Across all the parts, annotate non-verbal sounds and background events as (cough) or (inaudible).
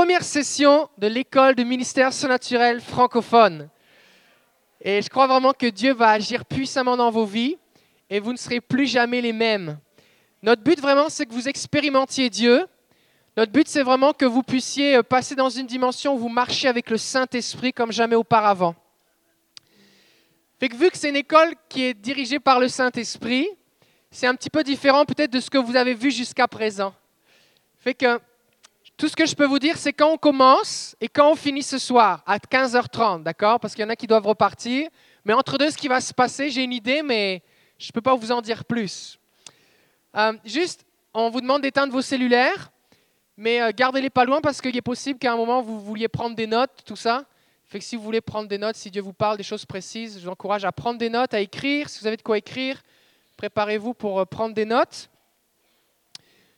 première session de l'école de ministère surnaturel francophone. Et je crois vraiment que Dieu va agir puissamment dans vos vies et vous ne serez plus jamais les mêmes. Notre but vraiment, c'est que vous expérimentiez Dieu. Notre but, c'est vraiment que vous puissiez euh, passer dans une dimension où vous marchez avec le Saint-Esprit comme jamais auparavant. Fait que vu que c'est une école qui est dirigée par le Saint-Esprit, c'est un petit peu différent peut-être de ce que vous avez vu jusqu'à présent. Fait que tout ce que je peux vous dire, c'est quand on commence et quand on finit ce soir, à 15h30, d'accord? Parce qu'il y en a qui doivent repartir. Mais entre deux, ce qui va se passer, j'ai une idée, mais je ne peux pas vous en dire plus. Euh, juste, on vous demande d'éteindre vos cellulaires, mais euh, gardez-les pas loin parce qu'il est possible qu'à un moment, vous vouliez prendre des notes, tout ça. Fait que si vous voulez prendre des notes, si Dieu vous parle des choses précises, je vous encourage à prendre des notes, à écrire. Si vous avez de quoi écrire, préparez-vous pour euh, prendre des notes.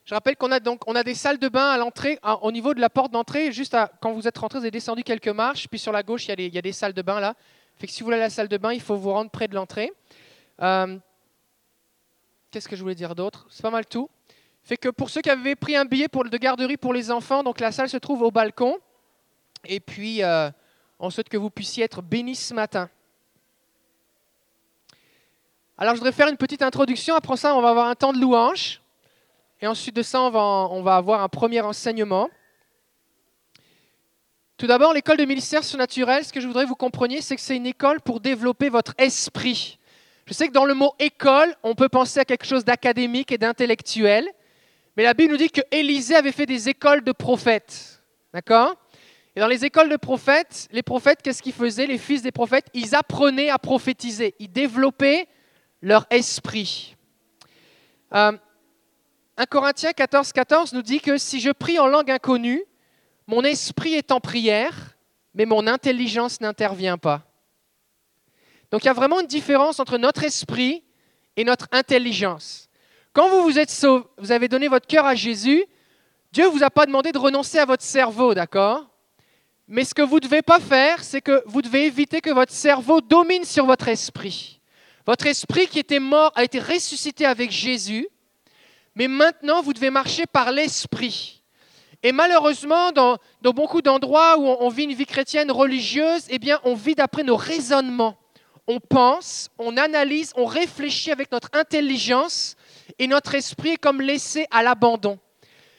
Je rappelle qu'on a donc on a des salles de bain à l'entrée, au niveau de la porte d'entrée, juste quand vous êtes rentré, vous avez descendu quelques marches, puis sur la gauche, il y a des, salles de bain là. Fait que si vous voulez la salle de bain, il faut vous rendre près de l'entrée. Euh, qu'est-ce que je voulais dire d'autre? C'est pas mal tout. Fait que pour ceux qui avaient pris un billet pour, de garderie pour les enfants, donc la salle se trouve au balcon. Et puis, euh, on souhaite que vous puissiez être bénis ce matin. Alors, je voudrais faire une petite introduction. Après ça, on va avoir un temps de louange. Et ensuite de ça, on va, avoir un premier enseignement. Tout d'abord, l'école de ministère surnaturel, ce que je voudrais que vous compreniez, c'est que c'est une école pour développer votre esprit. Je sais que dans le mot école, on peut penser à quelque chose d'académique et d'intellectuel, mais la Bible nous dit que Élisée avait fait des écoles de prophètes. D'accord? Et dans les écoles de prophètes, les prophètes, qu'est-ce qu'ils faisaient? Les fils des prophètes, ils apprenaient à prophétiser, ils développaient leur esprit. Euh, 1 Corinthiens 14, 14 nous dit que si je prie en langue inconnue, mon esprit est en prière, mais mon intelligence n'intervient pas. Donc il y a vraiment une différence entre notre esprit et notre intelligence. Quand vous vous êtes sauvé, vous avez donné votre cœur à Jésus, Dieu ne vous a pas demandé de renoncer à votre cerveau, d'accord? Mais ce que vous ne devez pas faire, c'est que vous devez éviter que votre cerveau domine sur votre esprit. Votre esprit qui était mort a été ressuscité avec Jésus. Mais maintenant, vous devez marcher par l'esprit. Et malheureusement, dans, beaucoup d'endroits où on, vit une vie chrétienne religieuse, eh bien, on vit d'après nos raisonnements. On pense, on analyse, on réfléchit avec notre intelligence et notre esprit est comme laissé à l'abandon.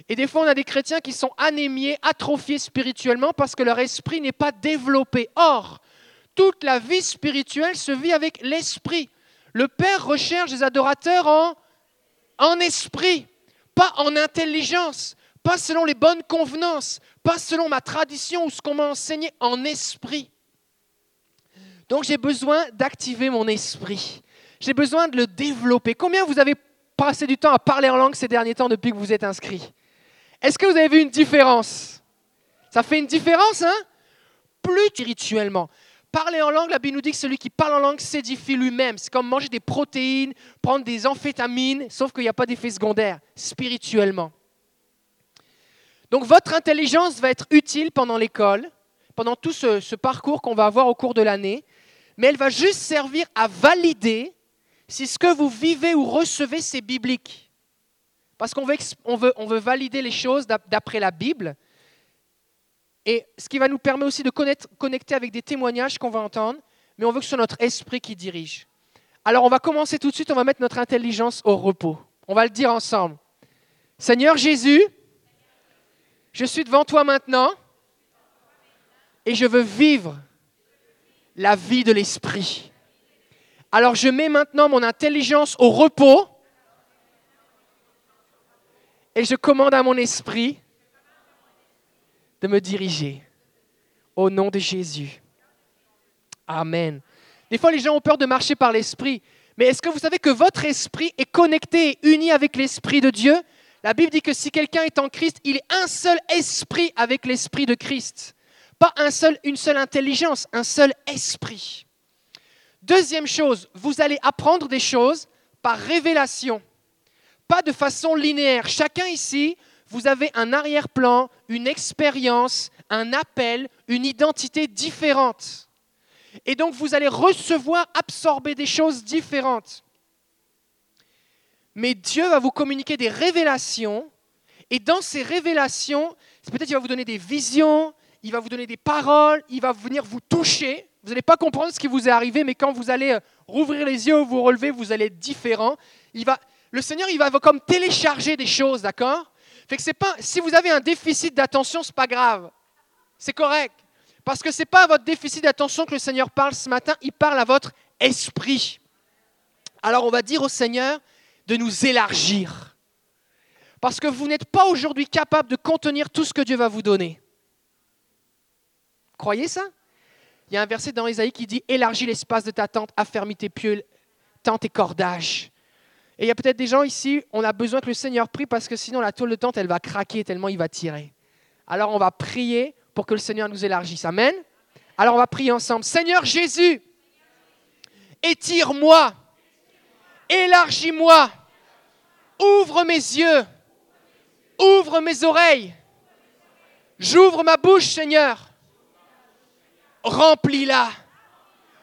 Et des fois, on a des chrétiens qui sont anémiés, atrophiés spirituellement parce que leur esprit n'est pas développé. Or, toute la vie spirituelle se vit avec l'esprit. Le Père recherche des adorateurs en en esprit, pas en intelligence, pas selon les bonnes convenances, pas selon ma tradition ou ce qu'on m'a enseigné, en esprit. Donc j'ai besoin d'activer mon esprit. J'ai besoin de le développer. Combien vous avez passé du temps à parler en langue ces derniers temps depuis que vous êtes inscrit? Est-ce que vous avez vu une différence? Ça fait une différence, hein? Plus spirituellement. Parler en langue, la Bible nous dit que celui qui parle en langue s'édifie lui-même. C'est comme manger des protéines, prendre des amphétamines, sauf qu'il n'y a pas d'effet secondaire spirituellement. Donc votre intelligence va être utile pendant l'école, pendant tout ce, parcours qu'on va avoir au cours de l'année, mais elle va juste servir à valider si ce que vous vivez ou recevez, c'est biblique. Parce qu'on veut, veut, on veut valider les choses d'après la Bible, et ce qui va nous permettre aussi de connecter avec des témoignages qu'on va entendre, mais on veut que ce soit notre esprit qui dirige. Alors on va commencer tout de suite, on va mettre notre intelligence au repos. On va le dire ensemble. Seigneur Jésus, je suis devant toi maintenant et je veux vivre la vie de l'esprit. Alors je mets maintenant mon intelligence au repos et je commande à mon esprit de me diriger. Au nom de Jésus. Amen. Des fois, les gens ont peur de marcher par l'esprit. Mais est-ce que vous savez que votre esprit est connecté et uni avec l'esprit de Dieu? La Bible dit que si quelqu'un est en Christ, il est un seul esprit avec l'esprit de Christ. Pas un seul, une seule intelligence, un seul esprit. Deuxième chose, vous allez apprendre des choses par révélation, pas de façon linéaire. Chacun ici vous avez un arrière-plan, une expérience, un appel, une identité différente. Et donc vous allez recevoir, absorber des choses différentes. Mais Dieu va vous communiquer des révélations, et dans ces révélations, Peut-être il va vous donner des visions, il va vous donner des paroles, il va venir vous toucher. Vous n'allez pas comprendre ce qui vous est arrivé, mais quand vous allez euh, rouvrir les yeux, vous relever, vous allez être différent. Il va, le Seigneur, il va comme télécharger des choses, d'accord? Fait que c'est pas, si vous avez un déficit d'attention, c'est pas grave, c'est correct, parce que c'est pas à votre déficit d'attention que le Seigneur parle ce matin, il parle à votre esprit. Alors on va dire au Seigneur de nous élargir. Parce que vous n'êtes pas aujourd'hui capable de contenir tout ce que Dieu va vous donner. Croyez ça? Il y a un verset dans Isaïe qui dit Élargis l'espace de ta tente, affermis tes pieux, tente et cordages. Et il y a peut-être des gens ici, on a besoin que le Seigneur prie parce que sinon la toile de tente, elle va craquer tellement il va tirer. Alors on va prier pour que le Seigneur nous élargisse. Amen Alors on va prier ensemble. Seigneur Jésus, étire-moi élargis-moi, ouvre mes yeux, ouvre mes oreilles, j'ouvre ma bouche, Seigneur, remplis-la,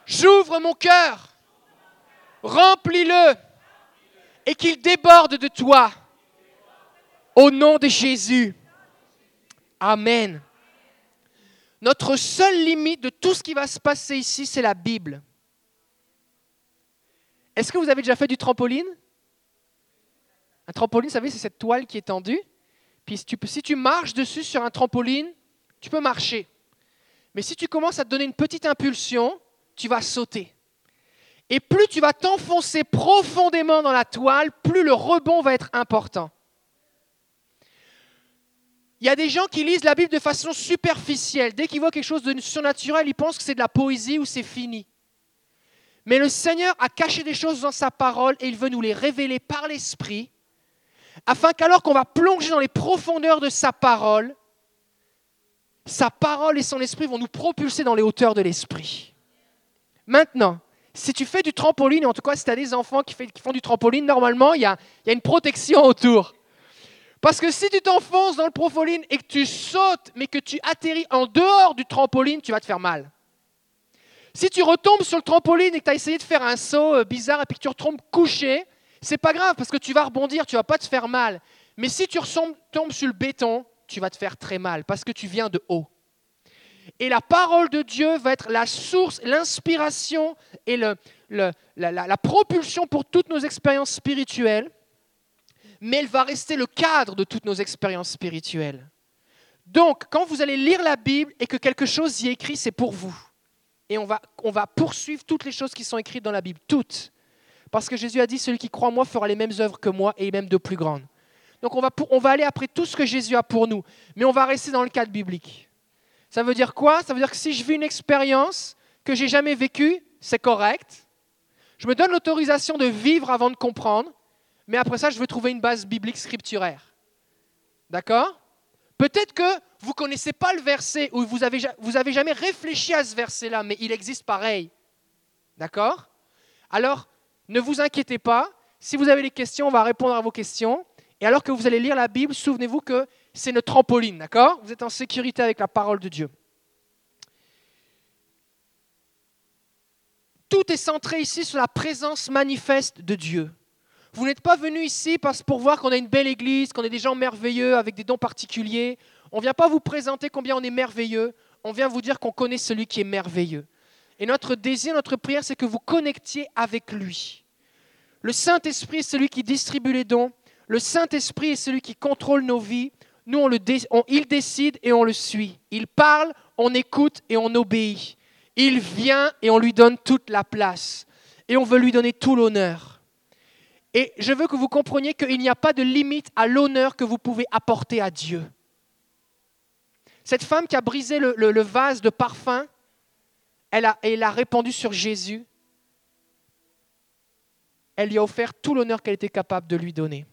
j'ouvre mon cœur, remplis-le, et qu'il déborde de toi, au nom de Jésus. Amen. Notre seule limite de tout ce qui va se passer ici, c'est la Bible. Est-ce que vous avez déjà fait du trampoline? Un trampoline, vous savez, c'est cette toile qui est tendue. Puis si tu, si tu marches dessus sur un trampoline, tu peux marcher. Mais si tu commences à te donner une petite impulsion, tu vas sauter. Et plus tu vas t'enfoncer profondément dans la toile, plus le rebond va être important. Il y a des gens qui lisent la Bible de façon superficielle. Dès qu'ils voient quelque chose de surnaturel, ils pensent que c'est de la poésie ou c'est fini. Mais le Seigneur a caché des choses dans sa parole et il veut nous les révéler par l'Esprit, afin qu'alors qu'on va plonger dans les profondeurs de sa parole, sa parole et son esprit vont nous propulser dans les hauteurs de l'esprit. Maintenant, si tu fais du trampoline, en tout cas si tu as des enfants qui, font du trampoline, normalement, il y a, une protection (laughs) autour. Parce que si tu t'enfonces dans le trampoline et que tu sautes, mais que tu atterris en dehors du trampoline, tu vas te faire mal. Si tu retombes sur le trampoline et que tu as essayé de faire un saut euh, bizarre et puis que tu retombes couché, c'est pas grave parce que tu vas rebondir, tu vas pas te faire mal. Mais si tu tombes sur le béton, tu vas te faire très mal parce que tu viens de haut. Et la parole de Dieu va être la source, l'inspiration et la, propulsion pour toutes nos expériences spirituelles, mais elle va rester le cadre de toutes nos expériences spirituelles. Donc, quand vous allez lire la Bible et que quelque chose y est écrit, c'est pour vous et on va, poursuivre toutes les choses qui sont écrites dans la Bible, toutes. Parce que Jésus a dit, celui qui croit en moi fera les mêmes œuvres que moi et même de plus grandes. Donc on on va aller après tout ce que Jésus a pour nous, mais on va rester dans le cadre biblique. Ça veut dire quoi? Ça veut dire que si je vis une expérience que j'ai jamais vécue, c'est correct. Je me donne l'autorisation de vivre avant de comprendre, mais après ça, je veux trouver une base biblique scripturaire. D'accord? Peut-être que vous ne connaissez pas le verset ou vous n'avez vous avez jamais réfléchi à ce verset-là, mais il existe pareil. D'accord? Alors, ne vous inquiétez pas. Si vous avez des questions, on va répondre à vos questions. Et alors que vous allez lire la Bible, souvenez-vous que c'est notre trampoline, d'accord? Vous êtes en sécurité avec la parole de Dieu. Tout est centré ici sur la présence manifeste de Dieu. Vous n'êtes pas venu ici parce, pour voir qu'on a une belle église, qu'on est des gens merveilleux avec des dons particuliers. On ne vient pas vous présenter combien on est merveilleux. On vient vous dire qu'on connaît celui qui est merveilleux. Et notre désir, notre prière, c'est que vous connectiez avec lui. Le Saint-Esprit est celui qui distribue les dons. Le Saint-Esprit est celui qui contrôle nos vies. Nous, on le il décide et on le suit. Il parle, on écoute et on obéit. Il vient et on lui donne toute la place. Et on veut lui donner tout l'honneur. Et je veux que vous compreniez qu'il n'y a pas de limite à l'honneur que vous pouvez apporter à Dieu. Cette femme qui a brisé le, vase de parfum, elle a, elle a répandu sur Jésus. Elle lui a offert tout l'honneur qu'elle était capable de lui donner.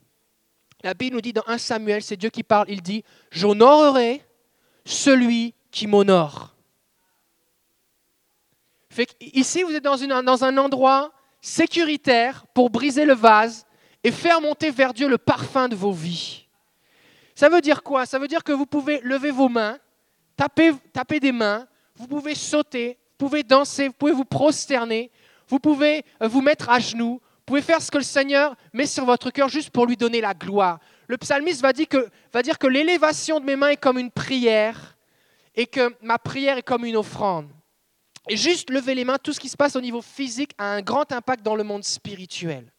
La Bible nous dit dans 1 Samuel, c'est Dieu qui parle, il dit, j'honorerai celui qui m'honore. Ici, vous êtes dans, dans un endroit sécuritaire pour briser le vase et faire monter vers Dieu le parfum de vos vies. Ça veut dire quoi? Ça veut dire que vous pouvez lever vos mains, taper, taper des mains, vous pouvez sauter, vous pouvez danser, vous pouvez vous prosterner, vous pouvez euh, vous mettre à genoux, pouvez faire ce que le Seigneur met sur votre cœur juste pour lui donner la gloire. le psalmiste va dire que, que l'élévation de mes mains est comme une prière et que ma prière est comme une offrande. Et juste lever les mains, tout ce qui se passe au niveau physique a un grand impact dans le monde spirituel.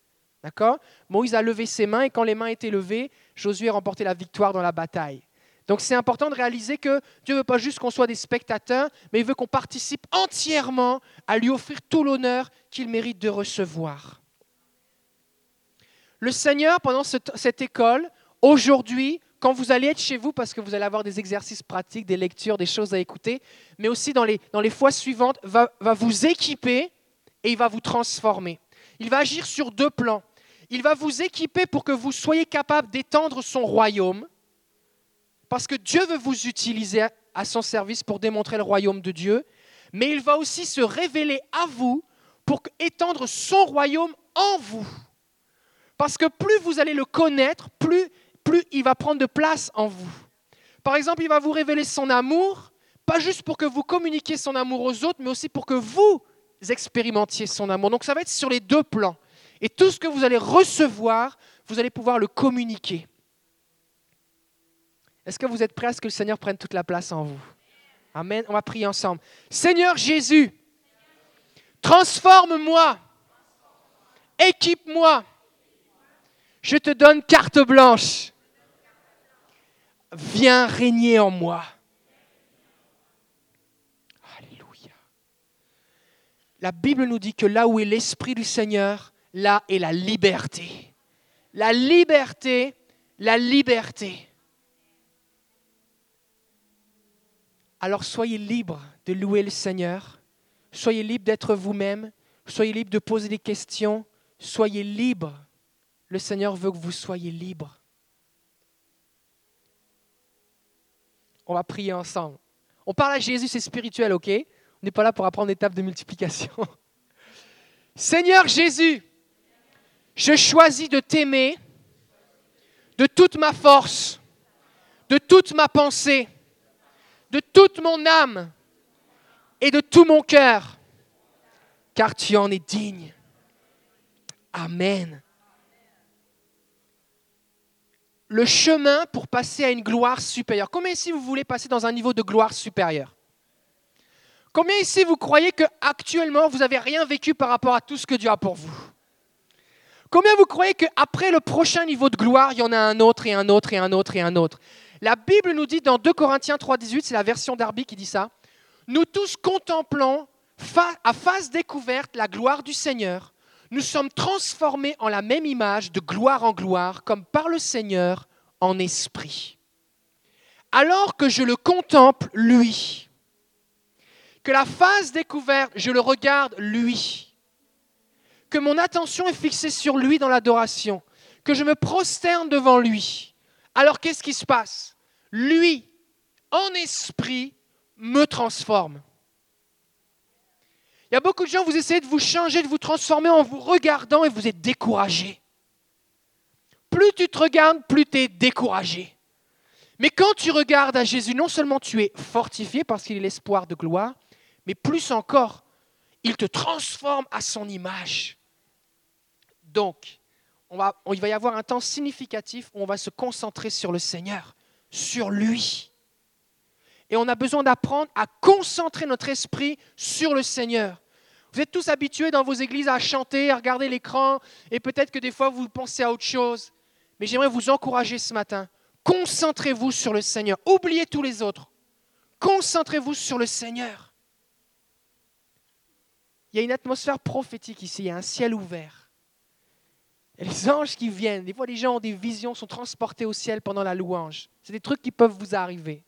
D'accord? Moïse a levé ses mains et quand les mains étaient levées, Josué a remporté la victoire dans la bataille. Donc c'est important de réaliser que Dieu ne veut pas juste qu'on soit des spectateurs, mais il veut qu'on participe entièrement à lui offrir tout l'honneur qu'il mérite de recevoir. Le Seigneur, pendant cette école, aujourd'hui, quand vous allez être chez vous, parce que vous allez avoir des exercices pratiques, des lectures, des choses à écouter, mais aussi dans les, dans les fois suivantes, va, va vous équiper et il va vous transformer. Il va agir sur deux plans. Il va vous équiper pour que vous soyez capable d'étendre son royaume, parce que Dieu veut vous utiliser à son service pour démontrer le royaume de Dieu, mais il va aussi se révéler à vous pour étendre son royaume en vous. Parce que plus vous allez le connaître, plus, plus il va prendre de place en vous. Par exemple, il va vous révéler son amour, pas juste pour que vous communiquiez son amour aux autres, mais aussi pour que vous expérimentiez son amour. Donc ça va être sur les deux plans. Et tout ce que vous allez recevoir, vous allez pouvoir le communiquer. Est-ce que vous êtes prêts à ce que le Seigneur prenne toute la place en vous? Amen. On va prier ensemble. Seigneur Jésus, transforme-moi, équipe-moi. Je te donne carte blanche. Viens régner en moi. Alléluia. La Bible nous dit que là où est l'Esprit du Seigneur, là est la liberté. La liberté, la liberté. Alors soyez libres de louer le Seigneur, soyez libres d'être vous-même, soyez libres de poser des questions, soyez libres. Le Seigneur veut que vous soyez libres. On va prier ensemble. On parle à Jésus, c'est spirituel, ok? On n'est pas là pour apprendre des tables de multiplication. (laughs) Seigneur Jésus, je choisis de t'aimer de toute ma force, de toute ma pensée, de toute mon âme et de tout mon cœur, car tu en es digne. Amen. Le chemin pour passer à une gloire supérieure. Combien ici vous voulez passer dans un niveau de gloire supérieure? Combien ici vous croyez que actuellement vous n'avez rien vécu par rapport à tout ce que Dieu a pour vous? Combien vous croyez qu'après le prochain niveau de gloire, il y en a un autre et un autre et un autre et un autre? La Bible nous dit dans 2 Corinthiens 3,18, c'est la version d'Arby qui dit ça, nous tous contemplons à face découverte la gloire du Seigneur. Nous sommes transformés en la même image de gloire en gloire, comme par le Seigneur en esprit. Alors que je le contemple, lui, que la face découverte, je le regarde, lui, que mon attention est fixée sur lui dans l'adoration, que je me prosterne devant lui. Alors qu'est-ce qui se passe? Lui, en esprit, me transforme. Il y a beaucoup de gens, vous essayez de vous changer, de vous transformer en vous regardant et vous êtes découragé. Plus tu te regardes, plus tu es découragé. Mais quand tu regardes à Jésus, non seulement tu es fortifié parce qu'il est l'espoir de gloire, mais plus encore, il te transforme à son image. Donc, il va y avoir un temps significatif où on va se concentrer sur le Seigneur, sur lui. Et on a besoin d'apprendre à concentrer notre esprit sur le Seigneur. Vous êtes tous habitués dans vos églises à chanter, à regarder l'écran, et peut-être que des fois vous pensez à autre chose. Mais j'aimerais vous encourager ce matin. Concentrez-vous sur le Seigneur. Oubliez tous les autres. Concentrez-vous sur le Seigneur. Il y a une atmosphère prophétique ici, il y a un ciel ouvert. Il y a les anges qui viennent. Des fois, les gens ont des visions, sont transportés au ciel pendant la louange. C'est des trucs qui peuvent vous arriver.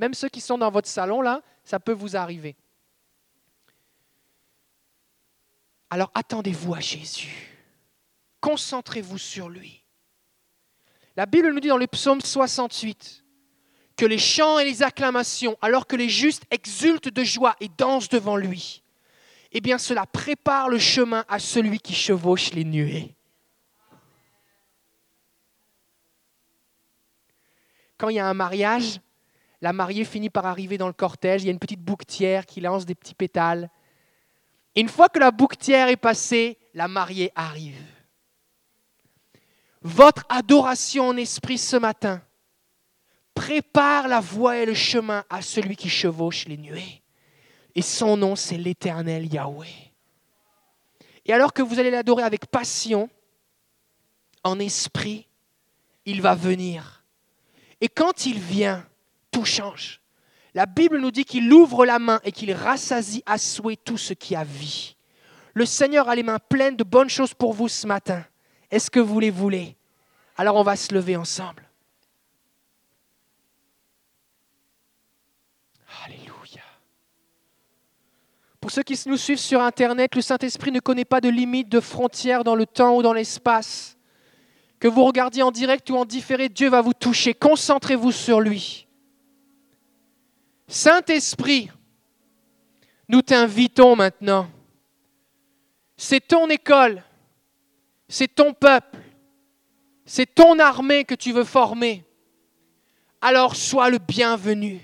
Même ceux qui sont dans votre salon, là, ça peut vous arriver. Alors attendez-vous à Jésus. Concentrez-vous sur lui. La Bible nous dit dans le psaume 68 que les chants et les acclamations, alors que les justes exultent de joie et dansent devant lui, eh bien cela prépare le chemin à celui qui chevauche les nuées. quand il y a un mariage, la mariée finit par arriver dans le cortège, il y a une petite bouquetière qui lance des petits pétales. Et une fois que la bouquetière est passée, la mariée arrive. votre adoration en esprit ce matin prépare la voie et le chemin à celui qui chevauche les nuées. Et son nom, c'est l'Éternel Yahweh. Et alors que vous allez l'adorer avec passion, en esprit, il va venir. Et quand il vient, tout change. La Bible nous dit qu'il ouvre la main et qu'il rassasie à souhait tout ce qui a vie. Le Seigneur a les mains pleines de bonnes choses pour vous ce matin. Est-ce que vous les voulez? Alors on va se lever ensemble. Alléluia. Pour ceux qui nous suivent sur Internet, le Saint-Esprit ne connaît pas de limite, de frontières dans le temps ou dans l'espace. Que vous regardiez en direct ou en différé, Dieu va vous toucher. Concentrez-vous sur lui. Saint-Esprit, nous t'invitons maintenant. C'est ton école, c'est ton peuple, c'est ton armée que tu veux former. Alors sois le bienvenu.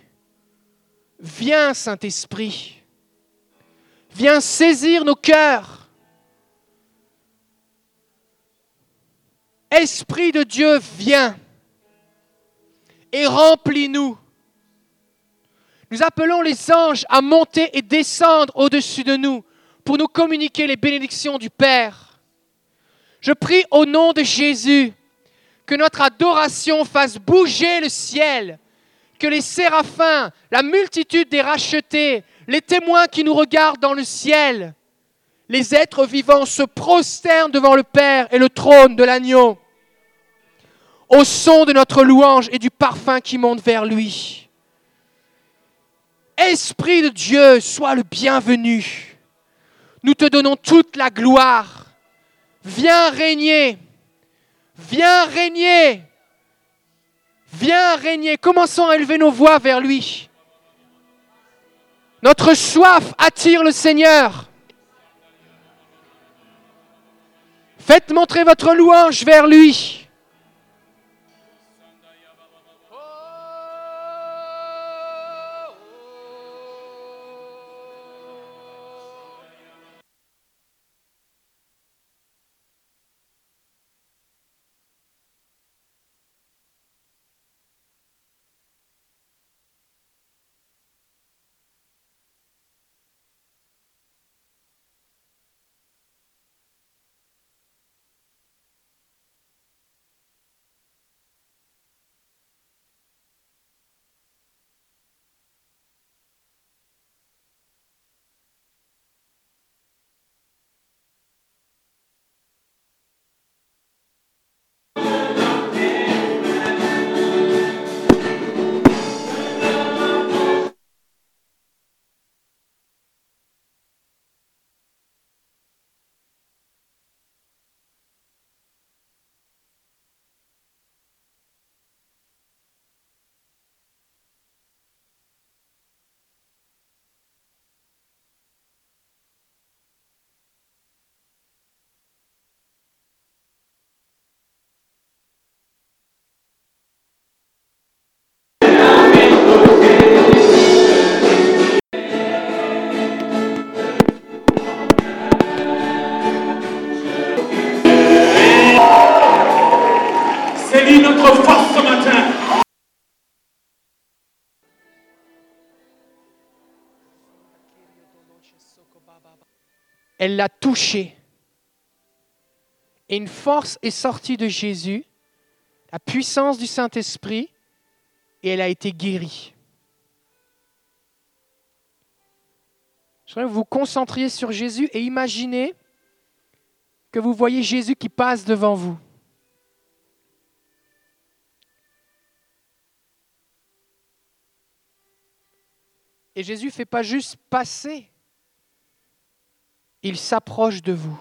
Viens, Saint-Esprit. Viens saisir nos cœurs. Esprit de Dieu, viens et remplis-nous. Nous appelons les anges à monter et descendre au-dessus de nous pour nous communiquer les bénédictions du Père. Je prie au nom de Jésus que notre adoration fasse bouger le ciel, que les séraphins, la multitude des rachetés, les témoins qui nous regardent dans le ciel, les êtres vivants se prosternent devant le Père et le trône de l'agneau, au son de notre louange et du parfum qui monte vers lui. Esprit de Dieu, sois le bienvenu. Nous te donnons toute la gloire. Viens régner. Viens régner. Viens régner. Commençons à élever nos voix vers lui. Notre soif attire le Seigneur. Faites montrer votre louange vers lui. Elle l'a touché. Et une force est sortie de Jésus, la puissance du Saint-Esprit, et elle a été guérie. Je voudrais que vous vous concentriez sur Jésus et imaginez que vous voyez Jésus qui passe devant vous. Et Jésus ne fait pas juste passer, il s'approche de vous.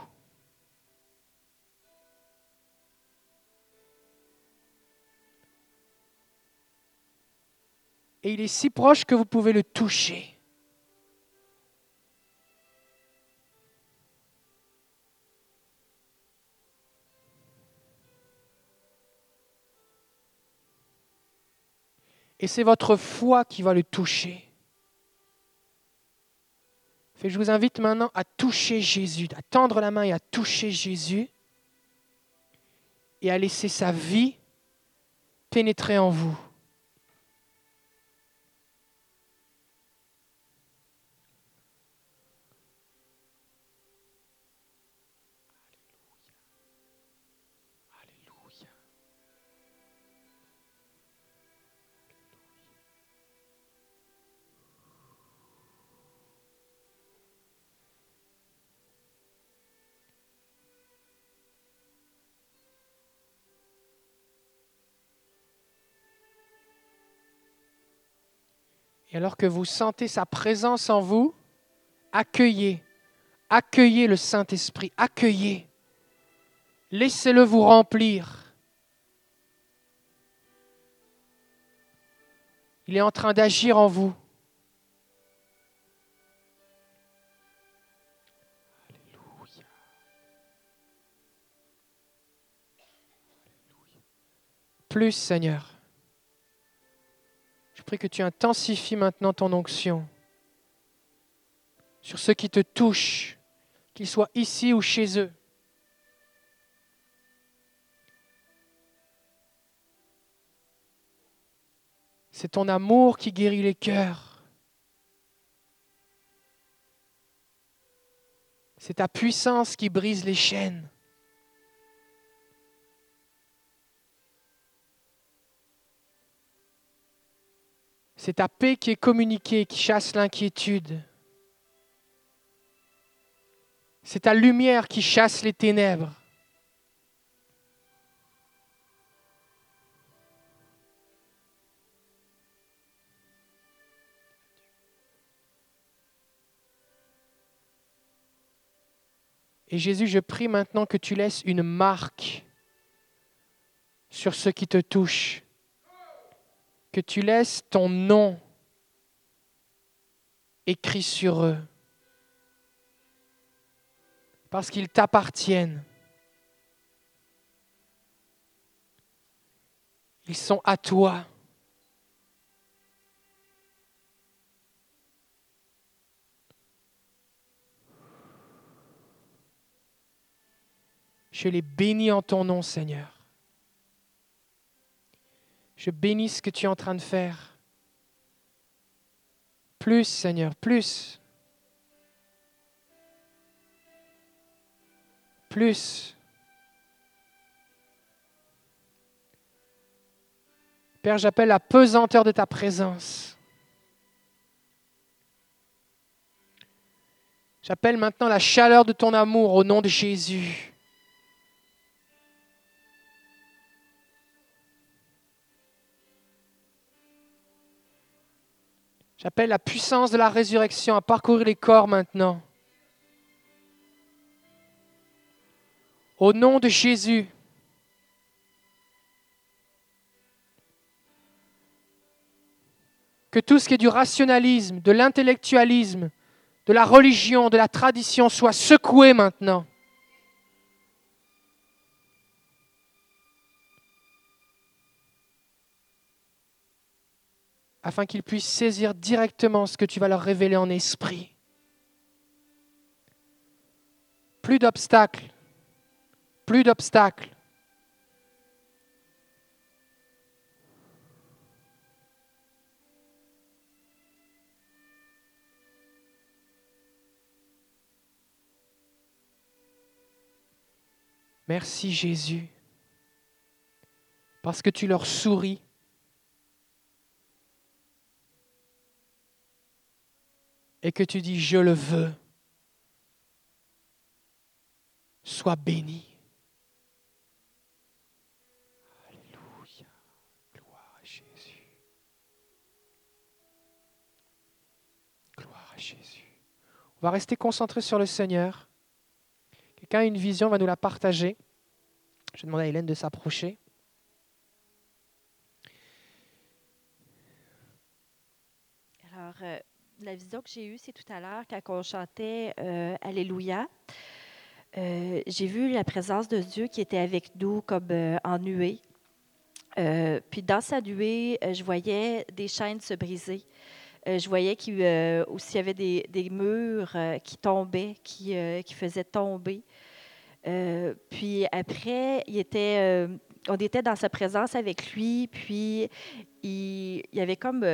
Et il est si proche que vous pouvez le toucher. Et c'est votre foi qui va le toucher je vous invite maintenant à toucher Jésus, à tendre la main et à toucher Jésus. et à laisser sa vie pénétrer en vous. Et alors que vous sentez sa présence en vous, accueillez, accueillez le Saint-Esprit, accueillez. Laissez-le vous remplir. Il est en train d'agir en vous. Plus, Seigneur prie que tu intensifies maintenant ton onction sur ceux qui te touchent, qu'ils soient ici ou chez eux. C'est ton amour qui guérit les cœurs. C'est ta puissance qui brise les chaînes. C'est ta paix qui est communiquée, qui chasse l'inquiétude. C'est ta lumière qui chasse les ténèbres. Et Jésus, je prie maintenant que tu laisses une marque sur ceux qui te touchent que tu laisses ton nom écrit sur eux, parce qu'ils t'appartiennent. Ils sont à toi. Je les bénis en ton nom, Seigneur. Je bénis ce que tu es en train de faire. Plus, Seigneur, plus. Plus. Père, j'appelle la pesanteur de ta présence. J'appelle maintenant la chaleur de ton amour au nom de Jésus. J'appelle la puissance de la résurrection à parcourir les corps maintenant. Au nom de Jésus. Que tout ce qui est du rationalisme, de l'intellectualisme, de la religion, de la tradition soit secoué maintenant. Afin qu'ils puissent saisir directement ce que tu vas leur révéler en esprit. Plus d'obstacles, plus d'obstacles. Merci Jésus, parce que tu leur souris et que tu dis, je le veux, sois béni. Alléluia. Gloire à Jésus. Gloire à Jésus. On va rester concentré sur le Seigneur. Quelqu'un a une vision, va nous la partager. Je vais demander à Hélène de s'approcher. Alors, euh, la vision que j'ai eue, c'est tout à l'heure quand on chantait euh, Alléluia. Euh, j'ai vu la présence de Dieu qui était avec nous comme euh, en nuée. puis dans sa nuée, je voyais des chaînes se briser. je voyais qu'il aussi y avait des, des murs qui tombaient, qui, qui faisaient tomber. Puis après, il était, on était dans sa présence avec lui, puis il, il y avait comme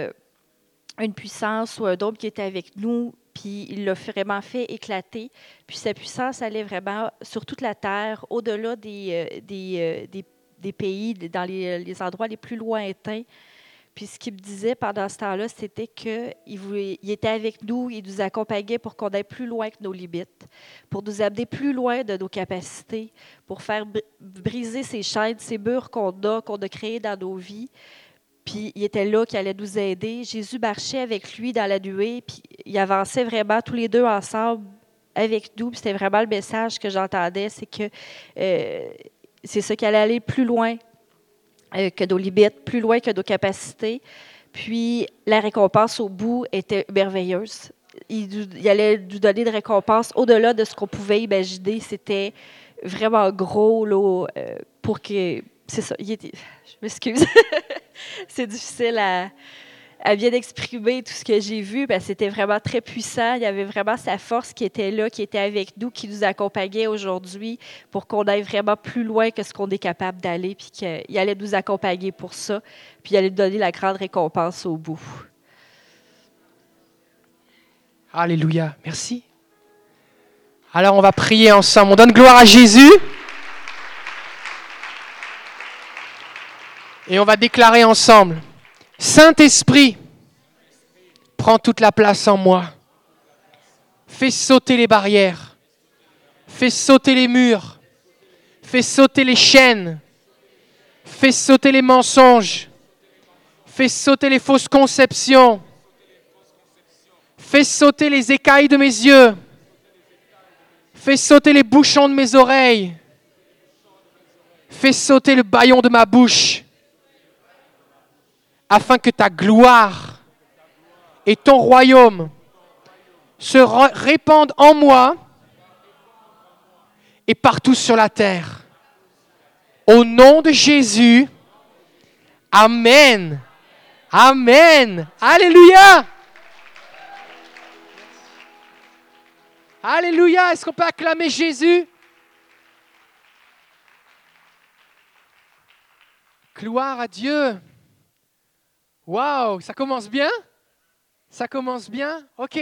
une puissance ou un dôme qui était avec nous, puis il l'a vraiment fait éclater. Puis sa puissance allait vraiment sur toute la terre, au-delà des, euh, des, euh, des, des pays, dans les, les endroits les plus lointains. Puis ce qu'il me disait pendant ce temps-là, c'était qu'il il était avec nous, il nous accompagnait pour qu'on aille plus loin que nos limites, pour nous amener plus loin de nos capacités, pour faire br- briser ces chaînes, ces murs qu'on a, qu'on a créés dans nos vies. Puis il était là qui allait nous aider. Jésus marchait avec lui dans la nuée, puis il avançait vraiment tous les deux ensemble avec nous. C'était vraiment le message que j'entendais, c'est que euh, c'est ça qui allait aller plus loin euh, que nos limites, plus loin que nos capacités. Puis la récompense au bout était merveilleuse. Il, allait nous donner des récompenses au-delà de ce qu'on pouvait imaginer. C'était vraiment gros là, euh, pour que. C'est ça. je m'excuse. (laughs) c'est difficile à, à bien exprimer tout ce que j'ai vu. Ben, c'était vraiment très puissant. Il y avait vraiment sa force qui était là, qui était avec nous, qui nous accompagnait aujourd'hui pour qu'on aille vraiment plus loin que ce qu'on est capable d'aller, puis qu'il allait nous accompagner pour ça, puis il allait nous donner la grande récompense au bout. Alléluia. Merci. Alors on va prier ensemble. On donne gloire à Jésus. Et on va déclarer ensemble. Saint-Esprit, prends toute la place en moi. Fais sauter les barrières. Fais sauter les murs. Fais sauter les chaînes. Fais sauter les mensonges. Fais sauter les fausses conceptions. Fais sauter les écailles de mes yeux. Fais sauter les bouchons de mes oreilles. Fais sauter le baillon de ma bouche. Afin que ta gloire et ton royaume se répandent en moi et partout sur la terre. Au nom de Jésus, Amen. Amen. Alléluia. Alléluia. Est-ce qu'on peut acclamer Jésus? Gloire à Dieu. Waouh, ça commence bien? Ça commence bien? Ok.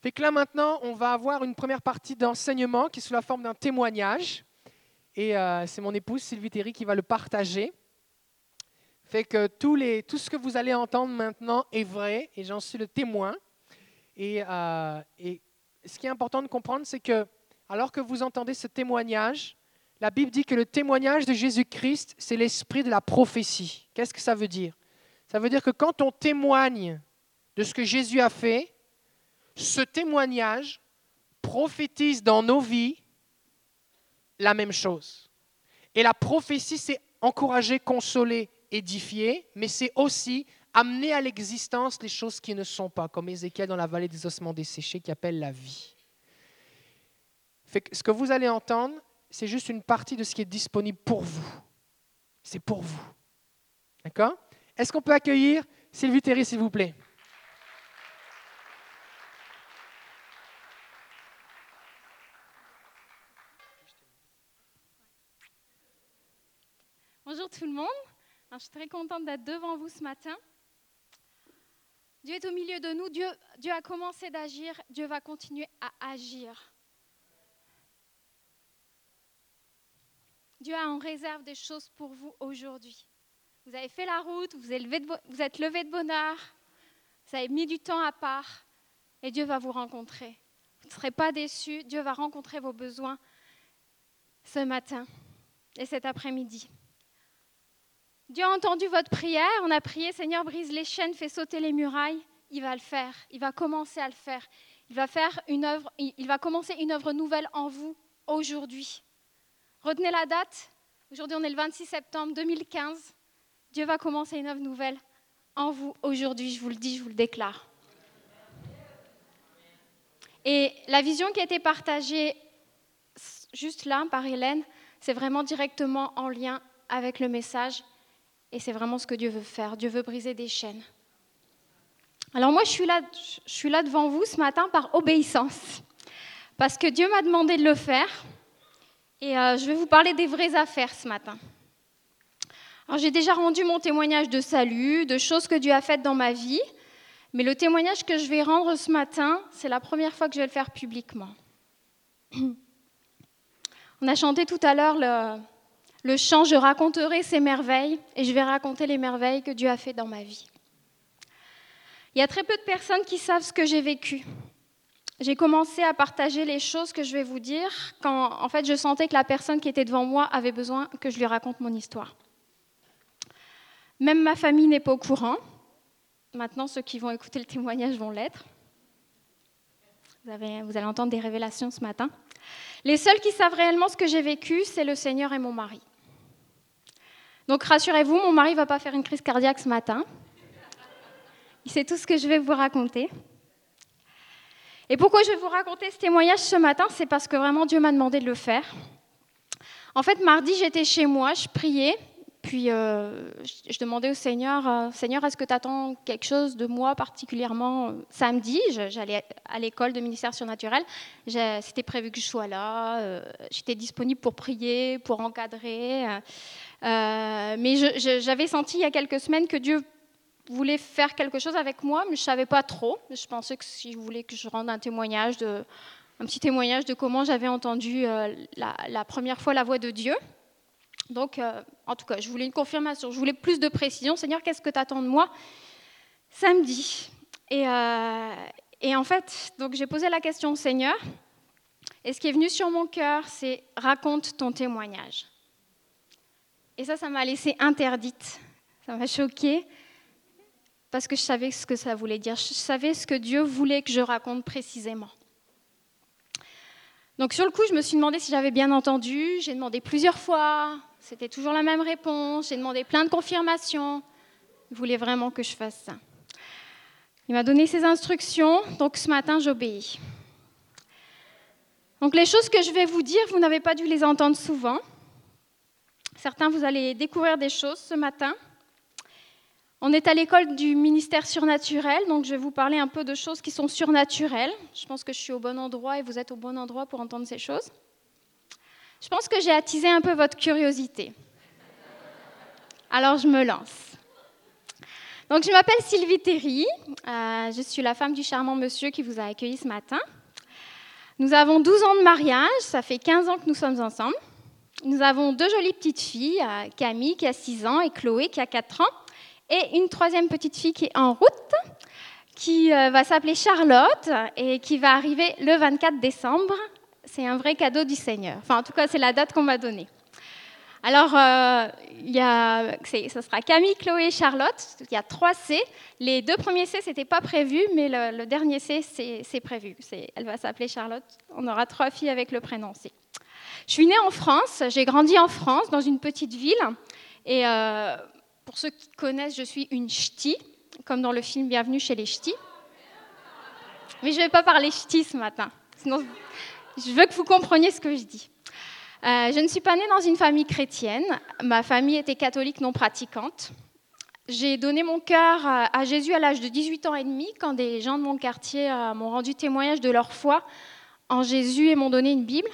Fait que là maintenant, on va avoir une première partie d'enseignement qui est sous la forme d'un témoignage. Et euh, c'est mon épouse Sylvie Théry qui va le partager. Fait que tous les, tout ce que vous allez entendre maintenant est vrai et j'en suis le témoin. Et, euh, et ce qui est important de comprendre, c'est que alors que vous entendez ce témoignage, la Bible dit que le témoignage de Jésus-Christ, c'est l'esprit de la prophétie. Qu'est-ce que ça veut dire? Ça veut dire que quand on témoigne de ce que Jésus a fait, ce témoignage prophétise dans nos vies la même chose. Et la prophétie, c'est encourager, consoler, édifier, mais c'est aussi amener à l'existence les choses qui ne sont pas, comme Ézéchiel dans la vallée des ossements desséchés qui appelle la vie. Ce que vous allez entendre, c'est juste une partie de ce qui est disponible pour vous. C'est pour vous. D'accord? Est-ce qu'on peut accueillir Sylvie Théry, s'il vous plaît? Bonjour tout le monde. Je suis très contente d'être devant vous ce matin. Dieu est au milieu de nous. Dieu a commencé d'agir. Dieu va continuer à agir. Dieu a en réserve des choses pour vous aujourd'hui. Vous avez fait la route, vous êtes levé de, bo- vous êtes levé de bonheur, vous avez mis du temps à part et Dieu va vous rencontrer. Vous ne serez pas déçus. Dieu va rencontrer vos besoins ce matin et cet après-midi. Dieu a entendu votre prière. On a prié, Seigneur, brise les chaînes, fais sauter les murailles. Il va le faire. Il va commencer à le faire. Il va faire une œuvre. Il va commencer une œuvre nouvelle en vous aujourd'hui. Retenez la date. Aujourd'hui, on est le 26 septembre 2015. Dieu va commencer une œuvre nouvelle en vous aujourd'hui. Je vous le dis, je vous le déclare. Et la vision qui a été partagée juste là par Hélène, c'est vraiment directement en lien avec le message. Et c'est vraiment ce que Dieu veut faire. Dieu veut briser des chaînes. Alors moi, je suis là, je suis là devant vous ce matin par obéissance. Parce que Dieu m'a demandé de le faire. Et euh, je vais vous parler des vraies affaires ce matin. J'ai déjà rendu mon témoignage de salut, de choses que Dieu a faites dans ma vie, mais le témoignage que je vais rendre ce matin, c'est la première fois que je vais le faire publiquement. (clears throat) On a chanté tout à l'heure le, chant Je raconterai ses merveilles et je vais raconter les merveilles que Dieu a fait dans ma vie. Il y a très peu de personnes qui savent ce que j'ai vécu. J'ai commencé à partager les choses que je vais vous dire quand en fait je sentais que la personne qui était devant moi avait besoin que je lui raconte mon histoire. Même ma famille n'est pas au courant. Maintenant, ceux qui vont écouter le témoignage vont l'être. Vous, allez entendre des révélations ce matin. Les seuls qui savent réellement ce que j'ai vécu, c'est le Seigneur et mon mari. Donc rassurez-vous, mon mari ne va pas faire une crise cardiaque ce matin. Il sait tout ce que je vais vous raconter. Et pourquoi je vais vous raconter ce témoignage ce matin C'est parce que vraiment Dieu m'a demandé de le faire. En fait, mardi, j'étais chez moi, je priais, puis euh, je, demandais au Seigneur, euh, Seigneur, est-ce que tu attends quelque chose de moi particulièrement samedi? J'allais à l'école de ministère surnaturel, c'était prévu que je sois là, euh, j'étais disponible pour prier, pour encadrer. mais j'avais senti il y a quelques semaines que Dieu voulait faire quelque chose avec moi, mais je ne savais pas trop. Je pensais que si je voulais que je rende un témoignage, un petit témoignage de comment j'avais entendu euh, la, première fois la voix de Dieu. Donc, euh, en tout cas, je voulais une confirmation, je voulais plus de précision. Seigneur, qu'est-ce que tu attends de moi Samedi? Et, euh, et en fait, donc j'ai posé la question au Seigneur. Et ce qui est venu sur mon cœur, c'est raconte ton témoignage. Et ça, ça m'a laissé interdite. Ça m'a choquée parce que je savais ce que ça voulait dire. Je savais ce que Dieu voulait que je raconte précisément. Donc sur le coup, je me suis demandé si j'avais bien entendu. J'ai demandé plusieurs fois. C'était toujours la même réponse. J'ai demandé plein de confirmations. Il voulait vraiment que je fasse ça. Il m'a donné ses instructions. Donc ce matin, j'obéis. Donc les choses que je vais vous dire, vous n'avez pas dû les entendre souvent. Certains, vous allez découvrir des choses ce matin. On est à l'école du ministère surnaturel, donc je vais vous parler un peu de choses qui sont surnaturelles. Je pense que je suis au bon endroit et vous êtes au bon endroit pour entendre ces choses. Je pense que j'ai attisé un peu votre curiosité. Alors je me lance. Donc je m'appelle Sylvie Terry, euh, je suis la femme du charmant monsieur qui vous a accueilli ce matin. Nous avons 12 ans de mariage, ça fait 15 ans que nous sommes ensemble. Nous avons deux jolies petites filles, euh, Camille qui a 6 ans et Chloé qui a 4 ans et une troisième petite fille qui est en route, qui euh, va s'appeler Charlotte et qui va arriver le 24 décembre. C'est un vrai cadeau du Seigneur. Enfin, en tout cas, c'est la date qu'on m'a donnée. Alors, euh, il y a, ce sera Camille, Chloé et Charlotte. Il y a trois C. Les deux premiers C, ce n'était pas prévu, mais le, dernier C, c'est prévu. Elle va s'appeler Charlotte. On aura trois filles avec le prénom C. Je suis née en France. J'ai grandi en France, dans une petite ville. Et euh, pour ceux qui connaissent, je suis une ch'ti, comme dans le film Bienvenue chez les ch'tis. Mais je ne vais pas parler ch'ti ce matin. Sinon, je veux que vous compreniez ce que je dis. Euh, je ne suis pas née dans une famille chrétienne. Ma famille était catholique non pratiquante. J'ai donné mon cœur à Jésus à l'âge de 18 ans et demi, quand des gens de mon quartier euh, m'ont rendu témoignage de leur foi en Jésus et m'ont donné une Bible.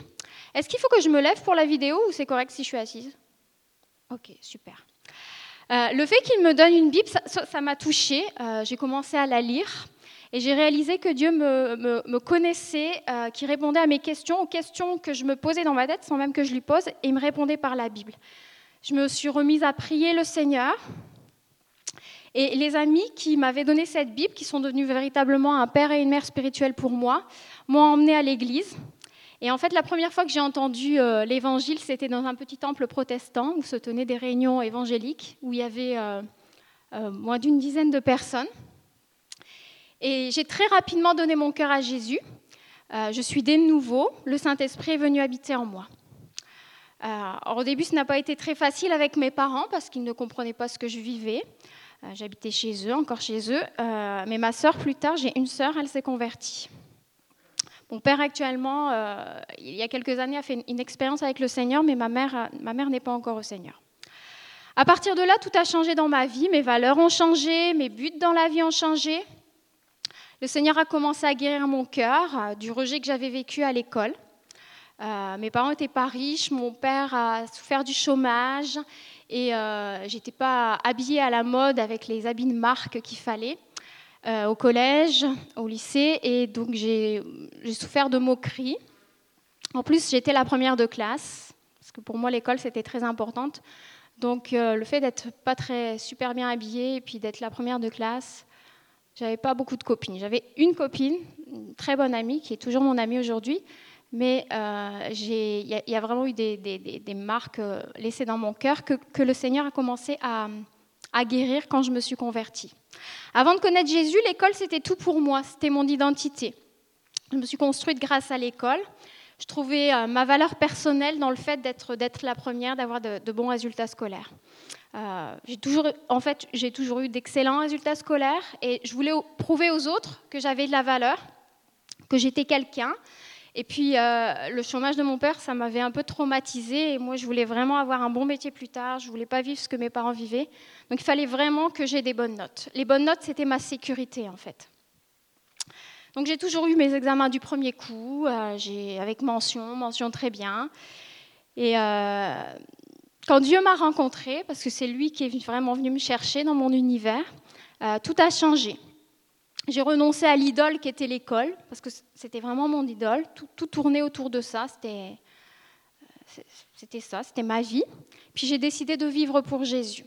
Est-ce qu'il faut que je me lève pour la vidéo ou c'est correct si je suis assise? Ok, super. Euh, le fait qu'il me donne une Bible, ça m'a touchée. Euh, j'ai commencé à la lire et j'ai réalisé que Dieu me, connaissait, euh, qu'il répondait à mes questions, aux questions que je me posais dans ma tête sans même que je lui pose, et il me répondait par la Bible. Je me suis remise à prier le Seigneur. Et les amis qui m'avaient donné cette Bible, qui sont devenus véritablement un père et une mère spirituelle pour moi, m'ont emmenée à l'église. Et en fait, la première fois que j'ai entendu euh, l'évangile, c'était dans un petit temple protestant où se tenaient des réunions évangéliques, où il y avait euh, moins d'une dizaine de personnes. Et j'ai très rapidement donné mon cœur à Jésus. je suis de nouveau, le Saint-Esprit est venu habiter en moi. au début, ce n'a pas été très facile avec mes parents parce qu'ils ne comprenaient pas ce que je vivais. J'habitais chez eux, encore chez eux. mais ma sœur, plus tard, j'ai une sœur, elle s'est convertie. Mon père actuellement, euh, il y a quelques années, a fait une, expérience avec le Seigneur, mais ma mère, euh, ma mère n'est pas encore au Seigneur. À partir de là, tout a changé dans ma vie, mes valeurs ont changé, mes buts dans la vie ont changé. Le Seigneur a commencé à guérir mon cœur euh, du rejet que j'avais vécu à l'école. Euh, mes parents n'étaient pas riches, mon père a souffert du chômage et euh, j'étais pas habillée à la mode avec les habits de marque qu'il fallait euh, au collège, au lycée, et donc j'ai souffert de moqueries. En plus, j'étais la première de classe, parce que pour moi l'école c'était très importante. Donc le fait d'être pas très super bien habillée et puis d'être la première de classe, j'avais pas beaucoup de copines. J'avais une copine, une très bonne amie, qui est toujours mon amie aujourd'hui, mais euh, il y, a vraiment eu des, marques euh, laissées dans mon cœur que, le Seigneur a commencé à, guérir quand je me suis convertie. Avant de connaître Jésus, l'école, c'était tout pour moi, c'était mon identité. Je me suis construite grâce à l'école. Je trouvais euh, ma valeur personnelle dans le fait d'être, la première, d'avoir de, bons résultats scolaires. j'ai toujours, en fait, j'ai toujours eu d'excellents résultats scolaires et je voulais prouver aux autres que j'avais de la valeur, que j'étais quelqu'un, et puis, euh, le chômage de mon père, ça m'avait un peu traumatisée. Et moi, je voulais vraiment avoir un bon métier plus tard. Je voulais pas vivre ce que mes parents vivaient. Donc, il fallait vraiment que j'ai des bonnes notes. Les bonnes notes, c'était ma sécurité, en fait. Donc, j'ai toujours eu mes examens du premier coup, euh, avec mention, mention très bien. Et euh, quand Dieu m'a rencontrée, parce que c'est lui qui est vraiment venu me chercher dans mon univers, tout a changé. J'ai renoncé à l'idole qui était l'école, parce que c'était vraiment mon idole. Tout, tournait autour de ça. C'était, euh, c'était ça, c'était ma vie. Puis j'ai décidé de vivre pour Jésus.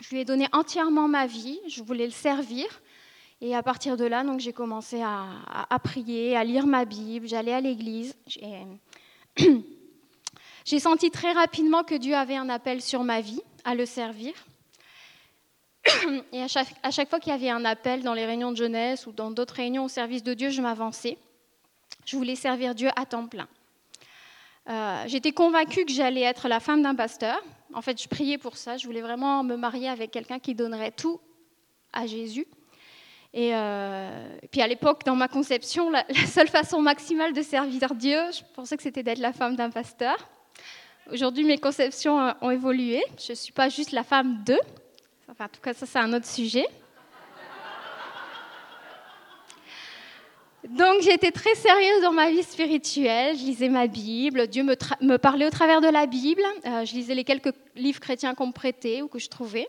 Je lui ai donné entièrement ma vie. Je voulais le servir. Et à partir de là, donc, j'ai commencé à, prier, à lire ma Bible. J'allais à l'église. (clears throat) J'ai senti très rapidement que Dieu avait un appel sur ma vie à le servir. (clears throat) Et à chaque, fois qu'il y avait un appel dans les réunions de jeunesse ou dans d'autres réunions au service de Dieu, je m'avançais. Je voulais servir Dieu à temps plein. Euh, j'étais convaincue que j'allais être la femme d'un pasteur. En fait, je priais pour ça. Je voulais vraiment me marier avec quelqu'un qui donnerait tout à Jésus. Et, euh, puis à l'époque, dans ma conception, la, seule façon maximale de servir Dieu, je pensais que c'était d'être la femme d'un pasteur. Aujourd'hui, mes conceptions ont évolué. Je ne suis pas juste la femme d'eux, en tout cas, ça, c'est un autre sujet. Donc j'étais très sérieuse dans ma vie spirituelle, je lisais ma Bible, Dieu me, parlait au travers de la Bible, euh, je lisais les quelques livres chrétiens qu'on me prêtait ou que je trouvais.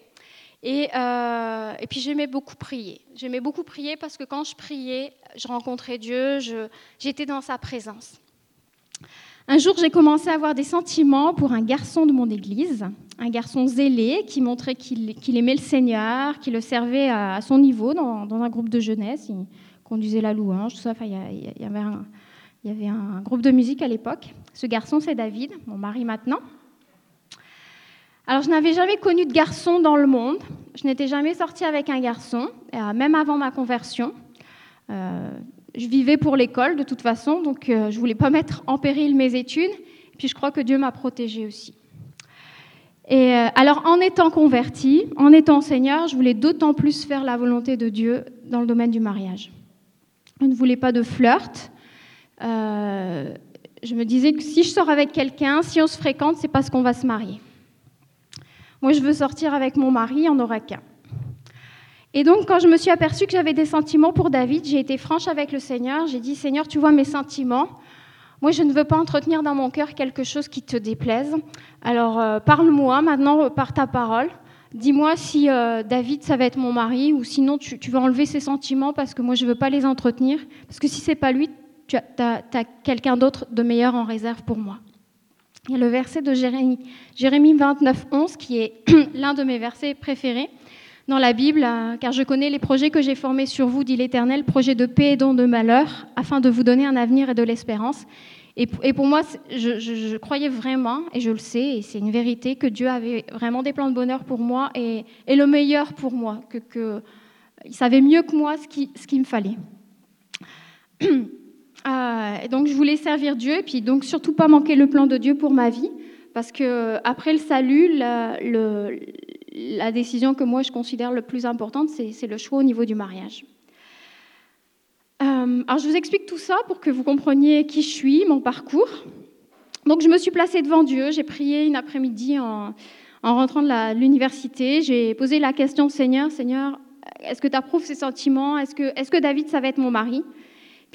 Et, euh, et puis j'aimais beaucoup prier. J'aimais beaucoup prier parce que quand je priais, je rencontrais Dieu, j'étais dans sa présence. Un jour, j'ai commencé à avoir des sentiments pour un garçon de mon église, un garçon zélé qui montrait qu'il aimait le Seigneur, qui le servait à, son niveau dans, un groupe de jeunesse. Il conduisait la louange, tout ça. Enfin, il y avait un groupe de musique à l'époque. Ce garçon, c'est David, mon mari maintenant. Alors, je n'avais jamais connu de garçon dans le monde. Je n'étais jamais sortie avec un garçon, euh, même avant ma conversion. Euh, je vivais pour l'école de toute façon, donc euh, je voulais pas mettre en péril mes études. Puis je crois que Dieu m'a protégée aussi. Et alors, en étant convertie, en étant Seigneur, je voulais d'autant plus faire la volonté de Dieu dans le domaine du mariage. Je ne voulais pas de flirt. Je me disais que si je sors avec quelqu'un, si on se fréquente, c'est parce qu'on va se marier. Moi, je veux sortir avec mon mari, en aura qu'un. Et donc, quand je me suis aperçue que j'avais des sentiments pour David, j'ai été franche avec le Seigneur. J'ai dit, Seigneur, tu vois mes sentiments. Moi, je ne veux pas entretenir dans mon cœur quelque chose qui te déplaise. Alors, euh, parle-moi maintenant par ta parole. Dis-moi si euh, David, ça va être mon mari, ou sinon tu, vas enlever ses sentiments parce que moi, je ne veux pas les entretenir. Parce que si c'est pas lui, tu as, quelqu'un d'autre de meilleur en réserve pour moi. Il y a le verset de Jérémie, Jérémie 29, 11, qui est (clears throat) l'un de mes versets préférés dans la Bible, euh, car je connais les projets que j'ai formés sur vous, dit l'Éternel, projets de paix et dons de malheur, afin de vous donner un avenir et de l'espérance. Et, pour moi, je, croyais vraiment, et je le sais, et c'est une vérité, que Dieu avait vraiment des plans de bonheur pour moi et, le meilleur pour moi, que, que, il savait mieux que moi ce qu'il ce me fallait. (clears throat) Euh, et donc je voulais servir Dieu, et puis donc surtout pas manquer le plan de Dieu pour ma vie, parce que après le salut, la décision que moi je considère le plus importante, c'est le choix au niveau du mariage. Euh, alors je vous explique tout ça pour que vous compreniez qui je suis, mon parcours. Donc je me suis placée devant Dieu, j'ai prié une après-midi en, rentrant de l'université, j'ai posé la question Seigneur, Seigneur, est-ce que tu approuves ces sentiments? Est que David, ça va être mon mari?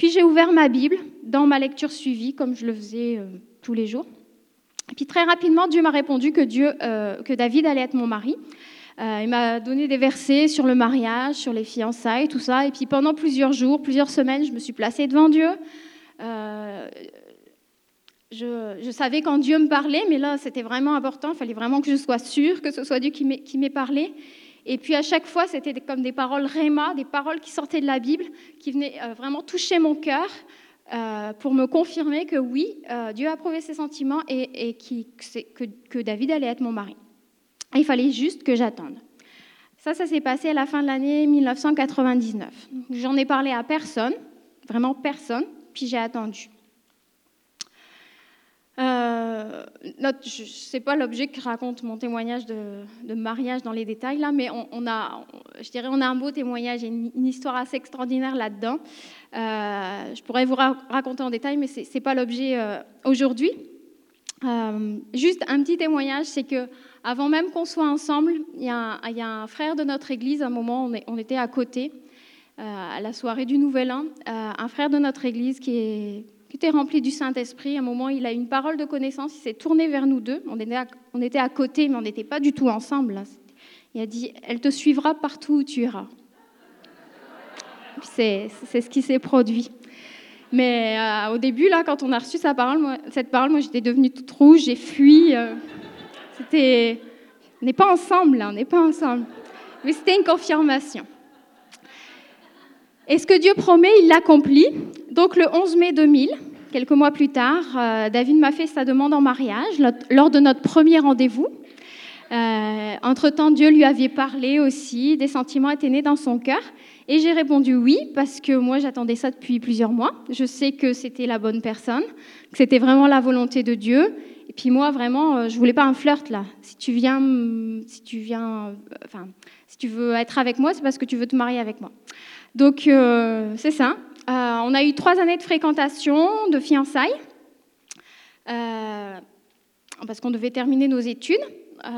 Puis j'ai ouvert ma Bible dans ma lecture suivie, comme je le faisais euh, tous les jours. Puis très rapidement, Dieu m'a répondu que, Dieu, euh, que David allait être mon mari. Euh, il m'a donné des versets sur le mariage, sur les fiançailles, tout ça. Et puis pendant plusieurs jours, plusieurs semaines, je me suis placée devant Dieu. Je, je, savais quand Dieu me parlait, mais là, c'était vraiment important. Il fallait vraiment que je sois sûre que ce soit Dieu qui m'ait parlé. Et puis à chaque fois, c'était comme des paroles réma, des paroles qui sortaient de la Bible, qui venaient euh, vraiment toucher mon cœur euh, pour me confirmer que oui, euh, Dieu a prouvé ses sentiments et, que, David allait être mon mari. il fallait juste que j'attende. Ça, ça s'est passé à la fin de l'année 1999. J'en ai parlé à personne, vraiment personne, puis j'ai attendu. Euh, sais pas l'objet que raconte mon témoignage de, mariage dans les détails là, mais on, a, je dirais, on a un beau témoignage et une, histoire assez extraordinaire là-dedans. Euh, je pourrais vous raconter en détail, mais c'est, pas l'objet euh, aujourd'hui. Euh, juste un petit témoignage, c'est que avant même qu'on soit ensemble, il y, a un, frère de notre église. À un moment, on, on était à côté à la soirée du Nouvel An, un frère de notre église qui est était rempli du Saint-Esprit. À un moment, il a une parole de connaissance, il s'est tourné vers nous deux. On était à, côté, mais on n'était pas du tout ensemble. Il a dit, elle te suivra partout où tu iras. C'est ce qui s'est produit. Mais euh, au début, là, quand on a reçu cette parole, moi, j'étais devenue toute rouge, j'ai fui. Euh, on n'est pas ensemble, on n'est pas ensemble. Mais c'était une confirmation. Et ce que Dieu promet, il l'accomplit. Donc le 11 mai 2000, quelques mois plus tard, euh, David m'a fait sa demande en mariage lors de notre premier rendez-vous. Euh, entre-temps, Dieu lui avait parlé aussi, des sentiments étaient nés dans son cœur. Et j'ai répondu oui, parce que moi j'attendais ça depuis plusieurs mois. Je sais que c'était la bonne personne, que c'était vraiment la volonté de Dieu. Et puis moi, vraiment, euh, je voulais pas un flirt là. Si tu viens, si tu viens, enfin, si tu veux être avec moi, c'est parce que tu veux te marier avec moi. Donc, euh, c'est ça. Euh, on a eu trois années de fréquentation, de fiançailles, euh, parce qu'on devait terminer nos études.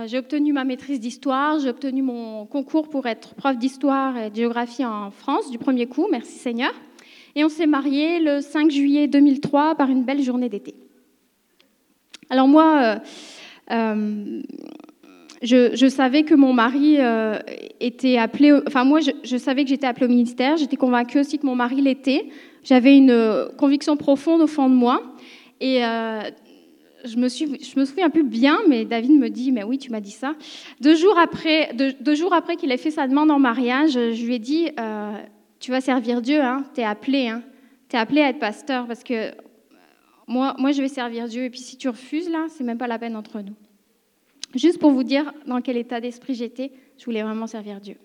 j'ai obtenu ma maîtrise d'histoire, j'ai obtenu mon concours pour être prof d'histoire et de géographie en France du premier coup, merci Seigneur. Et on s'est mariés le 5 juillet 2003 par une belle journée d'été. Alors moi, je, savais que mon mari euh, était appelé, enfin moi je, savais que j'étais appelée au ministère, j'étais convaincue aussi que mon mari l'était. J'avais une euh, conviction profonde au fond de moi. Et euh, je, me suis, je me souviens plus bien, mais David me dit, mais oui, tu m'as dit ça. Deux jours après, qu'il ait fait sa demande en mariage, je lui ai dit, tu vas servir Dieu, hein, tu es appelé, hein, tu es appelé à être pasteur, parce que moi, moi je vais servir Dieu, et puis si tu refuses, là, c'est même pas la peine entre nous. Juste pour vous dire dans quel état d'esprit j'étais, je voulais vraiment servir Dieu.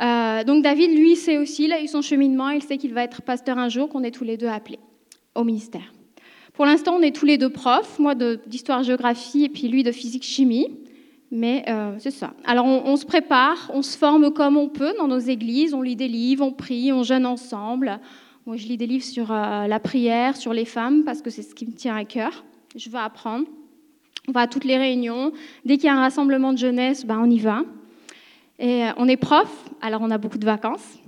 Euh, donc David, lui, sait aussi, il a eu son cheminement, il sait qu'il va être pasteur un jour, qu'on est tous les deux appelés au ministère. Pour l'instant, on est tous les deux profs, moi d'histoire-géographie et puis lui de physique-chimie. Mais euh, c'est ça. Alors on, se prépare, on se forme comme on peut dans nos églises, on lit des livres, on prie, on jeûne ensemble. Moi, je lis des livres sur euh, la prière, sur les femmes, parce que c'est ce qui me tient à cœur. Je veux apprendre. On va à toutes les réunions. Dès qu'il y a un rassemblement de jeunesse, ben on y va. Et euh, on est prof, alors on a beaucoup de vacances.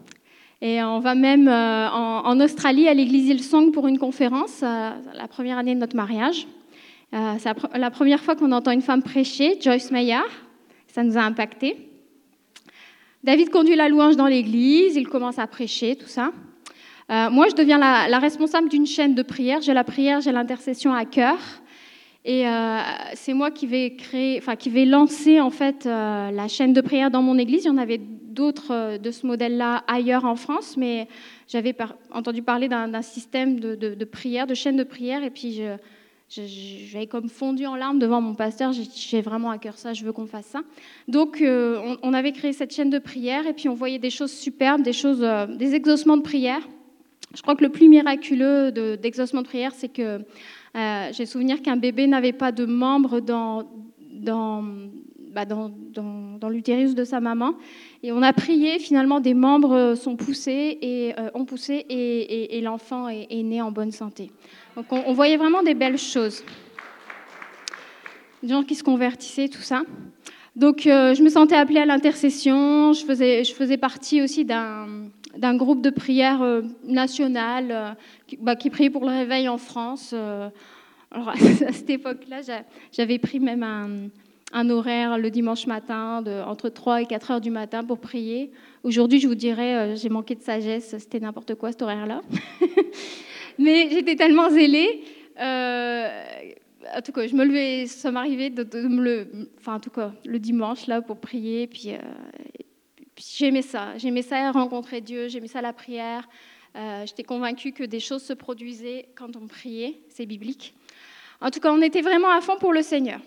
Et on va même euh, en, Australie à l'église Hillsong pour une conférence, euh, la première année de notre mariage. c'est la, première fois qu'on entend une femme prêcher, Joyce Meyer. Ça nous a impacté. David conduit la louange dans l'église, il commence à prêcher, tout ça. moi, je deviens la responsable d'une chaîne de prière. J'ai la prière, j'ai l'intercession à cœur. Et euh, c'est moi qui vais créer, enfin qui vais lancer en fait euh, la chaîne de prière dans mon église. Il y en avait d'autres euh, de ce modèle-là ailleurs en France, mais j'avais entendu parler d'un système de, prière, de chaîne de prière, et puis j'avais comme fondu en larmes devant mon pasteur. J'ai vraiment à cœur ça, je veux qu'on fasse ça. Donc, on, avait créé cette chaîne de prière et puis on voyait des choses superbes, des choses, des exaucements de prière. Je crois que le plus miraculeux d'exaucement de, de prière, c'est que euh, j'ai souvenir qu'un bébé n'avait pas de membres bah dans, l'utérus de sa maman. Et on a prié, finalement, des membres sont poussés et euh, ont poussé et, l'enfant est, né en bonne santé. Donc on, voyait vraiment des belles choses. Des gens qui se convertissaient, tout ça. Donc, euh, je me sentais appelée à l'intercession. Je faisais partie aussi d'un, d'un groupe de prière euh, national euh, qui, bah, prie pour le réveil en France. Euh. alors, (laughs) à cette époque-là, j'a- j'avais pris même un, horaire le dimanche matin, entre 3 et 4 heures du matin pour prier. Aujourd'hui, je vous dirais, j'ai manqué de sagesse, c'était n'importe quoi cet horaire-là. (laughs) Mais j'étais tellement zélée. en tout cas, je me levais, ça m'arrivait de, me le, enfin en tout cas, le dimanche là pour prier, puis j'aimais ça, j'aimais ça rencontrer Dieu, j'aimais ça la prière. Euh, J'étais convaincue que des choses se produisaient quand on priait, c'est biblique. En tout cas, on était vraiment à fond pour le Seigneur.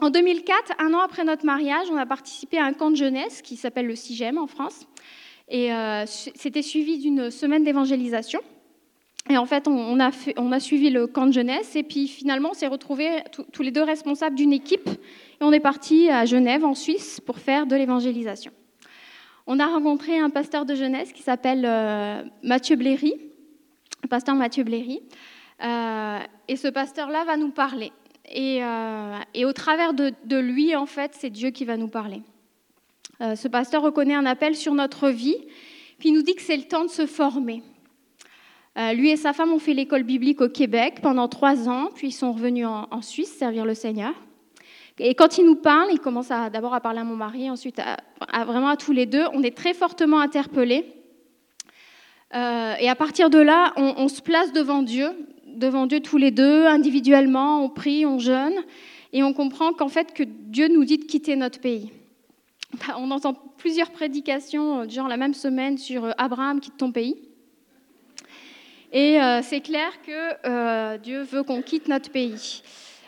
En 2004, un an après notre mariage, on a participé à un camp de jeunesse qui s'appelle le CIGEM en France. Et euh, c'était suivi d'une semaine d'évangélisation. Et en fait, on, a fait- on a suivi le camp de jeunesse. Et puis finalement, on s'est retrouvés tous les deux responsables d'une équipe. Et on est parti à Genève, en Suisse, pour faire de l'évangélisation. On a rencontré un pasteur de jeunesse qui s'appelle euh, Mathieu Bléry, pasteur Mathieu Bléry. Euh, et ce pasteur-là va nous parler. Et, euh, au travers de, lui, en fait, c'est Dieu qui va nous parler. Ce pasteur reconnaît un appel sur notre vie, puis il nous dit que c'est le temps de se former. Lui et sa femme ont fait l'école biblique au Québec pendant trois ans, puis ils sont revenus en, en Suisse servir le Seigneur. Et quand il nous parle, il commence d'abord à parler à mon mari, ensuite à, vraiment à tous les deux. On est très fortement interpellés. Euh, et à partir de là, on, se place devant Dieu, devant Dieu tous les deux, individuellement, on prie, on jeûne, et on comprend qu'en fait que Dieu nous dit de quitter notre pays. Bah, On entend plusieurs prédications, euh, genre la même semaine, sur euh, Abraham quitte ton pays. Et c'est clair que Dieu veut qu'on quitte notre pays.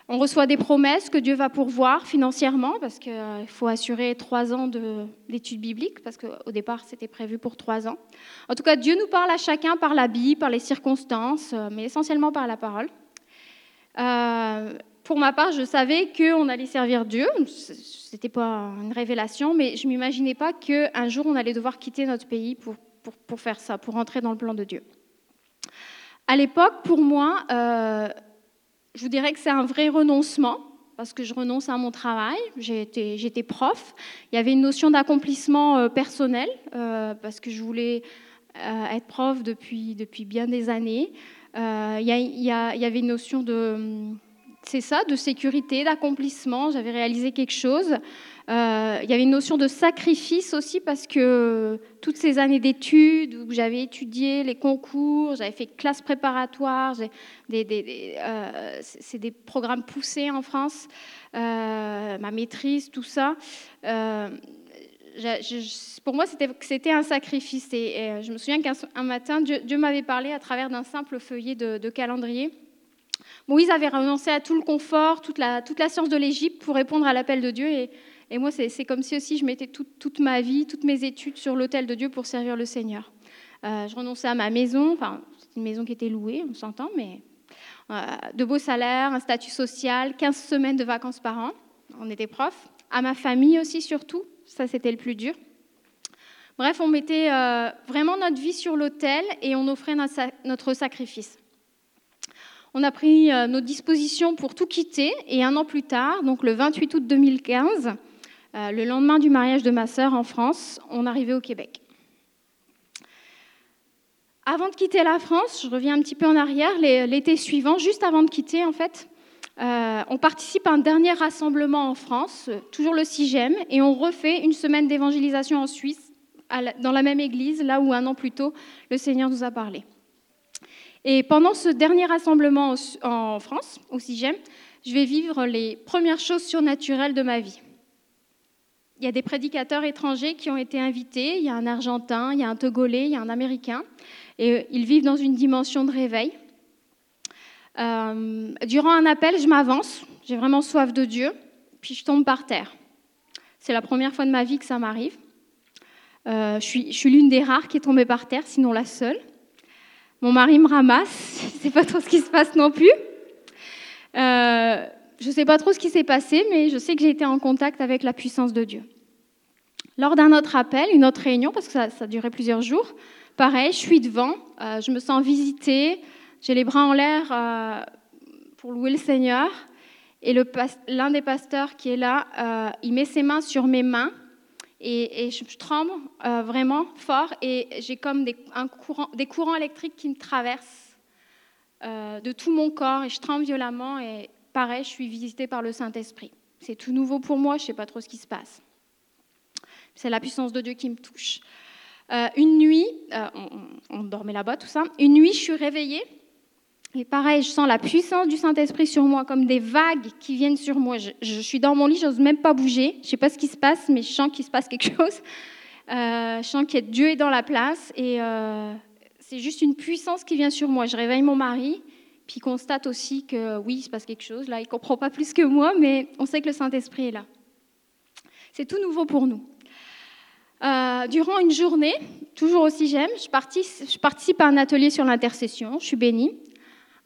On reçoit des promesses que Dieu va pourvoir financièrement, parce qu'il faut assurer trois ans de- d'études bibliques, parce qu'au départ, c'était prévu pour trois ans. En tout cas, Dieu nous parle à chacun par la par les circonstances, euh, mais essentiellement par la parole. Euh, pour ma part, je savais qu'on allait servir Dieu. Ce n'était pas une révélation, mais je ne m'imaginais pas qu'un jour, on allait devoir quitter notre pays pour, pour, pour faire ça, pour entrer dans le plan de Dieu. À l'époque, pour moi, euh, je vous dirais que c'est un vrai renoncement, parce que je renonce à mon travail. J'étais prof. Il y avait une notion d'accomplissement euh, personnel, euh, parce que je voulais euh, être prof depuis, depuis bien des années. Il, y avait une notion de, c'est ça, de sécurité, d'accomplissement. J'avais réalisé quelque chose. Euh, il y avait une notion de sacrifice aussi parce que toutes ces années d'études où j'avais étudié les concours, j'avais fait classe préparatoire, des, euh, c'est des programmes poussés en France, euh, ma maîtrise, tout ça. Pour moi, c'était un sacrifice. Et, je me souviens qu'un un matin, Dieu, m'avait parlé à travers d'un simple feuillet de calendrier. Moïse avait renoncé à tout le confort, toute la, science de l'Égypte pour répondre à l'appel de Dieu. Et, moi, c'est comme si aussi je mettais toute, ma vie, toutes mes études sur l'autel de Dieu pour servir le Seigneur. Euh, je renonçais à ma maison, enfin, c'est une maison qui était louée, on s'entend, mais euh, de beaux salaires, un statut social, 15 semaines de vacances par an, on était prof, à ma famille aussi surtout, ça c'était le plus dur. Bref, on mettait euh, vraiment notre vie sur l'autel et on offrait notre sacrifice. On a pris euh, nos dispositions pour tout quitter et un an plus tard, donc le 28 août 2015, euh, le lendemain du mariage de ma sœur en France, on arrivait au Québec. Avant de quitter la France, je reviens un petit peu en arrière, l'é- l'été suivant, juste avant de quitter en fait, euh, on participe à un dernier rassemblement en France, toujours le CIGEM, et on refait une semaine d'évangélisation en Suisse, dans la même église, là où un an plus tôt, le Seigneur nous a parlé. Et pendant ce dernier rassemblement en France, au CIGEM, je vais vivre les premières choses surnaturelles de ma vie. Il y a des prédicateurs étrangers qui ont été invités. Il y a un Argentin, il y a un Togolais, il y a un Américain. Et euh, ils vivent dans une dimension de réveil. Euh, durant un appel, je m'avance. J'ai vraiment soif de Dieu. Puis je tombe par terre. C'est la première fois de ma vie que ça m'arrive. Euh, je suis l'une des rares qui est tombée par terre, sinon la seule. Mon mari me ramasse. Je ne sais pas trop ce qui se passe non plus. Euh, je ne sais pas trop ce qui s'est passé, mais je sais que j'ai été en contact avec la puissance de Dieu. Lors d'un autre appel, une autre réunion, parce que ça, ça durait plusieurs jours, pareil, je suis devant, euh, je me sens visitée, j'ai les bras en l'air euh, pour louer le Seigneur. Et l'un des pasteurs qui est là, il met ses mains sur mes mains et, je, tremble euh, vraiment fort et j'ai comme des, courants électriques qui me traversent euh, de tout mon corps et je tremble violemment et pareil, je suis visitée par le Saint-Esprit. C'est tout nouveau pour moi, je ne sais pas trop ce qui se passe. C'est la puissance de Dieu qui me touche. une nuit, on dormait là-bas, tout ça. Une nuit, je suis réveillée et pareil, je sens la puissance du Saint-Esprit sur moi, comme des vagues qui viennent sur moi. Je, suis dans mon lit, je n'ose même pas bouger. Je sais pas ce qui se passe, mais je sens qu'il se passe quelque chose. Euh, je sens que Dieu est dans la place. Et euh, c'est juste une puissance qui vient sur moi. Je réveille mon mari, puis il constate aussi que oui, il se passe quelque chose. Là, il comprend pas plus que moi, mais on sait que le Saint-Esprit est là. C'est tout nouveau pour nous. Euh, durant une journée, toujours aussi j'aime, je participe à un atelier sur l'intercession, je suis bénie.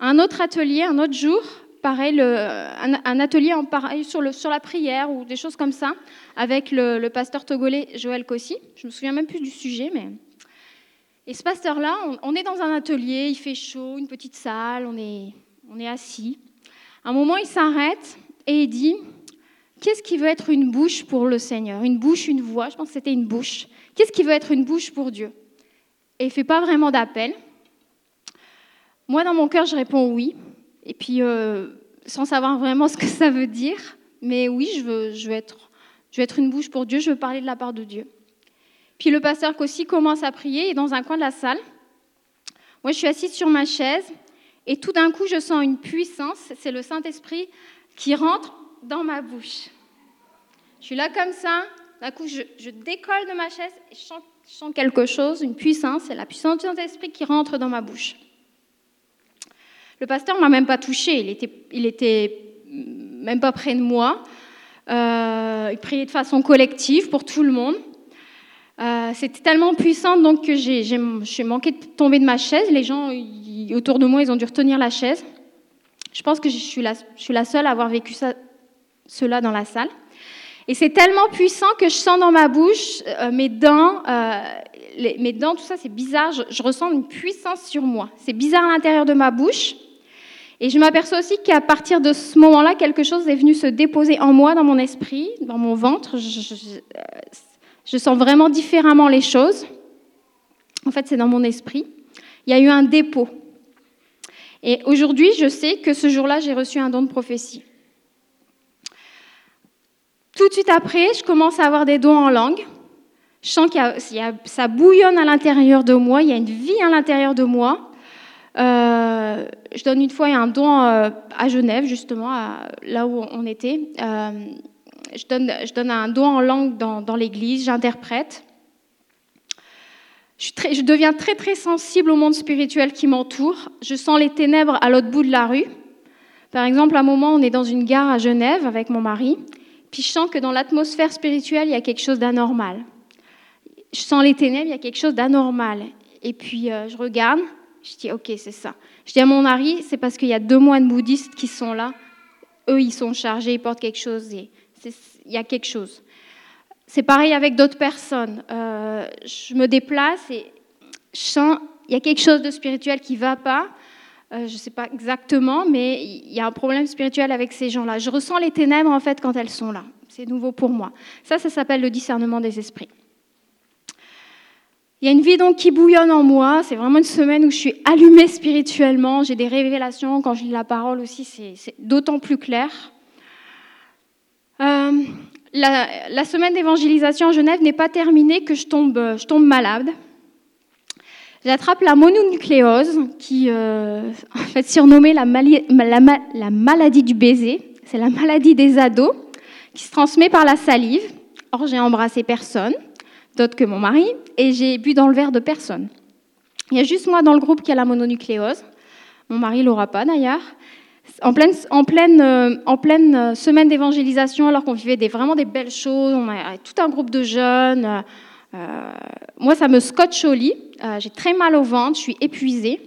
Un autre atelier, un autre jour, pareil, un, atelier en pareil sur, la prière ou des choses comme ça, avec le, pasteur togolais Joël Kossi. Je me souviens même plus du sujet, mais. Et ce pasteur-là, on, est dans un atelier, il fait chaud, une petite salle, on est, on est assis. À un moment, il s'arrête et il dit Qu'est-ce qui veut être une bouche pour le Seigneur? Une bouche, une voix, je pense que c'était une bouche. Qu'est-ce qui veut être une bouche pour Dieu? Et il ne fait pas vraiment d'appel. Moi, dans mon cœur, je réponds oui. Et puis, euh, sans savoir vraiment ce que ça veut dire, mais oui, je veux, être, une bouche pour Dieu, je veux parler de la part de Dieu. Puis le pasteur aussi commence à prier et dans un coin de la salle, moi je suis assise sur ma chaise et tout d'un coup je sens une puissance, c'est le Saint-Esprit qui rentre dans ma bouche. Je suis là comme ça, d'un coup je, je, décolle de ma chaise et je sens, je sens quelque chose, une puissance, c'est la puissance du Saint-Esprit qui rentre dans ma bouche. Le pasteur ne m'a même pas touché, il était, il était même pas près de moi. Euh, il priait de façon collective pour tout le monde. Euh, c'était tellement puissant donc que j'ai manqué de tomber de ma chaise. Les gens autour de moi, ils ont dû retenir la chaise. Je pense que je suis la, seule à avoir vécu cela dans la salle. Et c'est tellement puissant que je sens dans ma bouche, euh, mes dents, mes dents, tout ça, c'est bizarre. Je, ressens une puissance sur moi. C'est bizarre à l'intérieur de ma bouche. Et je m'aperçois aussi qu'à partir de ce moment-là, quelque chose est venu se déposer en moi, dans mon esprit, dans mon ventre. Je, sens vraiment différemment les choses. En fait, c'est dans mon esprit. Il y a eu un dépôt. Et aujourd'hui, je sais que ce jour-là, j'ai reçu un don de prophétie. Tout de suite après, je commence à avoir des dons en langue. Je sens que ça bouillonne à l'intérieur de moi, il y a une vie à l'intérieur de moi. Euh, je donne une fois un don euh, à Genève, justement, là où on était. Euh, je, donne, un don en langue dans, l'église, j'interprète. Je, je, deviens très très sensible au monde spirituel qui m'entoure. Je sens les ténèbres à l'autre bout de la rue. Par exemple, à un moment, on est dans une gare à Genève avec mon mari, puis je sens que dans l'atmosphère spirituelle, il y a quelque chose d'anormal. Je sens les ténèbres, il y a quelque chose d'anormal. Et puis je regarde, je dis, ok, c'est ça. Je dis à mon mari, c'est parce qu'il y a deux moines bouddhistes qui sont là. Eux, ils sont chargés, ils portent quelque chose. Et il y a quelque chose. C'est pareil avec d'autres personnes. Euh, je me déplace et je sens, il y a quelque chose de spirituel qui ne va pas. Euh, je ne sais pas exactement, mais il y a un problème spirituel avec ces gens-là. Je ressens les ténèbres, en fait, quand elles sont là. C'est nouveau pour moi. Ça, ça s'appelle le discernement des esprits. Il y a une vie donc qui bouillonne en moi. C'est vraiment une semaine où je suis allumée spirituellement. J'ai des révélations. Quand je lis la parole aussi, c'est d'autant plus clair. Euh, la, semaine d'évangélisation en Genève n'est pas terminée que je tombe, je tombe malade. J'attrape la mononucléose, qui euh, en fait surnommée la, la maladie du baiser. C'est la maladie des ados qui se transmet par la salive. Or, j'ai embrassé personne d'autres que mon mari, et j'ai bu dans le verre de personne. Il y a juste moi dans le groupe qui a la mononucléose. Mon mari l'aura pas d'ailleurs. En pleine, euh, euh, semaine d'évangélisation, alors qu'on vivait vraiment des belles choses, on a tout un groupe de jeunes. Euh, moi, ça me scotche au lit. j'ai très mal au ventre, je suis épuisée.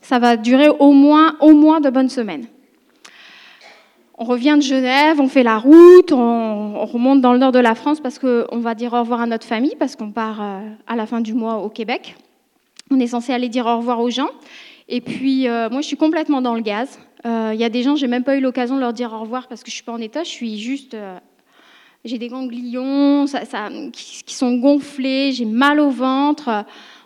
Ça va durer au moins, au moins de bonnes semaines on revient de Genève, on fait la route, on, remonte dans le nord de la France parce qu'on va dire au revoir à notre famille, parce qu'on part euh, à la fin du mois au Québec. On est censé aller dire au revoir aux gens. Et puis, euh, moi, je suis complètement dans le gaz. Il y a des gens, j'ai même pas eu l'occasion de leur dire au revoir parce que je suis pas en état. Je suis juste, j'ai des ganglions qui, sont gonflés, j'ai mal au ventre.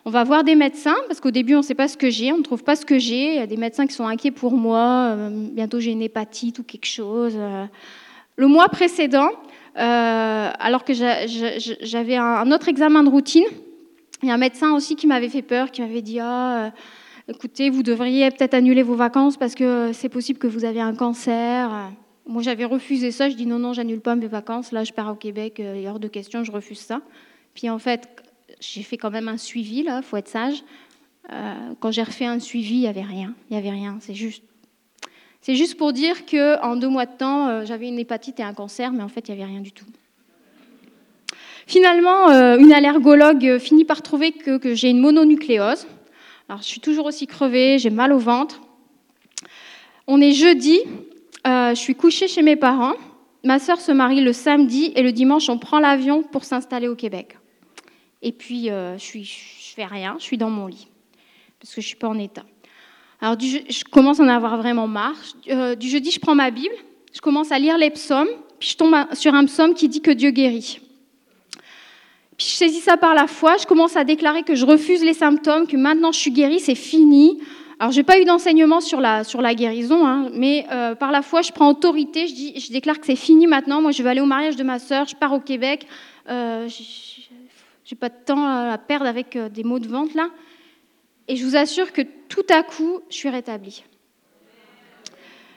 On va voir des médecins, parce qu'au début, on ne sait pas ce que j'ai, on ne trouve pas ce que j'ai. Il y a des médecins qui sont inquiets pour moi. Euh, bientôt, j'ai une hépatite ou quelque chose. Euh. Le mois précédent, euh, alors que j'avais un autre examen de routine, il y a un médecin aussi qui m'avait fait peur, qui m'avait dit ah, écoutez, vous devriez peut-être annuler vos vacances parce que c'est possible que vous avez un cancer. Moi, j'avais refusé ça. Je dis non, non, j'annule pas mes vacances. Là, je pars au Québec, il a hors de question, je refuse ça. Puis en fait, j'ai fait quand même un suivi, là, faut être sage. Euh, quand j'ai refait un suivi, il n'y avait rien. Il avait rien. C'est juste. C'est juste pour dire qu'en deux mois de temps, euh, j'avais une hépatite et un cancer, mais en fait, il n'y avait rien du tout. Finalement, euh, une allergologue finit par trouver que, que j'ai une mononucléose. Alors, je suis toujours aussi crevée, j'ai mal au ventre. On est jeudi, je suis couchée chez mes parents. Ma sœur se marie le samedi et le dimanche, on prend l'avion pour s'installer au Québec. Et puis, euh, je ne je fais rien, je suis dans mon lit, parce que je ne suis pas en état. Alors, je commence à en avoir vraiment marre. Euh, du jeudi, je prends ma Bible, je commence à lire les psaumes, puis je tombe sur un psaume qui dit que Dieu guérit. Puis je saisis ça par la foi, je commence à déclarer que je refuse les symptômes, que maintenant je suis guérie, c'est fini. Alors, je n'ai pas eu d'enseignement sur la, sur la guérison, hein, mais euh, par la foi, je prends autorité, je, dis, je déclare que c'est fini maintenant. Moi, je vais aller au mariage de ma sœur, je pars au Québec. Euh, j'ai pas de temps à perdre avec euh, des mots de vente là. Et je vous assure que tout à coup, je suis rétablie.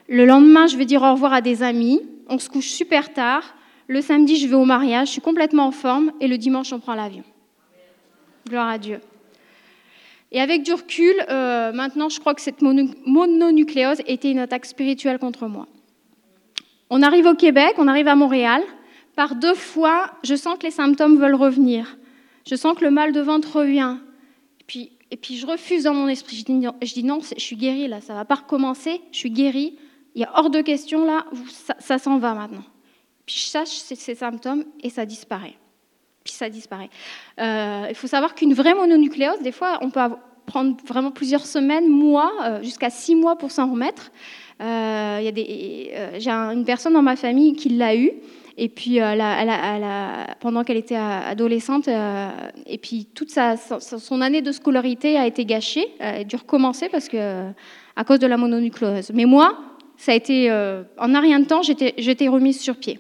Le lendemain, je vais dire au revoir à des amis. On se couche super tard. Le samedi, je vais au mariage. Je suis complètement en forme. Et le dimanche, on prend l'avion. Gloire à Dieu. Et avec du recul, euh, maintenant, je crois que cette mononucléose était une attaque spirituelle contre moi. On arrive au Québec, on arrive à Montréal. Par deux fois, je sens que les symptômes veulent revenir. Je sens que le mal de ventre revient. Et puis, et puis je refuse dans mon esprit. Je dis non, je, suis guérie là, ça va pas recommencer. Je suis guérie. Il y a hors de question là, ça, s'en va maintenant. Puis je sache ces symptômes et ça disparaît. Puis ça disparaît. Euh, il faut savoir qu'une vraie mononucléose, des fois, on peut prendre vraiment plusieurs semaines, mois, euh, jusqu'à six mois pour s'en remettre. Euh, J'ai une personne dans ma famille qui l'a eu. Et puis, euh, pendant qu'elle était adolescente, euh, et puis toute son année de scolarité a été gâchée, elle a dû recommencer parce que, à cause de la mononucléose. Mais moi, ça a été, euh, en un rien de temps, j'étais remise sur pied.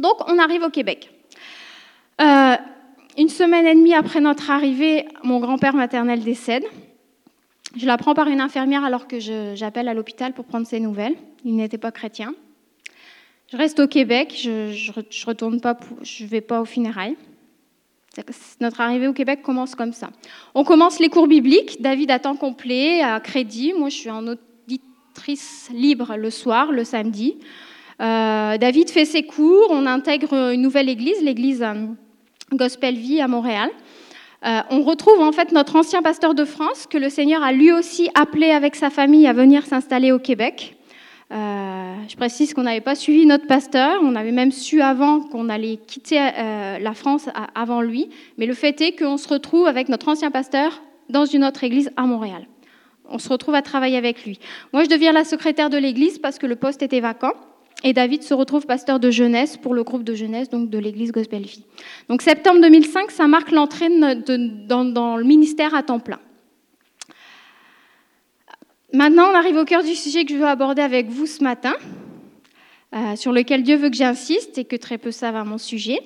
Donc, on arrive au Québec. une semaine et demie après notre arrivée, mon grand-père maternel décède. Je l'apprends par une infirmière alors que j'appelle à l'hôpital pour prendre ses nouvelles. Il n'était pas chrétien. Je reste au Québec, je ne retourne pas, je vais pas au funérailles. Notre arrivée au Québec commence comme ça. On commence les cours bibliques, David à temps complet, à crédit. Moi, je suis en auditrice libre le soir, le samedi. Euh, David fait ses cours, on intègre une nouvelle église, l'église euh, Gospel Vie à Montréal. Euh, on retrouve en fait notre ancien pasteur de France, que le Seigneur a lui aussi appelé avec sa famille à venir s'installer au Québec. Euh, je précise qu'on n'avait pas suivi notre pasteur, on avait même su avant qu'on allait quitter euh, la France avant lui, mais le fait est qu'on se retrouve avec notre ancien pasteur dans une autre église à Montréal. On se retrouve à travailler avec lui. Moi, je deviens la secrétaire de l'église parce que le poste était vacant. Et David se retrouve pasteur de jeunesse pour le groupe de jeunesse donc de l'église Gospel Vie. Donc septembre 2005, ça marque l'entrée dans le ministère à temps plein. Maintenant, on arrive au cœur du sujet que je veux aborder avec vous ce matin, euh, sur lequel Dieu veut que j'insiste et que très peu savent à mon sujet.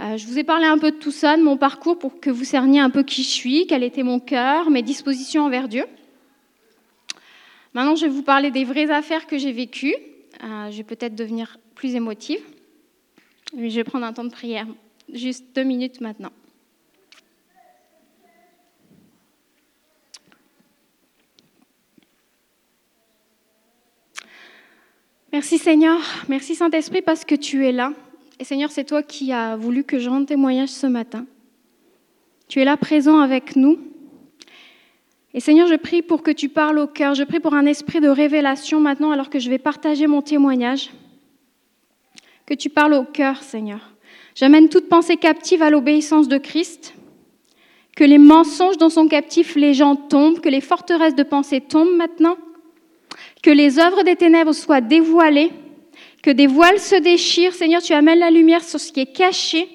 Euh, je vous ai parlé un peu de tout ça, de mon parcours, pour que vous cerniez un peu qui je suis, quel était mon cœur, mes dispositions envers Dieu. Maintenant, je vais vous parler des vraies affaires que j'ai vécues. Euh, je vais peut-être devenir plus émotive, mais je vais prendre un temps de prière, juste deux minutes maintenant. Merci Seigneur, merci Saint-Esprit parce que tu es là. Et Seigneur, c'est toi qui as voulu que je rende témoignage ce matin. Tu es là présent avec nous. Et Seigneur, je prie pour que tu parles au cœur. Je prie pour un esprit de révélation maintenant alors que je vais partager mon témoignage. Que tu parles au cœur, Seigneur. J'amène toute pensée captive à l'obéissance de Christ. Que les mensonges dont sont captifs les gens tombent, que les forteresses de pensée tombent maintenant Que les œuvres des ténèbres soient dévoilées, que des voiles se déchirent. Seigneur, tu amènes la lumière sur ce qui est caché.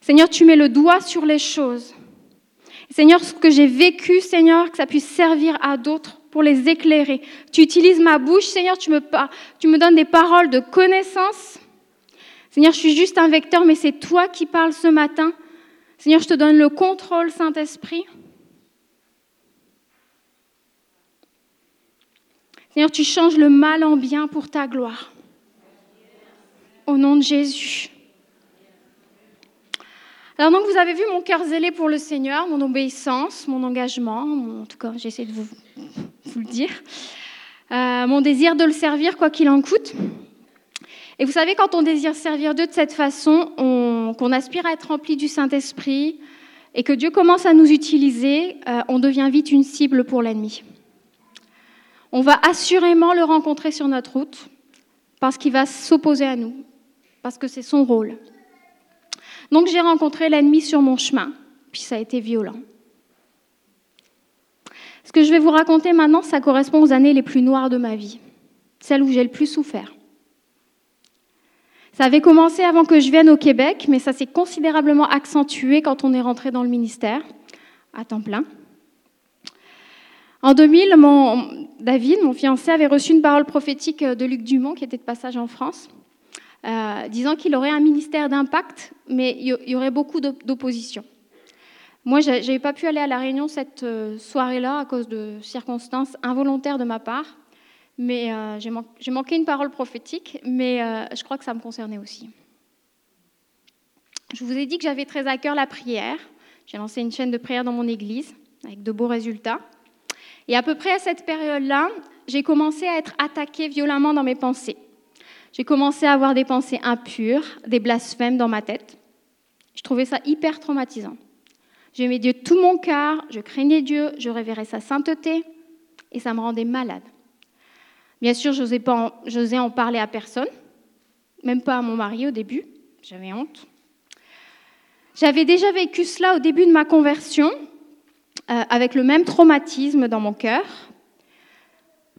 Seigneur, tu mets le doigt sur les choses. Seigneur, ce que j'ai vécu, Seigneur, que ça puisse servir à d'autres pour les éclairer. Tu utilises ma bouche, Seigneur, tu me, tu me donnes des paroles de connaissance. Seigneur, je suis juste un vecteur, mais c'est toi qui parles ce matin. Seigneur, je te donne le contrôle, Saint-Esprit. Seigneur, tu changes le mal en bien pour ta gloire. Au nom de Jésus. Alors donc vous avez vu mon cœur zélé pour le Seigneur, mon obéissance, mon engagement, en tout cas j'essaie de vous, le dire, euh, mon désir de le servir quoi qu'il en coûte. Et vous savez, quand on désire servir Dieu de cette façon, qu'on aspire à être rempli du Saint-Esprit et que Dieu commence à nous utiliser, euh, on devient vite une cible pour l'ennemi. On va assurément le rencontrer sur notre route parce qu'il va s'opposer à nous, parce que c'est son rôle. Donc j'ai rencontré l'ennemi sur mon chemin, puis ça a été violent. Ce que je vais vous raconter maintenant, ça correspond aux années les plus noires de ma vie, celles où j'ai le plus souffert. Ça avait commencé avant que je vienne au Québec, mais ça s'est considérablement accentué quand on est rentré dans le ministère, à temps plein. En 2000, mon, David, mon fiancé, avait reçu une parole prophétique de Luc Dumont, qui était de passage en France. Euh, disant qu'il aurait un ministère d'impact, mais il y aurait beaucoup d'opposition. Moi, je n'avais pas pu aller à la réunion cette euh, soirée-là à cause de circonstances involontaires de ma part, mais euh, j'ai manqué une parole prophétique, mais je crois que ça me concernait aussi. Je vous ai dit que j'avais très à cœur la prière. J'ai lancé une chaîne de prière dans mon église avec de beaux résultats. Et à peu près à cette période-là, j'ai commencé à être attaquée violemment dans mes pensées. J'ai commencé à avoir des pensées impures, des blasphèmes dans ma tête. Je trouvais ça hyper traumatisant. J'aimais Dieu tout mon cœur, je craignais Dieu, je révérais sa sainteté, et ça me rendait malade. Bien sûr, je n'osais en parler à personne, même pas à mon mari au début, j'avais honte. J'avais déjà vécu cela au début de ma conversion, euh, avec le même traumatisme dans mon cœur,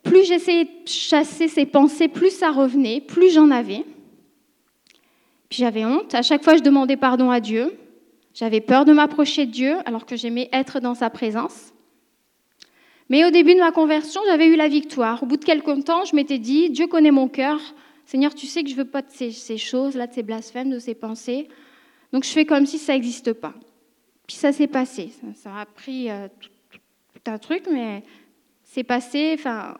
plus j'essayais de chasser ces pensées, plus ça revenait, plus j'en avais. Puis j'avais honte. À chaque fois, je demandais pardon à Dieu. J'avais peur de m'approcher de Dieu alors que j'aimais être dans sa présence. Mais au début de ma conversion, j'avais eu la victoire. Au bout de quelques temps, je m'étais dit, Dieu connaît mon cœur. Seigneur, tu sais que je ne veux pas de ces, choses-là, de ces blasphèmes, de ces pensées. Donc je fais comme si ça n'existe pas. Puis ça s'est passé. Ça, a pris euh, tout, un truc, mais c'est passé. Enfin,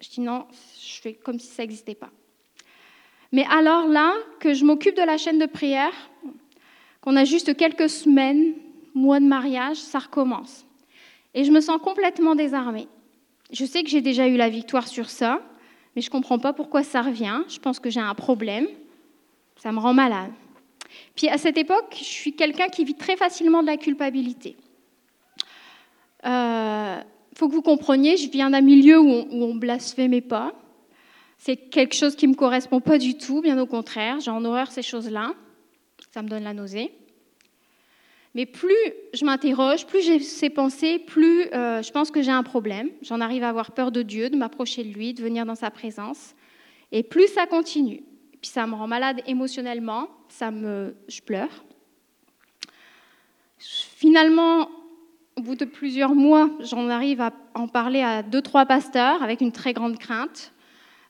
je dis non, je fais comme si ça n'existait pas. Mais alors là, que je m'occupe de la chaîne de prière, qu'on a juste quelques semaines, mois de mariage, ça recommence. Et je me sens complètement désarmée. Je sais que j'ai déjà eu la victoire sur ça, mais je ne comprends pas pourquoi ça revient. Je pense que j'ai un problème. Ça me rend malade. Puis à cette époque, je suis quelqu'un qui vit très facilement de la culpabilité. Euh, il faut que vous compreniez, je viens d'un milieu où on, blasphémait pas. C'est quelque chose qui ne me correspond pas du tout, bien au contraire. J'ai en horreur ces choses-là. Ça me donne la nausée. Mais plus je m'interroge, plus j'ai ces pensées, plus euh, je pense que j'ai un problème. J'en arrive à avoir peur de Dieu, de m'approcher de lui, de venir dans sa présence. Et plus ça continue. Puis ça me rend malade émotionnellement, ça me, je pleure. Finalement, au bout de plusieurs mois, j'en arrive à en parler à deux, trois pasteurs avec une très grande crainte.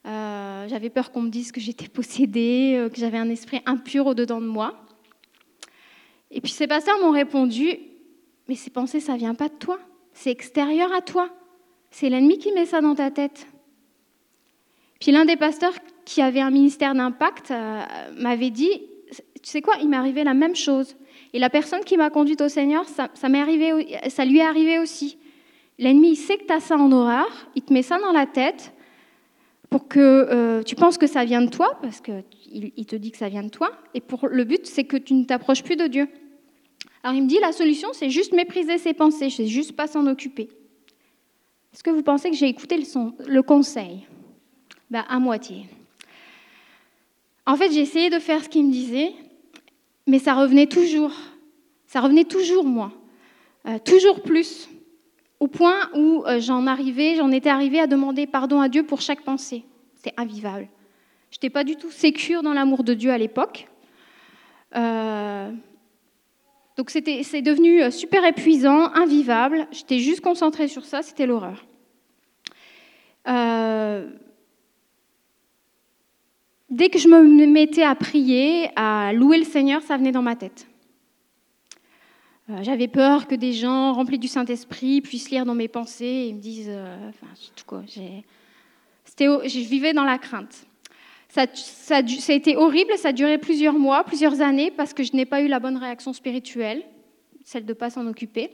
Euh, j'avais peur qu'on me dise que j'étais possédée, euh, que j'avais un esprit impur au-dedans de moi. Et puis ces pasteurs m'ont répondu, mais ces pensées, ça vient pas de toi, c'est extérieur à toi. C'est l'ennemi qui met ça dans ta tête. Puis l'un des pasteurs qui avait un ministère d'impact euh, m'avait dit, tu sais quoi, il m'est arrivé la même chose. Et la personne qui m'a conduite au Seigneur, ça, arrivé, ça lui est arrivé aussi. L'ennemi, il sait que tu as ça en horreur, il te met ça dans la tête pour que euh, tu penses que ça vient de toi, parce qu'il il te dit que ça vient de toi, et pour le but, c'est que tu ne t'approches plus de Dieu. Alors il me dit, la solution, c'est juste mépriser ses pensées, sais juste pas s'en occuper. Est-ce que vous pensez que j'ai écouté le, le conseil? Ben, À moitié. En fait, j'ai essayé de faire ce qu'il me disait, mais ça revenait toujours. Ça revenait toujours, moi. Euh, toujours plus. au point où euh, j'en arrivais, j'en étais arrivée à demander pardon à Dieu pour chaque pensée. C'est invivable. Je n'étais pas du tout sécure dans l'amour de Dieu à l'époque. Euh, donc c'était, c'est devenu super épuisant, invivable. J'étais juste concentrée sur ça, c'était l'horreur. Dès que je me mettais à prier, à louer le Seigneur, ça venait dans ma tête. Euh, j'avais peur que des gens remplis du Saint-Esprit puissent lire dans mes pensées et me disent, euh, enfin, tout quoi, je vivais dans la crainte. Ça, ça, a été horrible, ça a duré plusieurs mois, plusieurs années, parce que je n'ai pas eu la bonne réaction spirituelle, celle de ne pas s'en occuper,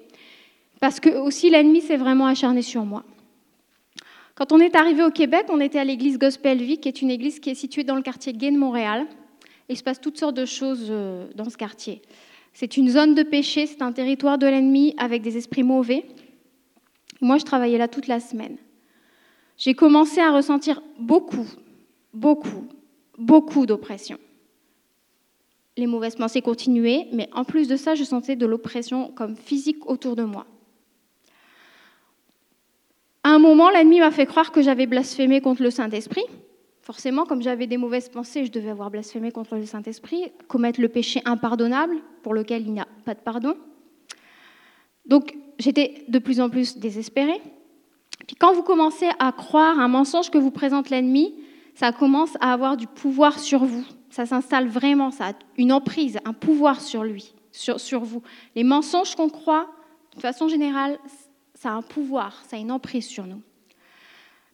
parce que aussi l'ennemi s'est vraiment acharné sur moi. Quand on est arrivé au Québec, on était à l'église Gospel Vie, qui est une église qui est située dans le quartier gay de Montréal. Il se passe toutes sortes de choses euh, dans ce quartier. C'est une zone de péché, c'est un territoire de l'ennemi avec des esprits mauvais. Moi, je travaillais là toute la semaine. J'ai commencé à ressentir beaucoup, beaucoup, beaucoup d'oppression. Les mauvaises pensées continuaient, mais en plus de ça, je sentais de l'oppression comme physique autour de moi. À un moment, l'ennemi m'a fait croire que j'avais blasphémé contre le Saint-Esprit. Forcément, comme j'avais des mauvaises pensées, je devais avoir blasphémé contre le Saint-Esprit, commettre le péché impardonnable pour lequel il n'y a pas de pardon. Donc, j'étais de plus en plus désespérée. Puis quand vous commencez à croire un mensonge que vous présente l'ennemi, ça commence à avoir du pouvoir sur vous. Ça s'installe vraiment, ça a une emprise, un pouvoir sur lui, sur, sur vous. Les mensonges qu'on croit, de façon générale, ça a un pouvoir, ça a une emprise sur nous.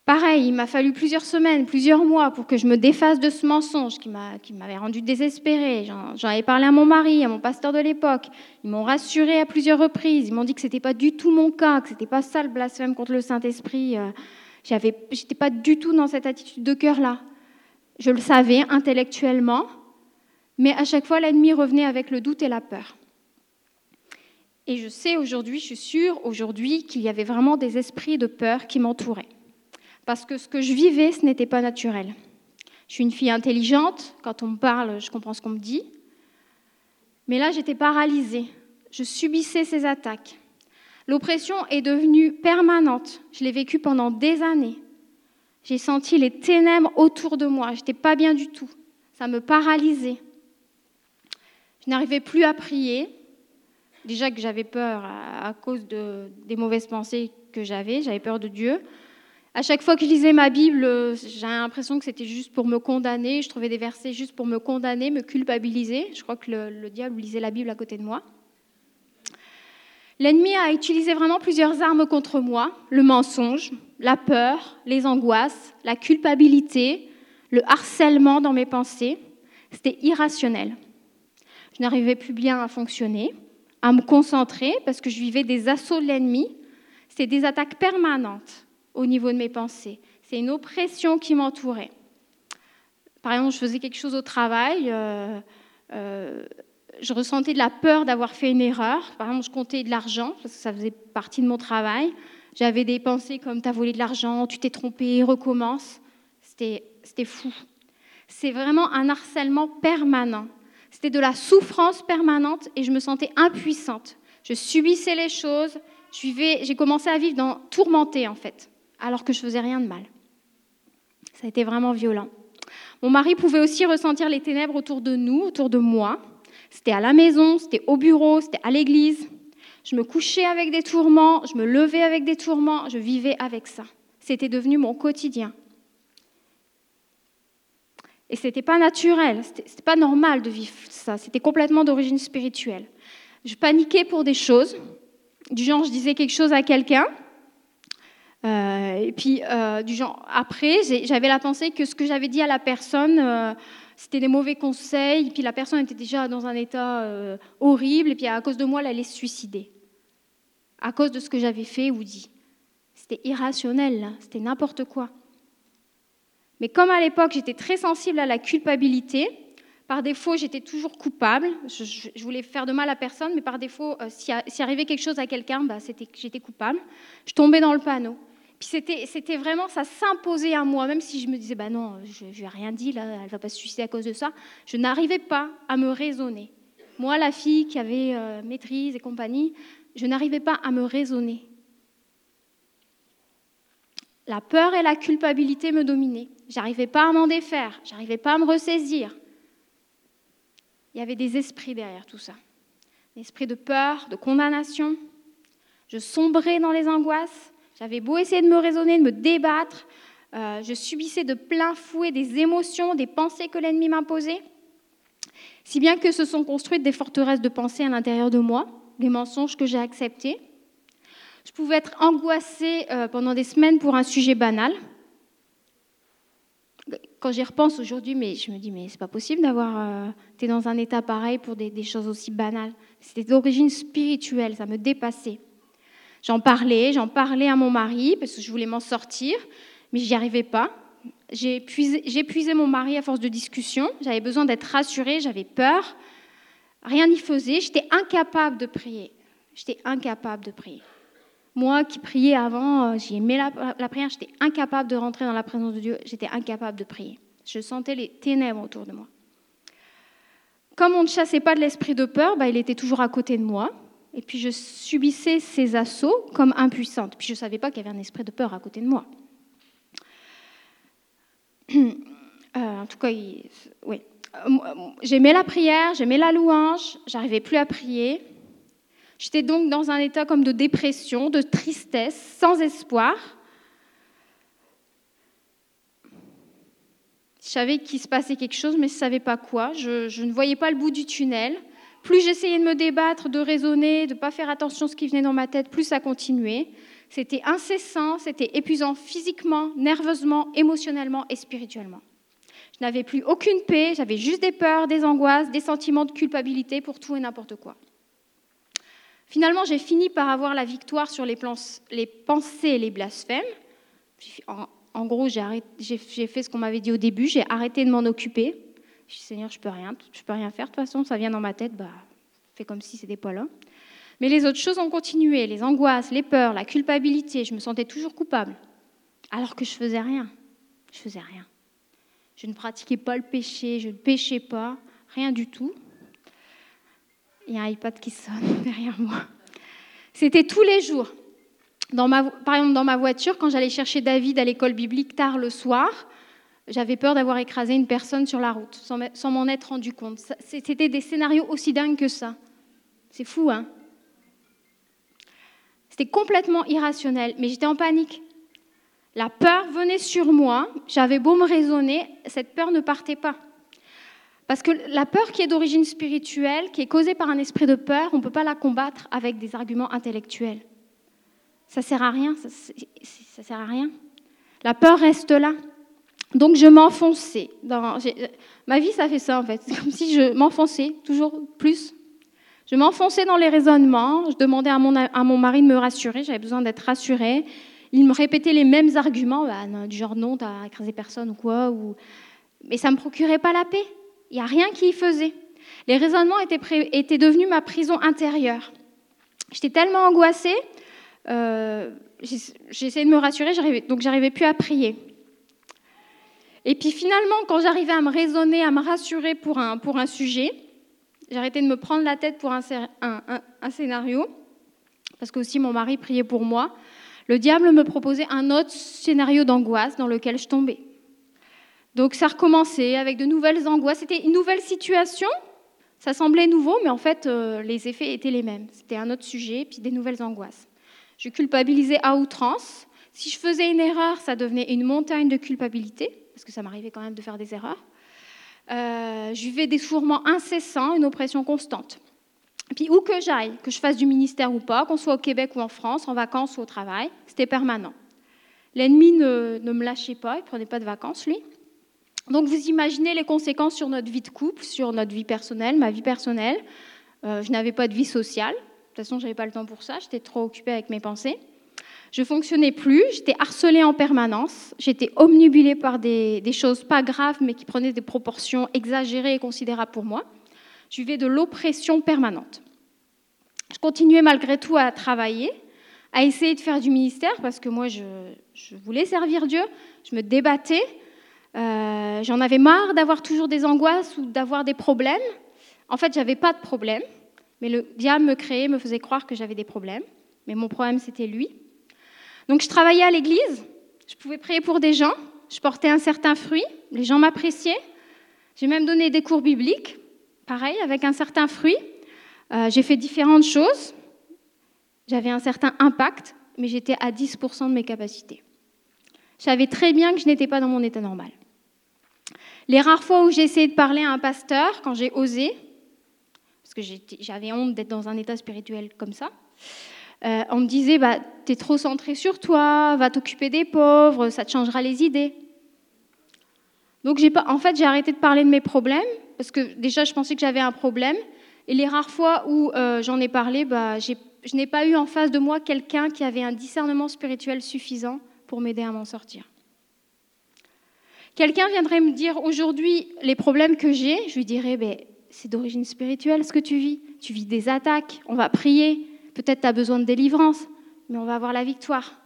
Pareil, il m'a fallu plusieurs semaines, plusieurs mois pour que je me défasse de ce mensonge qui m'avait rendu désespérée. J'en avais parlé à mon mari, à mon pasteur de l'époque. Ils m'ont rassuré à plusieurs reprises. Ils m'ont dit que ce n'était pas du tout mon cas, que ce n'était pas ça le blasphème contre le Saint-Esprit. Euh, je n'étais pas du tout dans cette attitude de cœur-là. Je le savais intellectuellement, mais à chaque fois, l'ennemi revenait avec le doute et la peur. Et je sais aujourd'hui, je suis sûre aujourd'hui qu'il y avait vraiment des esprits de peur qui m'entouraient. Parce que ce que je vivais, ce n'était pas naturel. Je suis une fille intelligente, quand on me parle, je comprends ce qu'on me dit. Mais là, j'étais paralysée. Je subissais ces attaques. L'oppression est devenue permanente. Je l'ai vécue pendant des années. J'ai senti les ténèbres autour de moi. Je n'étais pas bien du tout. Ça me paralysait. Je n'arrivais plus à prier déjà que j'avais peur à, cause de, des mauvaises pensées que j'avais, j'avais peur de Dieu. À chaque fois que je lisais ma Bible, j'ai l'impression que c'était juste pour me condamner. Je trouvais des versets juste pour me condamner, me culpabiliser. Je crois que le diable lisait la Bible à côté de moi. L'ennemi a utilisé vraiment plusieurs armes contre moi le mensonge, la peur, les angoisses, la culpabilité, le harcèlement dans mes pensées. C'était irrationnel. Je n'arrivais plus bien à fonctionner à me concentrer parce que je vivais des assauts de l'ennemi. C'était des attaques permanentes au niveau de mes pensées. C'est une oppression qui m'entourait. Par exemple, je faisais quelque chose au travail, euh, euh, je ressentais de la peur d'avoir fait une erreur. Par exemple, je comptais de l'argent, parce que ça faisait partie de mon travail. J'avais des pensées comme tu as volé de l'argent, tu t'es trompé, recommence. C'était fou. C'est vraiment un harcèlement permanent. C'était de la souffrance permanente et je me sentais impuissante. Je subissais les choses, j'ai commencé à vivre dans tourmentée en fait, alors que je faisais rien de mal. Ça a été vraiment violent. Mon mari pouvait aussi ressentir les ténèbres autour de nous, autour de moi. C'était à la maison, c'était au bureau, c'était à l'église. Je me couchais avec des tourments, je me levais avec des tourments, je vivais avec ça. C'était devenu mon quotidien. Et ce n'était pas naturel, ce n'était pas normal de vivre ça, c'était complètement d'origine spirituelle. Je paniquais pour des choses, du genre je disais quelque chose à quelqu'un, euh, et puis euh, du genre après j'avais la pensée que ce que j'avais dit à la personne, euh, c'était des mauvais conseils, et puis la personne était déjà dans un état horrible, et puis à cause de moi elle allait se suicider, à cause de ce que j'avais fait ou dit. C'était irrationnel, c'était n'importe quoi. Mais comme à l'époque, j'étais très sensible à la culpabilité, par défaut, j'étais toujours coupable. Je, voulais faire de mal à personne, mais par défaut, euh, si, arrivait quelque chose à quelqu'un, bah, j'étais coupable. Je tombais dans le panneau. Puis c'était vraiment, ça s'imposait à moi, même si je me disais, bah non, je n'ai rien dit, là, elle va pas se suicider à cause de ça. Je n'arrivais pas à me raisonner. Moi, la fille qui avait euh, maîtrise et compagnie, je n'arrivais pas à me raisonner. La peur et la culpabilité me dominaient. J'arrivais pas à m'en défaire, j'arrivais pas à me ressaisir. Il y avait des esprits derrière tout ça. Des esprits de peur, de condamnation. Je sombrais dans les angoisses. J'avais beau essayer de me raisonner, de me débattre. Euh, je subissais de plein fouet des émotions, des pensées que l'ennemi m'imposait. Si bien que se sont construites des forteresses de pensée à l'intérieur de moi, des mensonges que j'ai acceptés. Je pouvais être angoissée euh, pendant des semaines pour un sujet banal. Quand j'y repense aujourd'hui, mais je me dis, mais c'est pas possible d'avoir euh, été dans un état pareil pour des, choses aussi banales. C'était d'origine spirituelle, ça me dépassait. J'en parlais, j'en parlais à mon mari parce que je voulais m'en sortir, mais j'y arrivais pas. Épuisé, mon mari à force de discussion. J'avais besoin d'être rassurée, j'avais peur. Rien n'y faisait. J'étais incapable de prier. J'étais incapable de prier. Moi qui priais avant, euh, j'aimais la, la prière, j'étais incapable de rentrer dans la présence de Dieu. J'étais incapable de prier. Je sentais les ténèbres autour de moi. Comme on ne chassait pas de l'esprit de peur, bah, il était toujours à côté de moi. Et puis je subissais ses assauts comme impuissante. Puis je ne savais pas qu'il y avait un esprit de peur à côté de moi. (clears throat) Euh, en tout cas, oui. Euh, j'aimais la prière, j'aimais la louange, j'arrivais plus à prier. J'étais donc dans un état comme de dépression, de tristesse, sans espoir. Je savais qu'il se passait quelque chose, mais je ne savais pas quoi. Je, ne voyais pas le bout du tunnel. Plus j'essayais de me débattre, de raisonner, de ne pas faire attention à ce qui venait dans ma tête, plus ça continuait. C'était incessant, c'était épuisant physiquement, nerveusement, émotionnellement et spirituellement. Je n'avais plus aucune paix, j'avais juste des peurs, des angoisses, des sentiments de culpabilité pour tout et n'importe quoi. Finalement, j'ai fini par avoir la victoire sur les, pensées et les blasphèmes. En, en gros, j'ai fait ce qu'on m'avait dit au début, j'ai arrêté de m'en occuper. Je dis, Seigneur, je peux rien, je peux rien faire. De toute façon, ça vient dans ma tête, bah, fais comme si c'était pas là. Mais les autres choses ont continué, les angoisses, les peurs, la culpabilité. Je me sentais toujours coupable, alors que je faisais rien. Je faisais rien. Je ne pratiquais pas le péché, je ne péchais pas, rien du tout. Il y a un iPad qui sonne (laughs) derrière moi. C'était tous les jours. Dans par exemple, dans ma voiture, quand j'allais chercher David à l'école biblique tard le soir, j'avais peur d'avoir écrasé une personne sur la route, sans m'en être rendu compte. C'était des scénarios aussi dingues que ça. C'est fou, hein c'était complètement irrationnel, mais j'étais en panique. La peur venait sur moi, j'avais beau me raisonner, cette peur ne partait pas. Parce que la peur qui est d'origine spirituelle, qui est causée par un esprit de peur, on ne peut pas la combattre avec des arguments intellectuels. Ça sert à rien, ça, sert à rien. La peur reste là. Donc je m'enfonçais. Dans, ma vie, ça fait ça en fait. C'est comme si je m'enfonçais toujours plus je m'enfonçais dans les raisonnements, je demandais à mon, mari de me rassurer, j'avais besoin d'être rassurée. Il me répétait les mêmes arguments, bah, du genre non, t'as écrasé personne ou quoi, mais ça ne me procurait pas la paix. Il n'y a rien qui y faisait. Les raisonnements étaient, devenus ma prison intérieure. J'étais tellement angoissée, euh, j'essayais de me rassurer, donc j'arrivais plus à prier. Et puis finalement, quand j'arrivais à me raisonner, à me rassurer pour un, un sujet, arrêté de me prendre la tête pour un, scénario, parce que aussi mon mari priait pour moi. Le diable me proposait un autre scénario d'angoisse dans lequel je tombais. Donc ça recommençait avec de nouvelles angoisses. C'était une nouvelle situation. Ça semblait nouveau, mais en fait, euh, les effets étaient les mêmes. C'était un autre sujet, puis des nouvelles angoisses. Je culpabilisais à outrance. Si je faisais une erreur, ça devenait une montagne de culpabilité, parce que ça m'arrivait quand même de faire des erreurs. Euh, je vivais des fourments incessants, une oppression constante. Puis où que j'aille, que je fasse du ministère ou pas, qu'on soit au Québec ou en France, en vacances ou au travail, c'était permanent. L'ennemi ne, me lâchait pas, il ne prenait pas de vacances, lui. Donc vous imaginez les conséquences sur notre vie de couple, sur notre vie personnelle, ma vie personnelle. Euh, je n'avais pas de vie sociale. De toute façon, je n'avais pas le temps pour ça, j'étais trop occupée avec mes pensées. Je fonctionnais plus, j'étais harcelée en permanence, j'étais omnibulée par des, choses pas graves mais qui prenaient des proportions exagérées et considérables pour moi. Je vivais de l'oppression permanente. Je continuais malgré tout à travailler, à essayer de faire du ministère parce que moi je, voulais servir Dieu, je me débattais, euh, j'en avais marre d'avoir toujours des angoisses ou d'avoir des problèmes. En fait, j'avais pas de problème, mais le diable me créait, me faisait croire que j'avais des problèmes. Mais mon problème, c'était lui. Donc je travaillais à l'église, je pouvais prier pour des gens, je portais un certain fruit, les gens m'appréciaient. J'ai même donné des cours bibliques, pareil, avec un certain fruit. Euh, j'ai fait différentes choses. J'avais un certain impact, mais j'étais à 10% de mes capacités. Je savais très bien que je n'étais pas dans mon état normal. Les rares fois où j'ai essayé de parler à un pasteur, quand j'ai osé, parce que j'avais honte d'être dans un état spirituel comme ça, euh, on me disait bah, Tu es trop centré sur toi, va t'occuper des pauvres, ça te changera les idées. Donc, en fait, j'ai arrêté de parler de mes problèmes, parce que déjà, je pensais que j'avais un problème. Et les rares fois où euh, j'en ai parlé, bah, je n'ai pas eu en face de moi quelqu'un qui avait un discernement spirituel suffisant pour m'aider à m'en sortir. Quelqu'un viendrait me dire aujourd'hui les problèmes que j'ai, je lui dirais ben, c'est d'origine spirituelle ce que tu vis. Tu vis des attaques, on va prier, peut-être tu as besoin de délivrance, mais on va avoir la victoire.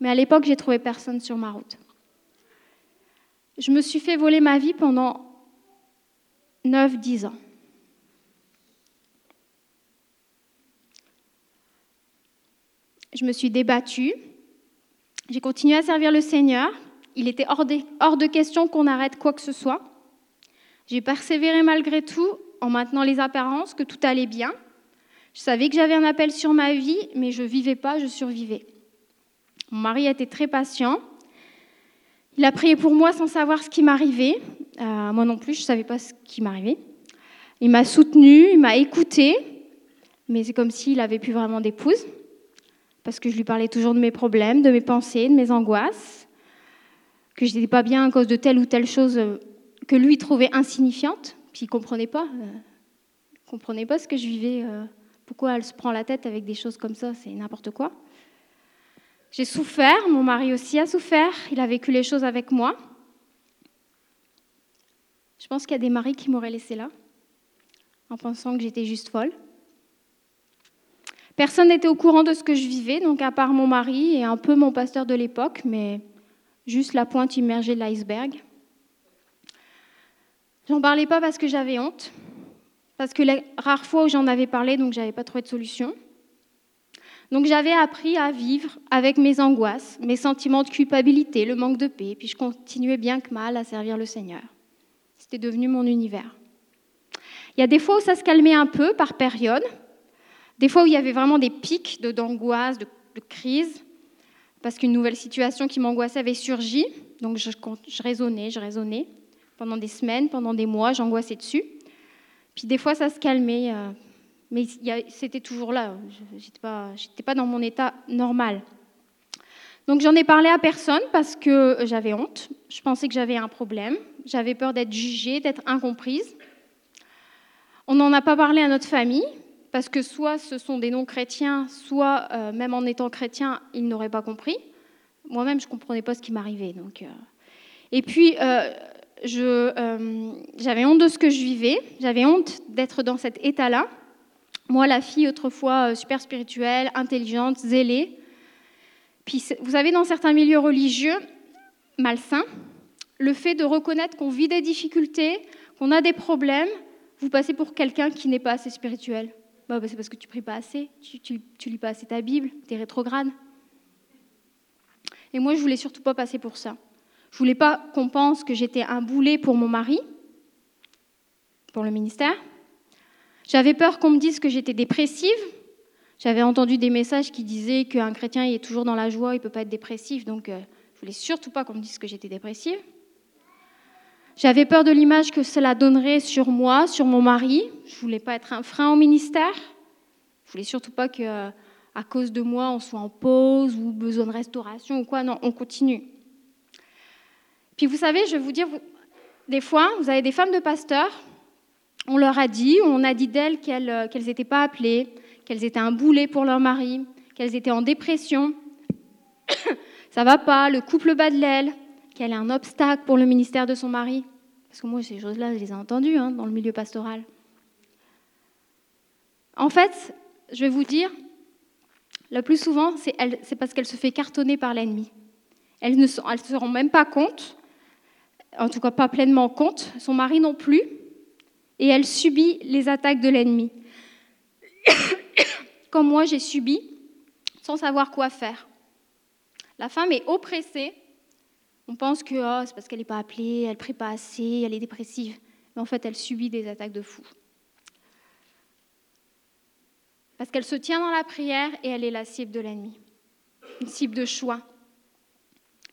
Mais à l'époque, j'ai trouvé personne sur ma route. Je me suis fait voler ma vie pendant 9-10 ans. Je me suis débattue. J'ai continué à servir le Seigneur. Il était hors de, question qu'on arrête quoi que ce soit. J'ai persévéré malgré tout en maintenant les apparences que tout allait bien. Je savais que j'avais un appel sur ma vie, mais je ne vivais pas, je survivais. Mon mari était très patient. Il a prié pour moi sans savoir ce qui m'arrivait. Euh, moi non plus, je ne savais pas ce qui m'arrivait. Il m'a soutenu, il m'a écouté, mais c'est comme s'il avait plus vraiment d'épouse, parce que je lui parlais toujours de mes problèmes, de mes pensées, de mes angoisses, que je n'étais pas bien à cause de telle ou telle chose euh, que lui trouvait insignifiante, puis il ne comprenait pas. Euh, comprenait pas ce que je vivais. pourquoi elle se prend la tête avec des choses comme ça, c'est n'importe quoi. J'ai souffert, mon mari aussi a souffert, il a vécu les choses avec moi. Je pense qu'il y a des maris qui m'auraient laissé là, en pensant que j'étais juste folle. Personne n'était au courant de ce que je vivais, donc à part mon mari et un peu mon pasteur de l'époque, mais juste la pointe immergée de l'iceberg. J'en parlais pas parce que j'avais honte, parce que les rares fois où j'en avais parlé, donc j'avais pas trouvé de solution. Donc j'avais appris à vivre avec mes angoisses, mes sentiments de culpabilité, le manque de paix, puis je continuais bien que mal à servir le Seigneur. C'était devenu mon univers. Il y a des fois où ça se calmait un peu par période, des fois où il y avait vraiment des pics d'angoisse, de, de, crise, parce qu'une nouvelle situation qui m'angoissait avait surgi. Donc je, raisonnais, je raisonnais. Pendant des semaines, pendant des mois, j'angoissais dessus. Puis des fois, ça se calmait. Euh, mais c'était toujours là. Je n'étais pas dans mon état normal. Donc j'en ai parlé à personne parce que j'avais honte. Je pensais que j'avais un problème. J'avais peur d'être jugée, d'être incomprise. On n'en a pas parlé à notre famille parce que soit ce sont des non-chrétiens, soit euh, même en étant chrétien, ils n'auraient pas compris. Moi-même, je ne comprenais pas ce qui m'arrivait. Euh. Et puis, euh, j'avais honte de ce que je vivais. J'avais honte d'être dans cet état-là. Moi, la fille autrefois super spirituelle, intelligente, zélée. Puis, vous savez, dans certains milieux religieux malsains, le fait de reconnaître qu'on vit des difficultés, qu'on a des problèmes, vous passez pour quelqu'un qui n'est pas assez spirituel. Bah, bah, c'est parce que tu pries pas assez, tu, lis pas assez ta Bible, tu es rétrograde. Et moi, je voulais surtout pas passer pour ça. Je voulais pas qu'on pense que j'étais un boulet pour mon mari, pour le ministère. J'avais peur qu'on me dise que j'étais dépressive. J'avais entendu des messages qui disaient qu'un chrétien est toujours dans la joie, il ne peut pas être dépressif, donc euh, je voulais surtout pas qu'on me dise que j'étais dépressive. J'avais peur de l'image que cela donnerait sur moi, sur mon mari. Je voulais pas être un frein au ministère. Je voulais surtout pas que, euh, à cause de moi, on soit en pause ou besoin de restauration ou quoi. Non, on continue. Puis vous savez, je vais vous dire, des fois, vous avez des femmes de pasteurs on leur a dit, on a dit d'elles qu'elles n'étaient euh, pas appelées, qu'elles étaient un boulet pour leur mari, qu'elles étaient en dépression. (coughs) Ça va pas, le couple bat de l'aile, qu'elle est un obstacle pour le ministère de son mari. Parce que moi, ces choses-là, je les ai entendues hein, dans le milieu pastoral. En fait, je vais vous dire, le plus souvent, c'est parce qu'elle se fait cartonner par l'ennemi. Elle ne se, rend même pas compte, en tout cas pas pleinement compte, son mari non plus, et elle subit les attaques de l'ennemi. (coughs) Comme moi, j'ai subi sans savoir quoi faire. La femme est oppressée On pense que oh, c'est parce qu'elle n'est pas appelée, elle ne prie pas assez, elle est dépressive. Mais en fait, elle subit des attaques de fou. Parce qu'elle se tient dans la prière et elle est la cible de l'ennemi. Une cible de choix.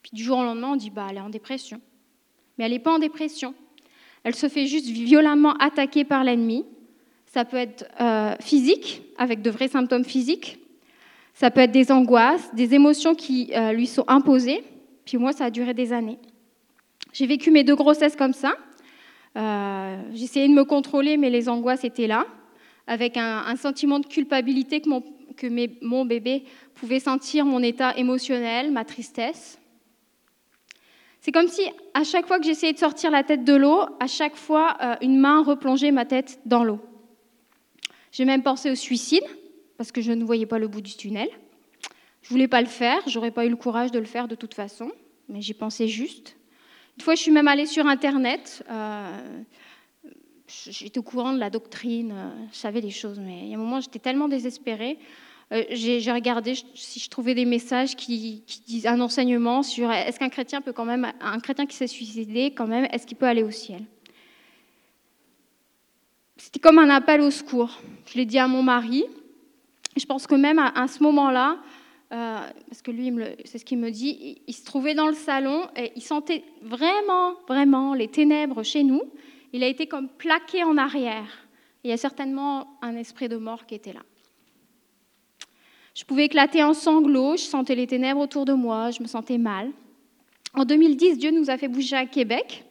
Puis du jour au lendemain, on dit bah, elle est en dépression. Mais elle n'est pas en dépression. Elle se fait juste violemment attaquer par l'ennemi. Ça peut être euh, physique, avec de vrais symptômes physiques. Ça peut être des angoisses, des émotions qui euh, lui sont imposées. Puis moi, ça a duré des années. J'ai vécu mes deux grossesses comme ça. Euh, J'essayais de me contrôler, mais les angoisses étaient là, avec un, sentiment de culpabilité que, mon, bébé pouvait sentir, mon état émotionnel, ma tristesse. C'est comme si à chaque fois que j'essayais de sortir la tête de l'eau, à chaque fois, euh, une main replongeait ma tête dans l'eau. J'ai même pensé au suicide, parce que je ne voyais pas le bout du tunnel. Je voulais pas le faire, j'aurais pas eu le courage de le faire de toute façon, mais j'y pensais juste. Une fois, je suis même allée sur Internet. Euh, j'étais au courant de la doctrine, euh, je savais des choses, mais il y a un moment, j'étais tellement désespérée. Euh, j'ai regardé si je trouvais des messages qui, qui disent un enseignement sur est-ce qu'un chrétien peut quand même, un chrétien qui s'est suicidé, quand même, est-ce qu'il peut aller au ciel? C'était comme un appel au secours. Je l'ai dit à mon mari. Je pense que même à, ce moment-là, parce que lui, c'est ce qu'il me dit, il, se trouvait dans le salon et il sentait vraiment, vraiment les ténèbres chez nous. Il a été comme plaqué en arrière. Il y a certainement un esprit de mort qui était là. Je pouvais éclater en sanglots, je sentais les ténèbres autour de moi, je me sentais mal. En 2010, Dieu nous a fait bouger à Québec.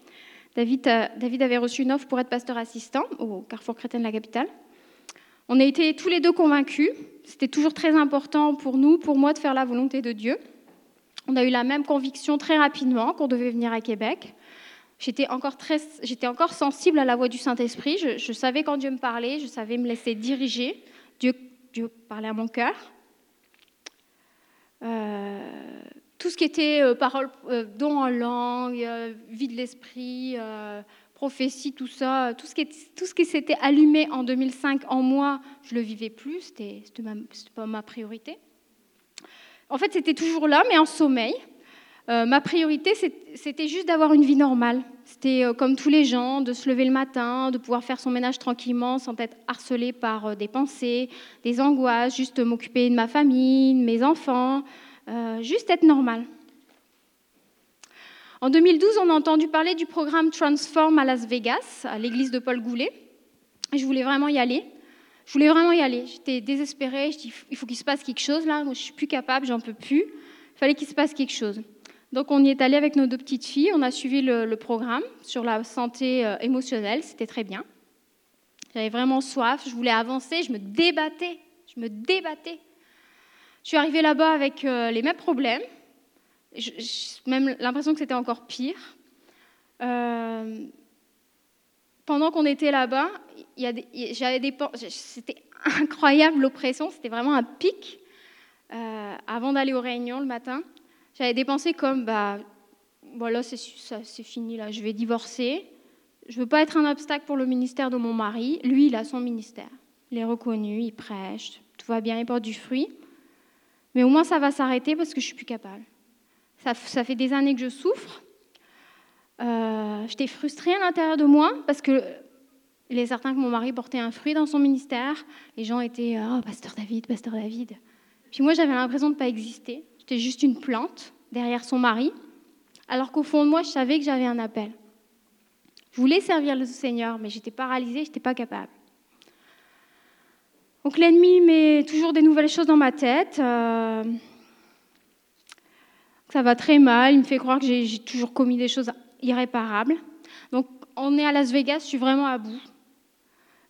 David, euh, David avait reçu une offre pour être pasteur assistant au Carrefour Chrétien de la capitale. On a été tous les deux convaincus. C'était toujours très important pour nous, pour moi, de faire la volonté de Dieu. On a eu la même conviction très rapidement qu'on devait venir à Québec. J'étais encore, très, j'étais encore sensible à la voix du Saint-Esprit. Je, savais quand Dieu me parlait, je savais me laisser diriger. Dieu, Dieu parlait à mon cœur. Euh, tout ce qui était euh, parole, euh, don en langue, vie de l'esprit, prophétie, tout ça, tout ce qui, s'était allumé en 2005 en moi, je le vivais plus, c'était pas ma priorité. En fait, c'était toujours là, mais en sommeil. Euh, ma priorité, c'était juste d'avoir une vie normale. C'était euh, comme tous les gens, de se lever le matin, de pouvoir faire son ménage tranquillement sans être harcelé par euh, des pensées, des angoisses, juste m'occuper de ma famille, de mes enfants, juste être normal. En 2012, on a entendu parler du programme Transform à Las Vegas, à l'église de Paul Goulet. je voulais vraiment y aller. Je voulais vraiment y aller. J'étais désespérée. Je dis, il faut qu'il se passe quelque chose là. Moi, je suis plus capable, j'en peux plus. Il fallait qu'il se passe quelque chose. Donc, on y est allé avec nos deux petites filles. On a suivi le, programme sur la santé euh, émotionnelle. C'était très bien. J'avais vraiment soif. Je voulais avancer. Je me débattais. Je me débattais. Je suis arrivée là-bas avec euh, les mêmes problèmes j'ai même l'impression que c'était encore pire. Euh, pendant qu'on était là-bas, c'était incroyable l'oppression, c'était vraiment un pic. Euh, avant d'aller aux réunions le matin, j'avais des pensées comme bah voilà c'est, c'est fini là, je vais divorcer. Je veux pas être un obstacle pour le ministère de mon mari. Lui, il a son ministère. Il est reconnu, il prêche, tout va bien, il porte du fruit. Mais au moins ça va s'arrêter parce que je suis plus capable. Ça, fait des années que je souffre. Euh, J'étais frustrée à l'intérieur de moi parce que il est certain que mon mari portait un fruit dans son ministère. Les gens étaient Oh, Pasteur David, Pasteur David. Puis moi, j'avais l'impression de ne pas exister. J'étais juste une plante derrière son mari. Alors qu'au fond de moi, je savais que j'avais un appel. Je voulais servir le Seigneur, mais j'étais paralysée, je n'étais pas capable. Donc l'ennemi met toujours des nouvelles choses dans ma tête. Euh, ça va très mal, il me fait croire que j'ai toujours commis des choses irréparables. Donc on est à Las Vegas, je suis vraiment à bout.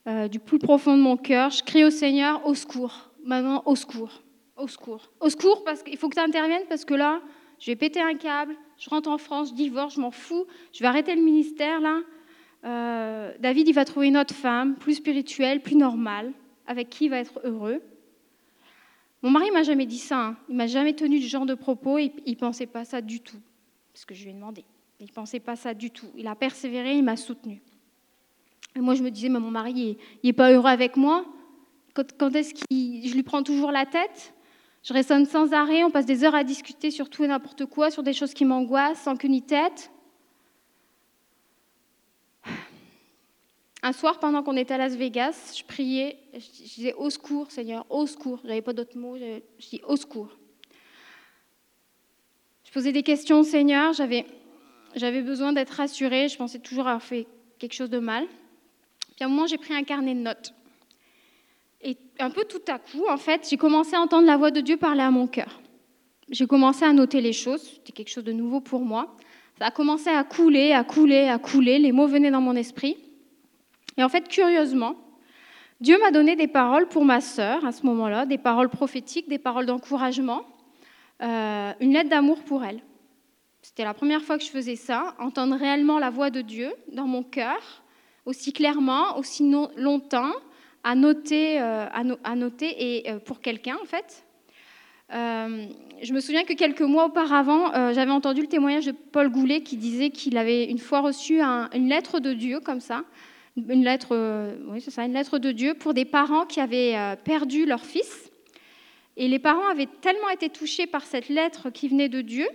Euh, du plus profond de mon cœur, je crie au Seigneur, au secours. Maintenant, au secours, au secours. Au secours, parce qu'il faut que tu interviennes, parce que là, je vais péter un câble, je rentre en France, je divorce, je m'en fous, je vais arrêter le ministère, là. Euh, David, il va trouver une autre femme, plus spirituelle, plus normale, avec qui il va être heureux. Mon mari m'a jamais dit ça. Hein. Il m'a jamais tenu ce genre de propos. Il, ne pensait pas ça du tout. Parce que je lui ai demandé. Il pensait pas ça du tout. Il a persévéré, il m'a soutenu. Et moi, je me disais, mais mon mari, il n'est pas heureux avec moi. Quand, est-ce qu'il. Je lui prends toujours la tête? Je résonne sans arrêt, on passe des heures à discuter sur tout et n'importe quoi, sur des choses qui m'angoissent, sans qu'une tête. Un soir, pendant qu'on était à Las Vegas, je priais, je disais au secours, Seigneur, au secours. Je n'avais pas d'autres mots, je dis au secours. Je posais des questions au Seigneur, j'avais, j'avais besoin d'être rassurée, je pensais toujours avoir fait quelque chose de mal. Puis à un moment, j'ai pris un carnet de notes. Et un peu tout à coup, en fait, j'ai commencé à entendre la voix de Dieu parler à mon cœur. J'ai commencé à noter les choses, c'était quelque chose de nouveau pour moi. Ça a commencé à couler, à couler, à couler, les mots venaient dans mon esprit. Et en fait, curieusement, Dieu m'a donné des paroles pour ma sœur à ce moment-là, des paroles prophétiques, des paroles d'encouragement, euh, une lettre d'amour pour elle. C'était la première fois que je faisais ça, entendre réellement la voix de Dieu dans mon cœur, aussi clairement, aussi longtemps, à noter, euh, à, noter et euh, pour quelqu'un en fait. Je me souviens que quelques mois auparavant, j'avais entendu le témoignage de Paul Goulet qui disait qu'il avait une fois reçu une lettre de Dieu comme ça, une lettre, oui c'est ça, une lettre de Dieu pour des parents qui avaient perdu leur fils. Et les parents avaient tellement été touchés par cette lettre qui venait de Dieu,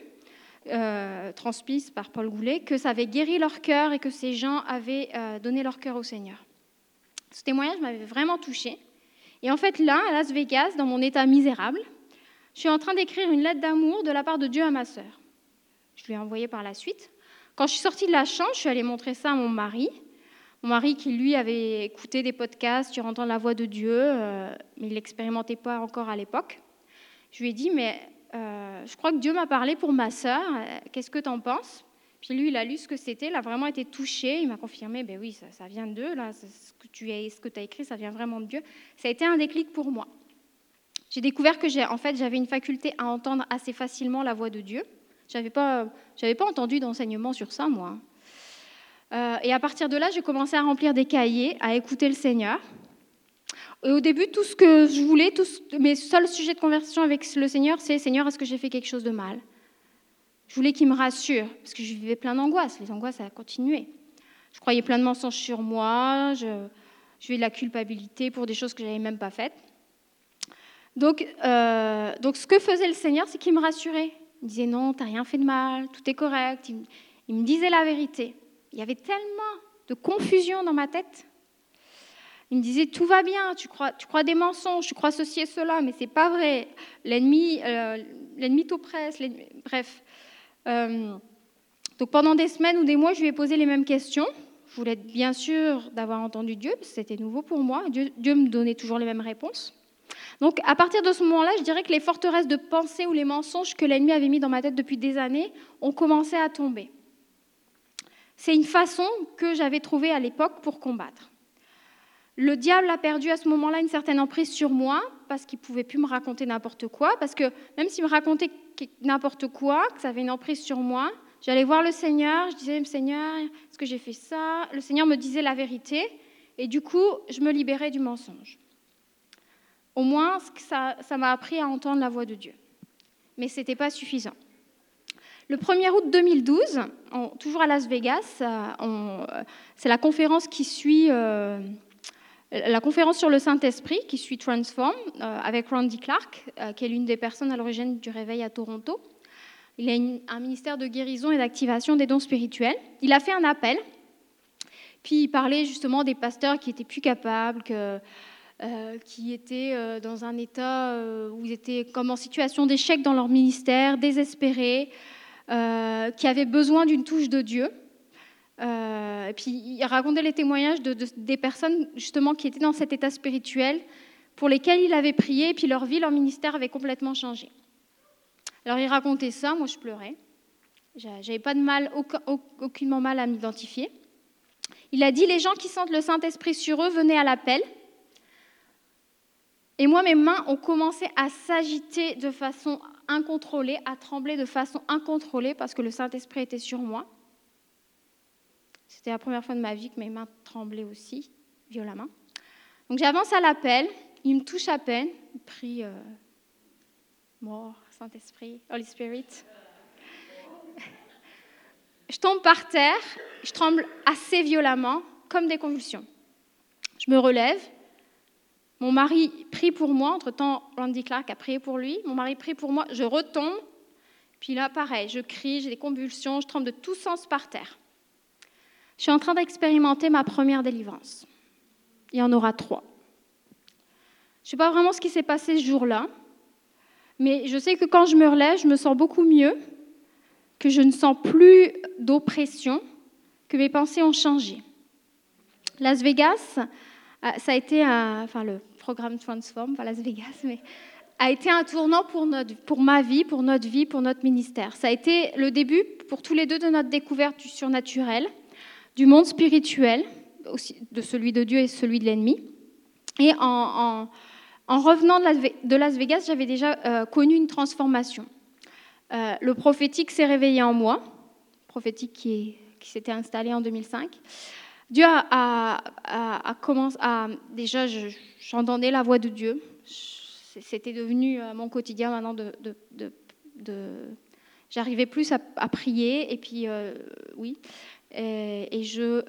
transmise par Paul Goulet, que ça avait guéri leur cœur et que ces gens avaient donné leur cœur au Seigneur. Ce témoignage m'avait vraiment touchée. Et en fait, là, à Las Vegas, dans mon état misérable, je suis en train d'écrire une lettre d'amour de la part de Dieu à ma sœur. Je lui ai envoyé par la suite. Quand je suis sortie de la chambre, je suis allée montrer ça à mon mari. Mon mari qui, lui, avait écouté des podcasts sur entendre la voix de Dieu, euh, mais il l'expérimentait pas encore à l'époque. Je lui ai dit, mais euh, je crois que Dieu m'a parlé pour ma sœur. Euh, qu'est-ce que tu en penses? Puis lui, il a lu ce que c'était, il a vraiment été touché, il m'a confirmé, ben oui, ça, vient d'eux, là, ce que tu as, ce que écrit, ça vient vraiment de Dieu. Ça a été un déclic pour moi. J'ai découvert que en fait, j'avais une faculté à entendre assez facilement la voix de Dieu. Je n'avais pas, pas entendu d'enseignement sur ça, moi. Euh, et à partir de là, j'ai commencé à remplir des cahiers, à écouter le Seigneur. Et au début, tout ce que je voulais, tous mes seuls sujets de conversation avec le Seigneur, c'est Seigneur, est-ce que j'ai fait quelque chose de mal? Je voulais qu'il me rassure, parce que je vivais plein d'angoisses. Les angoisses, ça a continué. Je croyais plein de mensonges sur moi, je, je vivais de la culpabilité pour des choses que je n'avais même pas faites. Donc, euh, donc, ce que faisait le Seigneur, c'est qu'il me rassurait. Il me disait non, tu n'as rien fait de mal, tout est correct. Il, me disait la vérité. Il y avait tellement de confusion dans ma tête. Il me disait tout va bien, tu crois, tu crois des mensonges, tu crois ceci et cela, mais c'est pas vrai. L'ennemi, euh, l'ennemi t'oppresse. Bref, euh, donc pendant des semaines ou des mois, je lui ai posé les mêmes questions. Je voulais être bien sûr d'avoir entendu Dieu, parce que c'était nouveau pour moi. Dieu, Dieu, me donnait toujours les mêmes réponses. Donc à partir de ce moment-là, je dirais que les forteresses de pensée ou les mensonges que l'ennemi avait mis dans ma tête depuis des années ont commencé à tomber. C'est une façon que j'avais trouvée à l'époque pour combattre. Le diable a perdu à ce moment-là une certaine emprise sur moi parce qu'il pouvait plus me raconter n'importe quoi, parce que même s'il me racontait n'importe quoi, que ça avait une emprise sur moi, j'allais voir le Seigneur, je disais, Seigneur, est-ce que j'ai fait ça? Le Seigneur me disait la vérité, et du coup, je me libérais du mensonge. Au moins, ça m'a appris à entendre la voix de Dieu. Mais ce n'était pas suffisant. Le 1er août 2012, toujours à Las Vegas, euh, c'est la conférence qui suit euh, la conférence sur le Saint-Esprit qui suit Transform euh, avec Randy Clark, euh, qui est l'une des personnes à l'origine du réveil à Toronto. Il a un ministère de guérison et d'activation des dons spirituels. Il a fait un appel, puis il parlait justement des pasteurs qui étaient plus capables, euh, qui étaient dans un état où ils étaient comme en situation d'échec dans leur ministère, désespérés, qui avaient besoin d'une touche de Dieu. Euh, et puis il racontait les témoignages de, des personnes justement qui étaient dans cet état spirituel, pour lesquelles il avait prié, et puis leur vie, leur ministère avait complètement changé. Alors il racontait ça, moi je pleurais. J'avais pas de mal, aucunement mal à m'identifier. Il a dit les gens qui sentent le Saint-Esprit sur eux, venaient à l'appel. Et moi, mes mains ont commencé à s'agiter de façon incontrôlée, à trembler de façon incontrôlée parce que le Saint-Esprit était sur moi. C'était la première fois de ma vie que mes mains tremblaient aussi, violemment. Donc j'avance à l'appel, il me touche à peine, il prie euh, Mort, Saint-Esprit, Holy Spirit. Je tombe par terre, je tremble assez violemment, comme des convulsions. Je me relève, Mon mari prie pour moi. Entre-temps, Randy Clark a prié pour lui. Mon mari prie pour moi. Je retombe. Puis là, pareil, je crie, j'ai des convulsions, je tremble de tous sens par terre. Je suis en train d'expérimenter ma première délivrance. Il y en aura trois. Je ne sais pas vraiment ce qui s'est passé ce jour-là, mais je sais que quand je me relève, je me sens beaucoup mieux, que je ne sens plus d'oppression, que mes pensées ont changé. Las Vegas, ça a été un, enfin le programme Transform, pas Las Vegas, a été un tournant pour, notre, pour ma vie, pour notre vie, pour notre ministère. Ça a été le début pour tous les deux de notre découverte du surnaturel, du monde spirituel, aussi de celui de Dieu et celui de l'ennemi. Et en, en, revenant de Las Vegas, j'avais déjà euh, connu une transformation. Euh, le prophétique s'est réveillé en moi, prophétique qui, qui s'était installé en 2005. Dieu a, commencé. Déjà, j'entendais la voix de Dieu. C'était devenu euh, mon quotidien maintenant J'arrivais plus à, prier, et puis, oui. Et, je,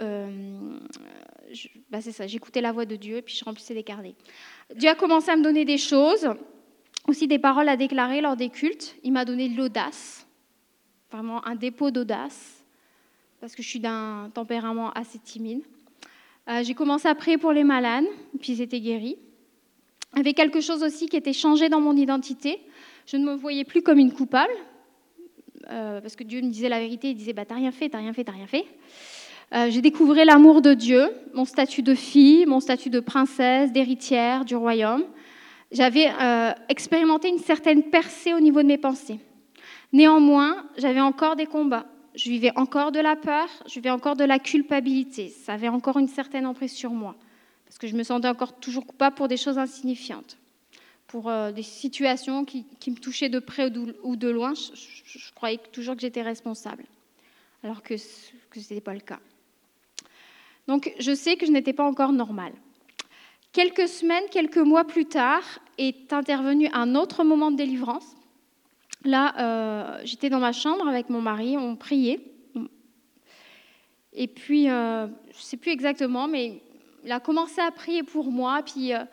bah c'est ça, j'écoutais la voix de Dieu et puis je remplissais des carnets. Dieu a commencé à me donner des choses, aussi des paroles à déclarer lors des cultes. Il m'a donné de l'audace, vraiment un dépôt d'audace, parce que je suis d'un tempérament assez timide. Euh, j'ai commencé à prier pour les malades, puis ils étaient guéris. Il quelque chose aussi qui était changé dans mon identité. Je ne me voyais plus comme une coupable, euh, parce que Dieu me disait la vérité, il disait bah, T'as rien fait, t'as rien fait, t'as rien fait. Euh, j'ai découvert l'amour de Dieu, mon statut de fille, mon statut de princesse, d'héritière du royaume. J'avais expérimenté une certaine percée au niveau de mes pensées. Néanmoins, j'avais encore des combats. Je vivais encore de la peur, je vivais encore de la culpabilité. Ça avait encore une certaine emprise sur moi, parce que je me sentais encore toujours coupable pour des choses insignifiantes, pour euh, des situations qui, me touchaient de près ou de loin. Je, croyais toujours que j'étais responsable, alors que ce n'était pas le cas. Donc je sais que je n'étais pas encore normale. Quelques semaines, quelques mois plus tard, est intervenu un autre moment de délivrance. Là, euh, j'étais dans ma chambre avec mon mari, on priait. Et puis, euh, je ne sais plus exactement, mais il a commencé à prier pour moi, puis euh,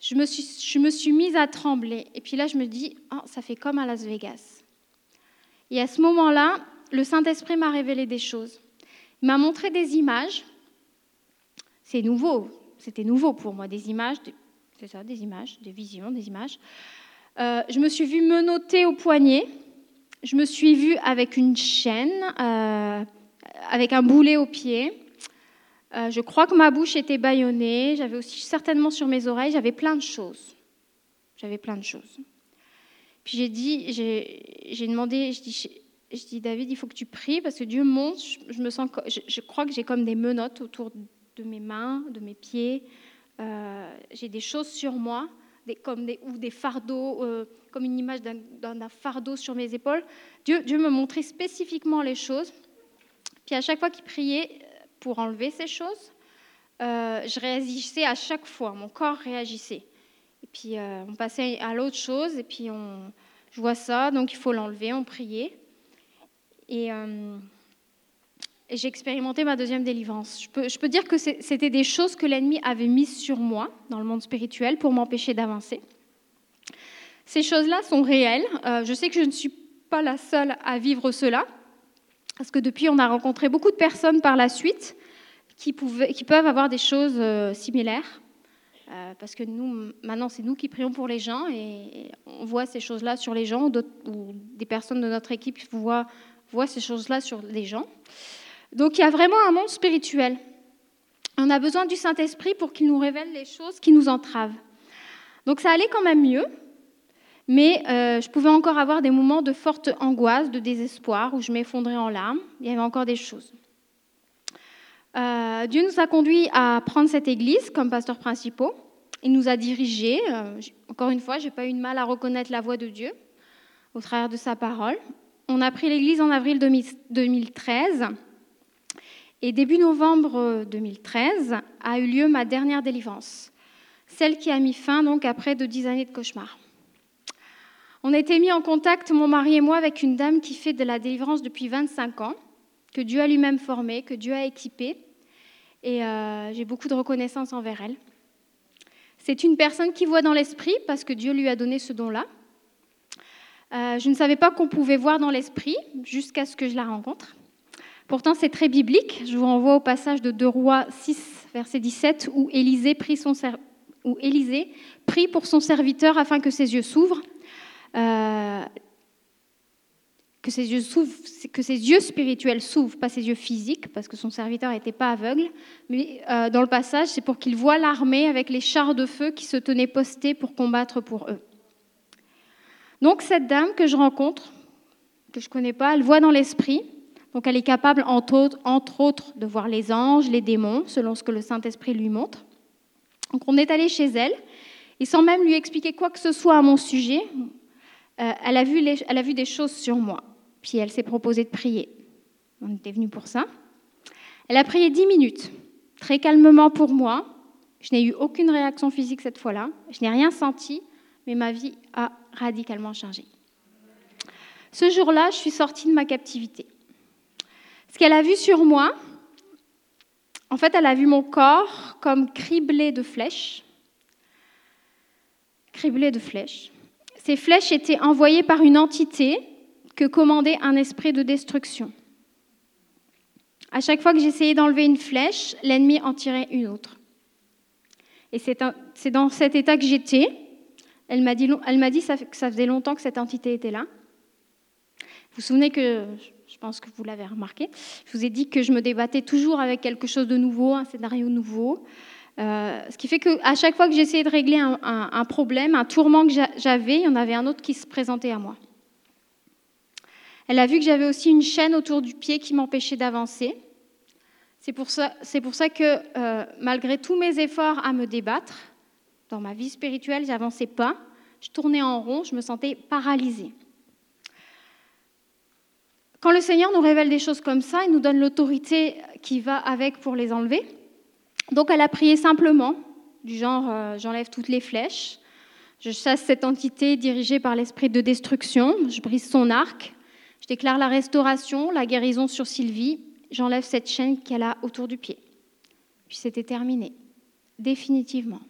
je, me suis, mise à trembler. Et puis là, je me dis, oh, ça fait comme à Las Vegas. Et à ce moment-là, le Saint-Esprit m'a révélé des choses. Il m'a montré des images c'est nouveau, c'était nouveau pour moi, des images, c'est ça, des images, des visions, des images. Euh, je me suis vue menottée au poignet, je me suis vue avec une chaîne, euh, avec un boulet au pied. Euh, je crois que ma bouche était bâillonnée, j'avais aussi certainement sur mes oreilles, j'avais plein de choses. J'avais plein de choses. Puis j'ai dit, j'ai demandé, je dis, David, il faut que tu pries parce que Dieu monte. Je, me sens, je, crois que j'ai comme des menottes autour de mes mains, de mes pieds. J'ai des choses sur moi, comme ou des fardeaux, euh, comme une image d'un fardeau sur mes épaules. Dieu, Dieu me montrait spécifiquement les choses. Puis à chaque fois qu'il priait pour enlever ces choses, euh, je réagissais à chaque fois, mon corps réagissait. Et puis on passait à l'autre chose, et puis on, je vois ça, donc il faut l'enlever, on priait. Et et j'ai expérimenté ma deuxième délivrance. Je peux, dire que c'était des choses que l'ennemi avait mises sur moi dans le monde spirituel pour m'empêcher d'avancer. Ces choses-là sont réelles. Euh, je sais que je ne suis pas la seule à vivre cela, parce que depuis, on a rencontré beaucoup de personnes par la suite qui peuvent avoir des choses euh, similaires. Euh, parce que nous, maintenant, c'est nous qui prions pour les gens et, on voit ces choses-là sur les gens, ou, des personnes de notre équipe voient, voient ces choses-là sur les gens. Donc il y a vraiment un monde spirituel. On a besoin du Saint-Esprit pour qu'il nous révèle les choses qui nous entravent. Donc ça allait quand même mieux, mais euh, je pouvais encore avoir des moments de forte angoisse, de désespoir, où je m'effondrais en larmes. Il y avait encore des choses. Euh, Dieu nous a conduits à prendre cette église comme pasteur principaux. Il nous a dirigés. Euh, encore une fois, je n'ai pas eu de mal à reconnaître la voix de Dieu au travers de sa parole. On a pris l'église en avril 2013 et début novembre 2013 euh, a eu lieu ma dernière délivrance, celle qui a mis fin donc après de dix années de cauchemar. On a été mis en contact, mon mari et moi, avec une dame qui fait de la délivrance depuis 25 ans, que Dieu a lui-même formée, que Dieu a équipée, et euh, j'ai beaucoup de reconnaissance envers elle. C'est une personne qui voit dans l'esprit parce que Dieu lui a donné ce don-là. Euh, je ne savais pas qu'on pouvait voir dans l'esprit jusqu'à ce que je la rencontre. Pourtant, c'est très biblique. Je vous renvoie au passage de 2 Rois 6, verset 17, où Élisée prie, où Élisée prie pour son serviteur afin que ses yeux s'ouvrent. Euh, que ses, yeux spirituels s'ouvrent, pas ses yeux physiques, parce que son serviteur n'était pas aveugle. Mais euh, dans le passage, c'est pour qu'il voit l'armée avec les chars de feu qui se tenaient postés pour combattre pour eux. Donc cette dame que je rencontre, que je ne connais pas, elle voit dans l'esprit. Donc elle est capable, entre autres, de voir les anges, les démons, selon ce que le Saint-Esprit lui montre. Donc on est allé chez elle, et sans même lui expliquer quoi que ce soit à mon sujet, euh, elle, a vu elle a vu des choses sur moi. Puis elle s'est proposée de prier. On était venu pour ça. Elle a prié dix minutes, très calmement pour moi. Je n'ai eu aucune réaction physique cette fois-là. Je n'ai rien senti, mais ma vie a radicalement changé. Ce jour-là, je suis sortie de ma captivité. Ce qu'elle a vu sur moi, en fait, elle a vu mon corps comme criblé de flèches. Criblé de flèches. Ces flèches étaient envoyées par une entité que commandait un esprit de destruction. À chaque fois que j'essayais d'enlever une flèche, l'ennemi en tirait une autre. Et c'est dans cet état que j'étais. Elle m'a dit, elle m'a dit que ça faisait longtemps que cette entité était là. Vous vous souvenez que, je pense que vous l'avez remarqué, je vous ai dit que je me débattais toujours avec quelque chose de nouveau, un scénario nouveau. Euh, ce qui fait qu'à chaque fois que j'essayais de régler un, problème, un tourment que j'avais, il y en avait un autre qui se présentait à moi. Elle a vu que j'avais aussi une chaîne autour du pied qui m'empêchait d'avancer. C'est pour ça que euh, malgré tous mes efforts à me débattre, dans ma vie spirituelle, j'avançais pas, je tournais en rond, je me sentais paralysée. Quand le Seigneur nous révèle des choses comme ça, il nous donne l'autorité qui va avec pour les enlever. Donc elle a prié simplement, du genre euh, j'enlève toutes les flèches, je chasse cette entité dirigée par l'esprit de destruction, je brise son arc, je déclare la restauration, la guérison sur Sylvie, j'enlève cette chaîne qu'elle a autour du pied. Puis c'était terminé, définitivement.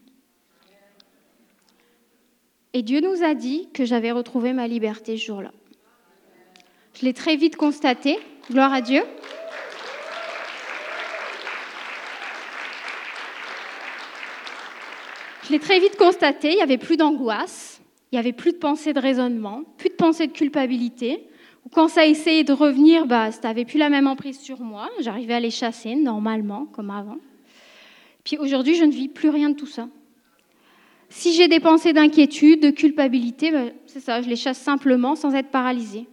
Et Dieu nous a dit que j'avais retrouvé ma liberté ce jour-là. Je l'ai très vite constaté, gloire à Dieu. Je l'ai très vite constaté, il n'y avait plus d'angoisse, il n'y avait plus de pensée de raisonnement, plus de pensée de culpabilité. Quand ça essayait de revenir, bah, ça n'avait plus la même emprise sur moi. J'arrivais à les chasser normalement, comme avant. Puis aujourd'hui, je ne vis plus rien de tout ça. Si j'ai des pensées d'inquiétude, de culpabilité, bah, c'est ça, je les chasse simplement sans être paralysée.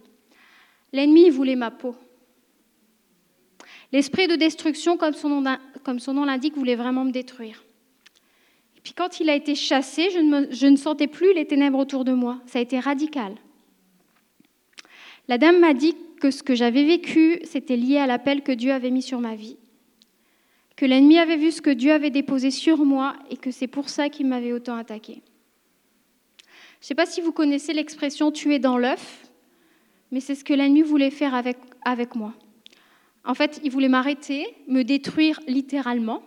L'ennemi voulait ma peau. L'esprit de destruction, comme son nom l'indique, voulait vraiment me détruire. Et puis quand il a été chassé, je ne, sentais plus les ténèbres autour de moi. Ça a été radical. La dame m'a dit que ce que j'avais vécu, c'était lié à l'appel que Dieu avait mis sur ma vie, que l'ennemi avait vu ce que Dieu avait déposé sur moi et que c'est pour ça qu'il m'avait autant attaqué. Je ne sais pas si vous connaissez l'expression tuer dans l'œuf, mais c'est ce que l'ennemi voulait faire avec, avec moi. En fait, il voulait m'arrêter, me détruire littéralement,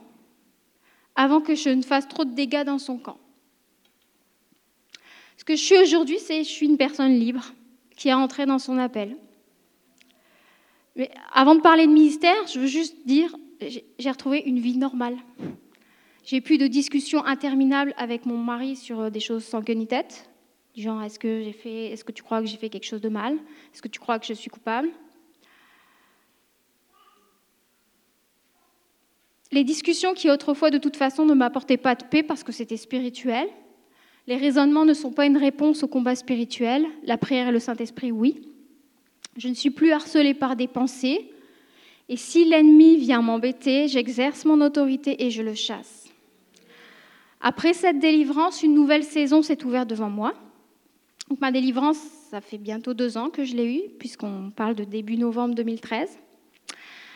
avant que je ne fasse trop de dégâts dans son camp. Ce que je suis aujourd'hui, c'est je suis une personne libre qui est entré dans son appel. Mais avant de parler de ministère, je veux juste dire, j'ai retrouvé une vie normale. J'ai plus de discussions interminables avec mon mari sur euh, des choses sans queue ni tête. Genre, est-ce que, j'ai fait, est-ce que tu crois que j'ai fait quelque chose de mal? Est-ce que tu crois que je suis coupable? Les discussions qui autrefois de toute façon ne m'apportaient pas de paix parce que c'était spirituel, les raisonnements ne sont pas une réponse au combat spirituel. La prière et le Saint-Esprit, oui. Je ne suis plus harcelée par des pensées. Et si l'ennemi vient m'embêter, j'exerce mon autorité et je le chasse. Après cette délivrance, une nouvelle saison s'est ouverte devant moi. Donc, ma délivrance, ça fait bientôt deux ans que je l'ai eue, puisqu'on parle de début novembre 2013.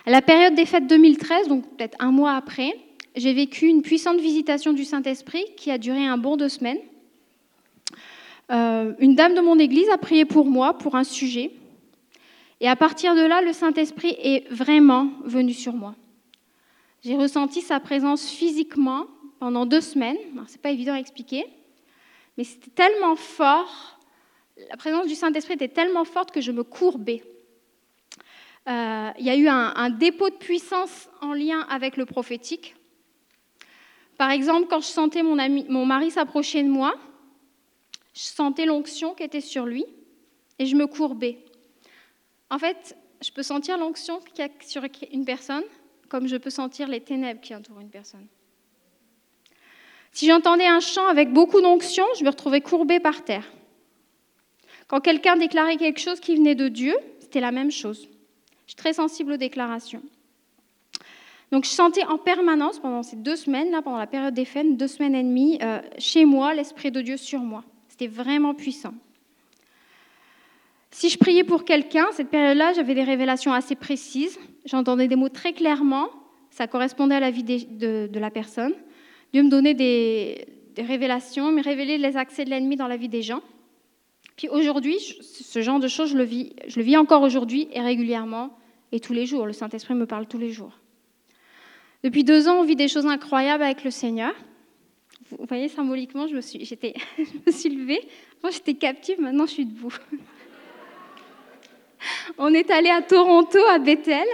À la période des fêtes 2013, donc peut-être un mois après, j'ai vécu une puissante visitation du Saint-Esprit qui a duré un bon deux semaines. Euh, une dame de mon église a prié pour moi pour un sujet. Et à partir de là, le Saint-Esprit est vraiment venu sur moi. J'ai ressenti sa présence physiquement pendant deux semaines. Ce n'est pas évident à expliquer, mais c'était tellement fort, la présence du Saint-Esprit était tellement forte que je me courbais. Euh, il y a eu un, dépôt de puissance en lien avec le prophétique. Par exemple, quand je sentais mon, mari s'approcher de moi, je sentais l'onction qui était sur lui et je me courbais. En fait, je peux sentir l'onction qui est sur une personne comme je peux sentir les ténèbres qui entourent une personne. Si j'entendais un chant avec beaucoup d'onction, je me retrouvais courbée par terre. Quand quelqu'un déclarait quelque chose qui venait de Dieu, c'était la même chose. Je suis très sensible aux déclarations. Donc je sentais en permanence pendant ces deux semaines, là, pendant la période des fêtes, deux semaines et demie, euh, chez moi, l'Esprit de Dieu sur moi. C'était vraiment puissant. Si je priais pour quelqu'un, cette période-là, j'avais des révélations assez précises. J'entendais des mots très clairement. Ça correspondait à la vie de, la personne. Dieu me donnait des, révélations, me révélait les accès de l'ennemi dans la vie des gens. Puis aujourd'hui, ce genre de choses, je le vis, encore aujourd'hui et régulièrement et tous les jours. Le Saint-Esprit me parle tous les jours. Depuis deux ans, on vit des choses incroyables avec le Seigneur. Vous voyez, symboliquement, je me suis, (laughs) je me suis levée. Moi, j'étais captive, maintenant, je suis debout. (laughs) on est allé à Toronto, à Bethel.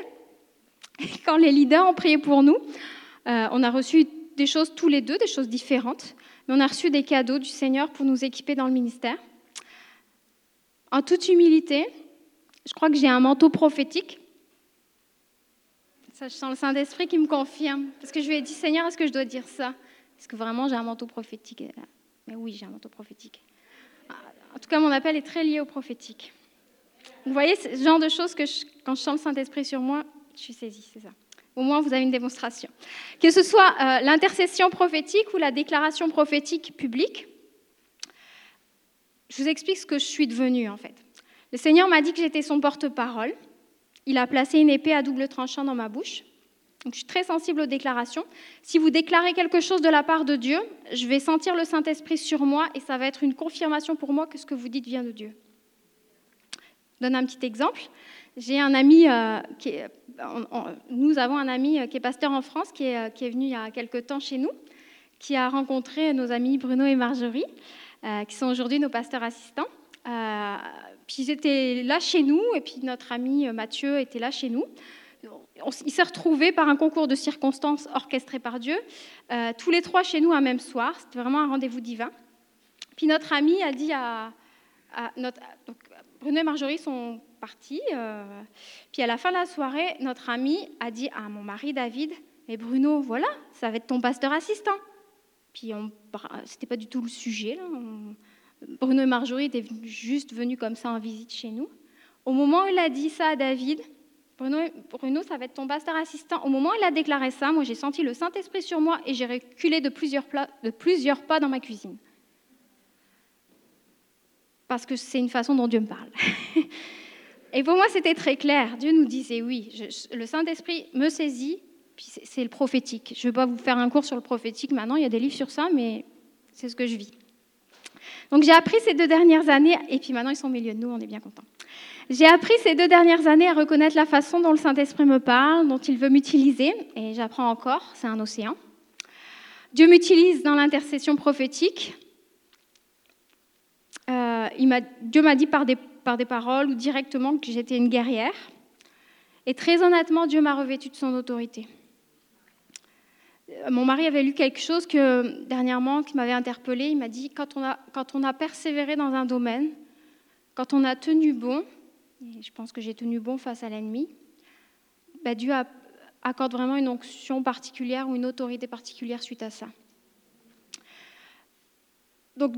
Quand les leaders ont prié pour nous, euh, on a reçu des choses tous les deux, des choses différentes, mais on a reçu des cadeaux du Seigneur pour nous équiper dans le ministère. En toute humilité, je crois que j'ai un manteau prophétique. Ça, je sens le Saint-Esprit qui me confirme. Parce que je lui ai dit, Seigneur, est-ce que je dois dire ça? Est-ce que vraiment j'ai un manteau prophétique? Mais oui, j'ai un manteau prophétique. En tout cas, mon appel est très lié au prophétique. Vous voyez, ce genre de choses que quand je sens le Saint-Esprit sur moi, je suis saisie, c'est ça. Au moins, vous avez une démonstration. Que ce soit euh, l'intercession prophétique ou la déclaration prophétique publique, je vous explique ce que je suis devenue en fait. Le Seigneur m'a dit que j'étais son porte-parole. Il a placé une épée à double tranchant dans ma bouche. Donc, je suis très sensible aux déclarations. Si vous déclarez quelque chose de la part de Dieu, je vais sentir le Saint-Esprit sur moi et ça va être une confirmation pour moi que ce que vous dites vient de Dieu. Je donne un petit exemple. J'ai un ami, euh, qui nous avons un ami euh, qui est pasteur en France, qui est, euh, qui est, venu il y a quelque temps chez nous, qui a rencontré nos amis Bruno et Marjorie, qui sont aujourd'hui nos pasteurs assistants. puis ils étaient là chez nous, et puis notre ami Mathieu était là chez nous. il s'est retrouvé par un concours de circonstances orchestré par Dieu, tous les trois chez nous un même soir. C'était vraiment un rendez-vous divin. Puis notre ami a dit à, notre, Bruno et Marjorie sont partis. Euh, puis à la fin de la soirée, notre ami a dit à mon mari David Mais Bruno, voilà, ça va être ton pasteur assistant. Puis c'était pas du tout le sujet. Bruno et Marjorie étaient juste venus comme ça en visite chez nous. Au moment où il a dit ça à David, Bruno, Bruno, ça va être ton pasteur assistant. Au moment où il a déclaré ça, moi j'ai senti le Saint-Esprit sur moi et j'ai reculé de plusieurs, de plusieurs pas dans ma cuisine parce que c'est une façon dont Dieu me parle. (laughs) Et pour moi, c'était très clair. Dieu nous disait oui, le Saint-Esprit me saisit, puis c'est le prophétique. Je ne vais pas vous faire un cours sur le prophétique maintenant, il y a des livres sur ça, mais c'est ce que je vis. Donc j'ai appris ces deux dernières années, et puis maintenant ils sont au milieu de nous, on est bien contents. J'ai appris ces deux dernières années à reconnaître la façon dont le Saint-Esprit me parle, dont il veut m'utiliser, et j'apprends encore, c'est un océan. Dieu m'utilise dans l'intercession prophétique, euh, Dieu m'a dit par des, par des paroles ou directement que j'étais une guerrière. Et très honnêtement, Dieu m'a revêtue de son autorité. Mon mari avait lu quelque chose dernièrement qui m'avait interpellée. Il m'a dit quand on, a, persévéré dans un domaine, quand on a tenu bon, et je pense que j'ai tenu bon face à l'ennemi, bah Dieu accorde vraiment une onction particulière ou une autorité particulière suite à ça. Donc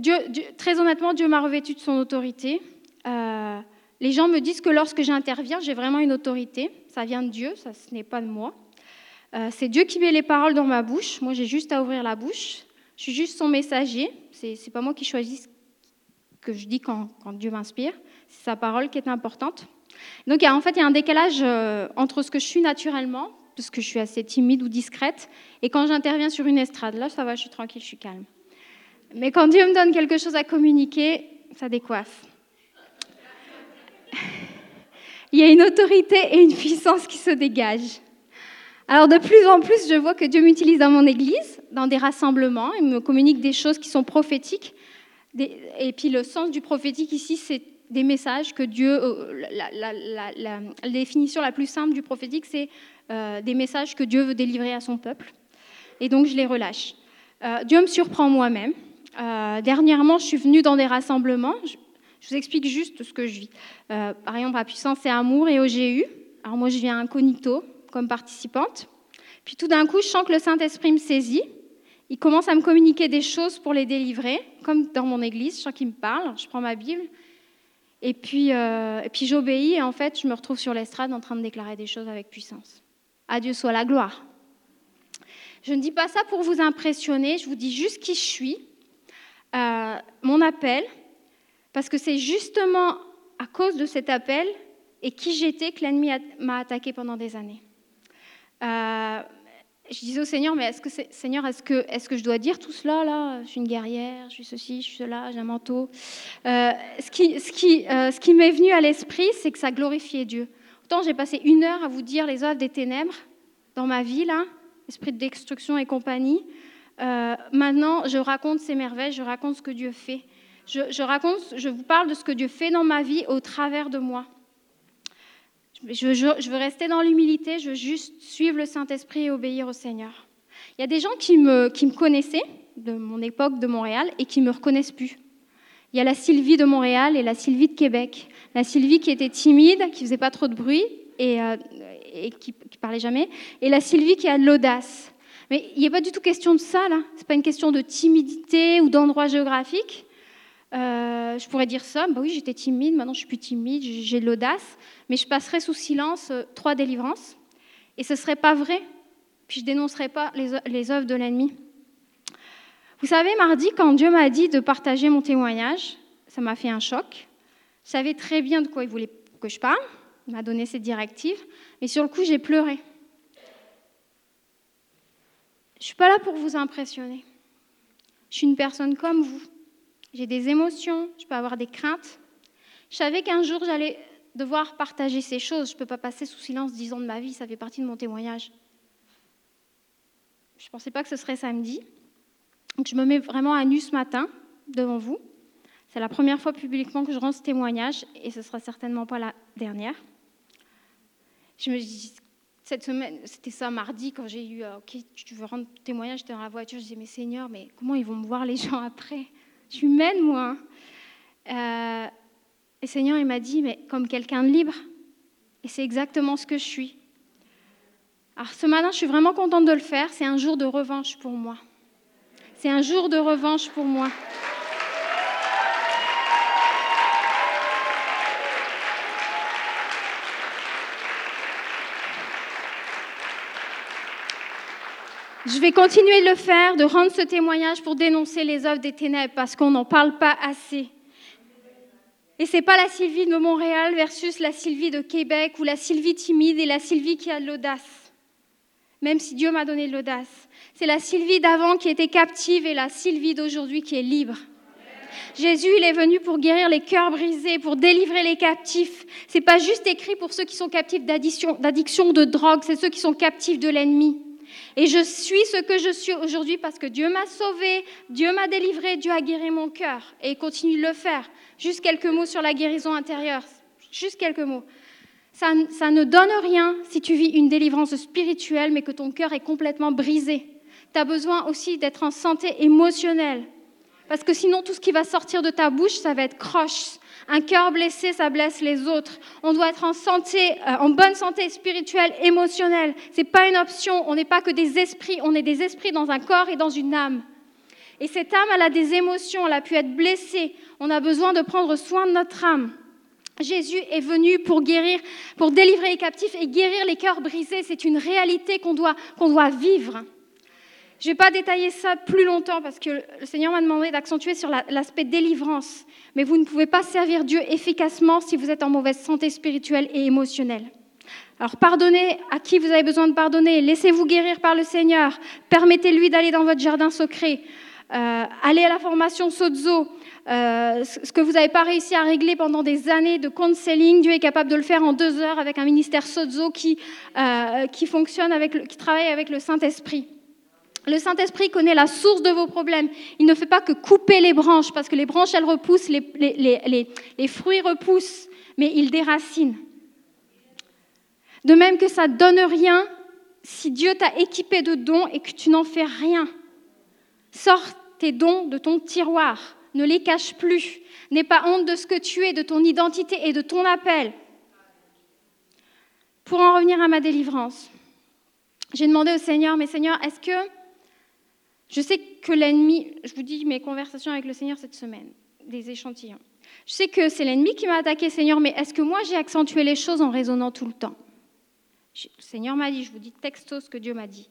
très honnêtement, Dieu m'a revêtu de son autorité. Euh, les gens me disent que lorsque j'interviens, j'ai vraiment une autorité. Ça vient de Dieu, ça, ce n'est pas de moi. Euh, c'est Dieu qui met les paroles dans ma bouche. Moi, j'ai juste à ouvrir la bouche. Je suis juste son messager. C'est n'est pas moi qui choisis ce que je dis quand, Dieu m'inspire. C'est sa parole qui est importante. Donc, en fait, il y a un décalage euh, entre ce que je suis naturellement, parce que je suis assez timide ou discrète, et quand j'interviens sur une estrade. Là, ça va, je suis tranquille, je suis calme. Mais quand Dieu me donne quelque chose à communiquer, ça décoiffe. (laughs) Il y a une autorité et une puissance qui se dégagent. Alors de plus en plus, je vois que Dieu m'utilise dans mon église, dans des rassemblements, il me communique des choses qui sont prophétiques. Et puis le sens du prophétique ici, c'est des messages que Dieu, euh, la, définition la plus simple du prophétique, c'est euh, des messages que Dieu veut délivrer à son peuple. Et donc je les relâche. Euh, Dieu me surprend moi-même. dernièrement, je suis venue dans des rassemblements. Je, vous explique juste ce que je vis. par exemple, à Puissance et Amour et au GU. Alors moi, je viens incognito comme participante. Puis tout d'un coup, je sens que le Saint-Esprit me saisit. Il commence à me communiquer des choses pour les délivrer, comme dans mon église. Je sens qu'il me parle. Je prends ma Bible et puis, euh, puis j'obéis et en fait, je me retrouve sur l'estrade en train de déclarer des choses avec puissance. À Dieu soit la gloire. Je ne dis pas ça pour vous impressionner, je vous dis juste qui je suis, euh, mon appel, parce que c'est justement à cause de cet appel et qui j'étais que l'ennemi m'a attaqué pendant des années. Euh, je disais au Seigneur, mais est-ce que, Seigneur, est-ce que, je dois dire tout cela là? Je suis une guerrière, je suis ceci, je suis cela, j'ai un manteau. Euh, euh, ce qui m'est venu à l'esprit, c'est que ça glorifiait Dieu. Autant j'ai passé une heure à vous dire les œuvres des ténèbres dans ma vie, là, esprit de destruction et compagnie. Maintenant, je raconte ces merveilles, je raconte ce que Dieu fait. Je vous parle de ce que Dieu fait dans ma vie au travers de moi. Je, veux rester dans l'humilité, je veux juste suivre le Saint-Esprit et obéir au Seigneur. Il y a des gens qui me, connaissaient de mon époque de Montréal et qui me reconnaissent plus. Il y a la Sylvie de Montréal et la Sylvie de Québec. La Sylvie qui était timide, qui faisait pas trop de bruit et, euh, qui, qui parlait jamais, et la Sylvie qui a de l'audace. Mais il a pas du tout question de ça là. C'est pas une question de timidité ou d'endroit géographique. Euh, je pourrais dire ça, bah oui, j'étais timide, maintenant je suis plus timide, j'ai de l'audace, mais je passerai sous silence euh, trois délivrances, et ce ne serait pas vrai, puis je dénoncerai pas les, les œuvres de l'ennemi. Vous savez, mardi, quand Dieu m'a dit de partager mon témoignage, ça m'a fait un choc. Je savais très bien de quoi il voulait que je parle, il m'a donné ses directives, mais sur le coup, j'ai pleuré. Je ne suis pas là pour vous impressionner. Je suis une personne comme vous. J'ai des émotions, je peux avoir des craintes. Je savais qu'un jour j'allais devoir partager ces choses. Je ne peux pas passer sous silence dix ans de ma vie, ça fait partie de mon témoignage. Je ne pensais pas que ce serait samedi. Donc je me mets vraiment à nu ce matin devant vous. C'est la première fois publiquement que je rends ce témoignage et ce ne sera certainement pas la dernière. Je me dis, cette semaine, c'était ça mardi quand j'ai eu, euh, ok, tu veux rendre témoignage, j'étais dans la voiture, je disais, mais Seigneur, mais comment ils vont me voir les gens après? Suis humaine, moi. Euh, et Seigneur, il m'a dit, mais comme quelqu'un de libre. Et c'est exactement ce que je suis. Alors ce matin, je suis vraiment contente de le faire. C'est un jour de revanche pour moi. C'est un jour de revanche pour moi. Je vais continuer de le faire, de rendre ce témoignage pour dénoncer les œuvres des ténèbres parce qu'on n'en parle pas assez. Et c'est pas la Sylvie de Montréal versus la Sylvie de Québec ou la Sylvie timide et la Sylvie qui a de l'audace. Même si Dieu m'a donné de l'audace. C'est la Sylvie d'avant qui était captive et la Sylvie d'aujourd'hui qui est libre. Jésus, il est venu pour guérir les cœurs brisés, pour délivrer les captifs. C'est pas juste écrit pour ceux qui sont captifs d'addiction, de drogue, c'est ceux qui sont captifs de l'ennemi. Et je suis ce que je suis aujourd'hui parce que Dieu m'a sauvé, Dieu m'a délivré, Dieu a guéri mon cœur et continue de le faire. Juste quelques mots sur la guérison intérieure. Juste quelques mots. Ça, ça ne donne rien si tu vis une délivrance spirituelle mais que ton cœur est complètement brisé. Tu as besoin aussi d'être en santé émotionnelle. Parce que sinon, tout ce qui va sortir de ta bouche, ça va être croche, un cœur blessé, ça blesse les autres. On doit être en santé, euh, en bonne santé spirituelle, émotionnelle. C'est pas une option. On n'est pas que des esprits. On est des esprits dans un corps et dans une âme. Et cette âme, elle a des émotions. Elle a pu être blessée. On a besoin de prendre soin de notre âme. Jésus est venu pour guérir, pour délivrer les captifs et guérir les cœurs brisés. C'est une réalité qu'on doit, qu'on doit vivre. Je ne vais pas détailler ça plus longtemps parce que le Seigneur m'a demandé d'accentuer sur l'aspect délivrance. Mais vous ne pouvez pas servir Dieu efficacement si vous êtes en mauvaise santé spirituelle et émotionnelle. Alors pardonnez à qui vous avez besoin de pardonner. Laissez-vous guérir par le Seigneur. Permettez-lui d'aller dans votre jardin secret. Euh, allez à la formation Sozo. euh, ce que vous n'avez pas réussi à régler pendant des années de counseling, Dieu est capable de le faire en deux heures avec un ministère sozo qui, euh, qui fonctionne avec, qui travaille avec le Saint-Esprit. Le Saint-Esprit connaît la source de vos problèmes. Il ne fait pas que couper les branches, parce que les branches, elles repoussent, les, les, les, les fruits repoussent, mais il déracine. De même que ça ne donne rien si Dieu t'a équipé de dons et que tu n'en fais rien. Sors tes dons de ton tiroir, ne les cache plus. N'aie pas honte de ce que tu es, de ton identité et de ton appel. Pour en revenir à ma délivrance, j'ai demandé au Seigneur, mais Seigneur, est-ce que je sais que l'ennemi, je vous dis mes conversations avec le Seigneur cette semaine, des échantillons. Je sais que c'est l'ennemi qui m'a attaqué, Seigneur, mais est-ce que moi j'ai accentué les choses en raisonnant tout le temps? Le Seigneur m'a dit, je vous dis texto ce que Dieu m'a dit.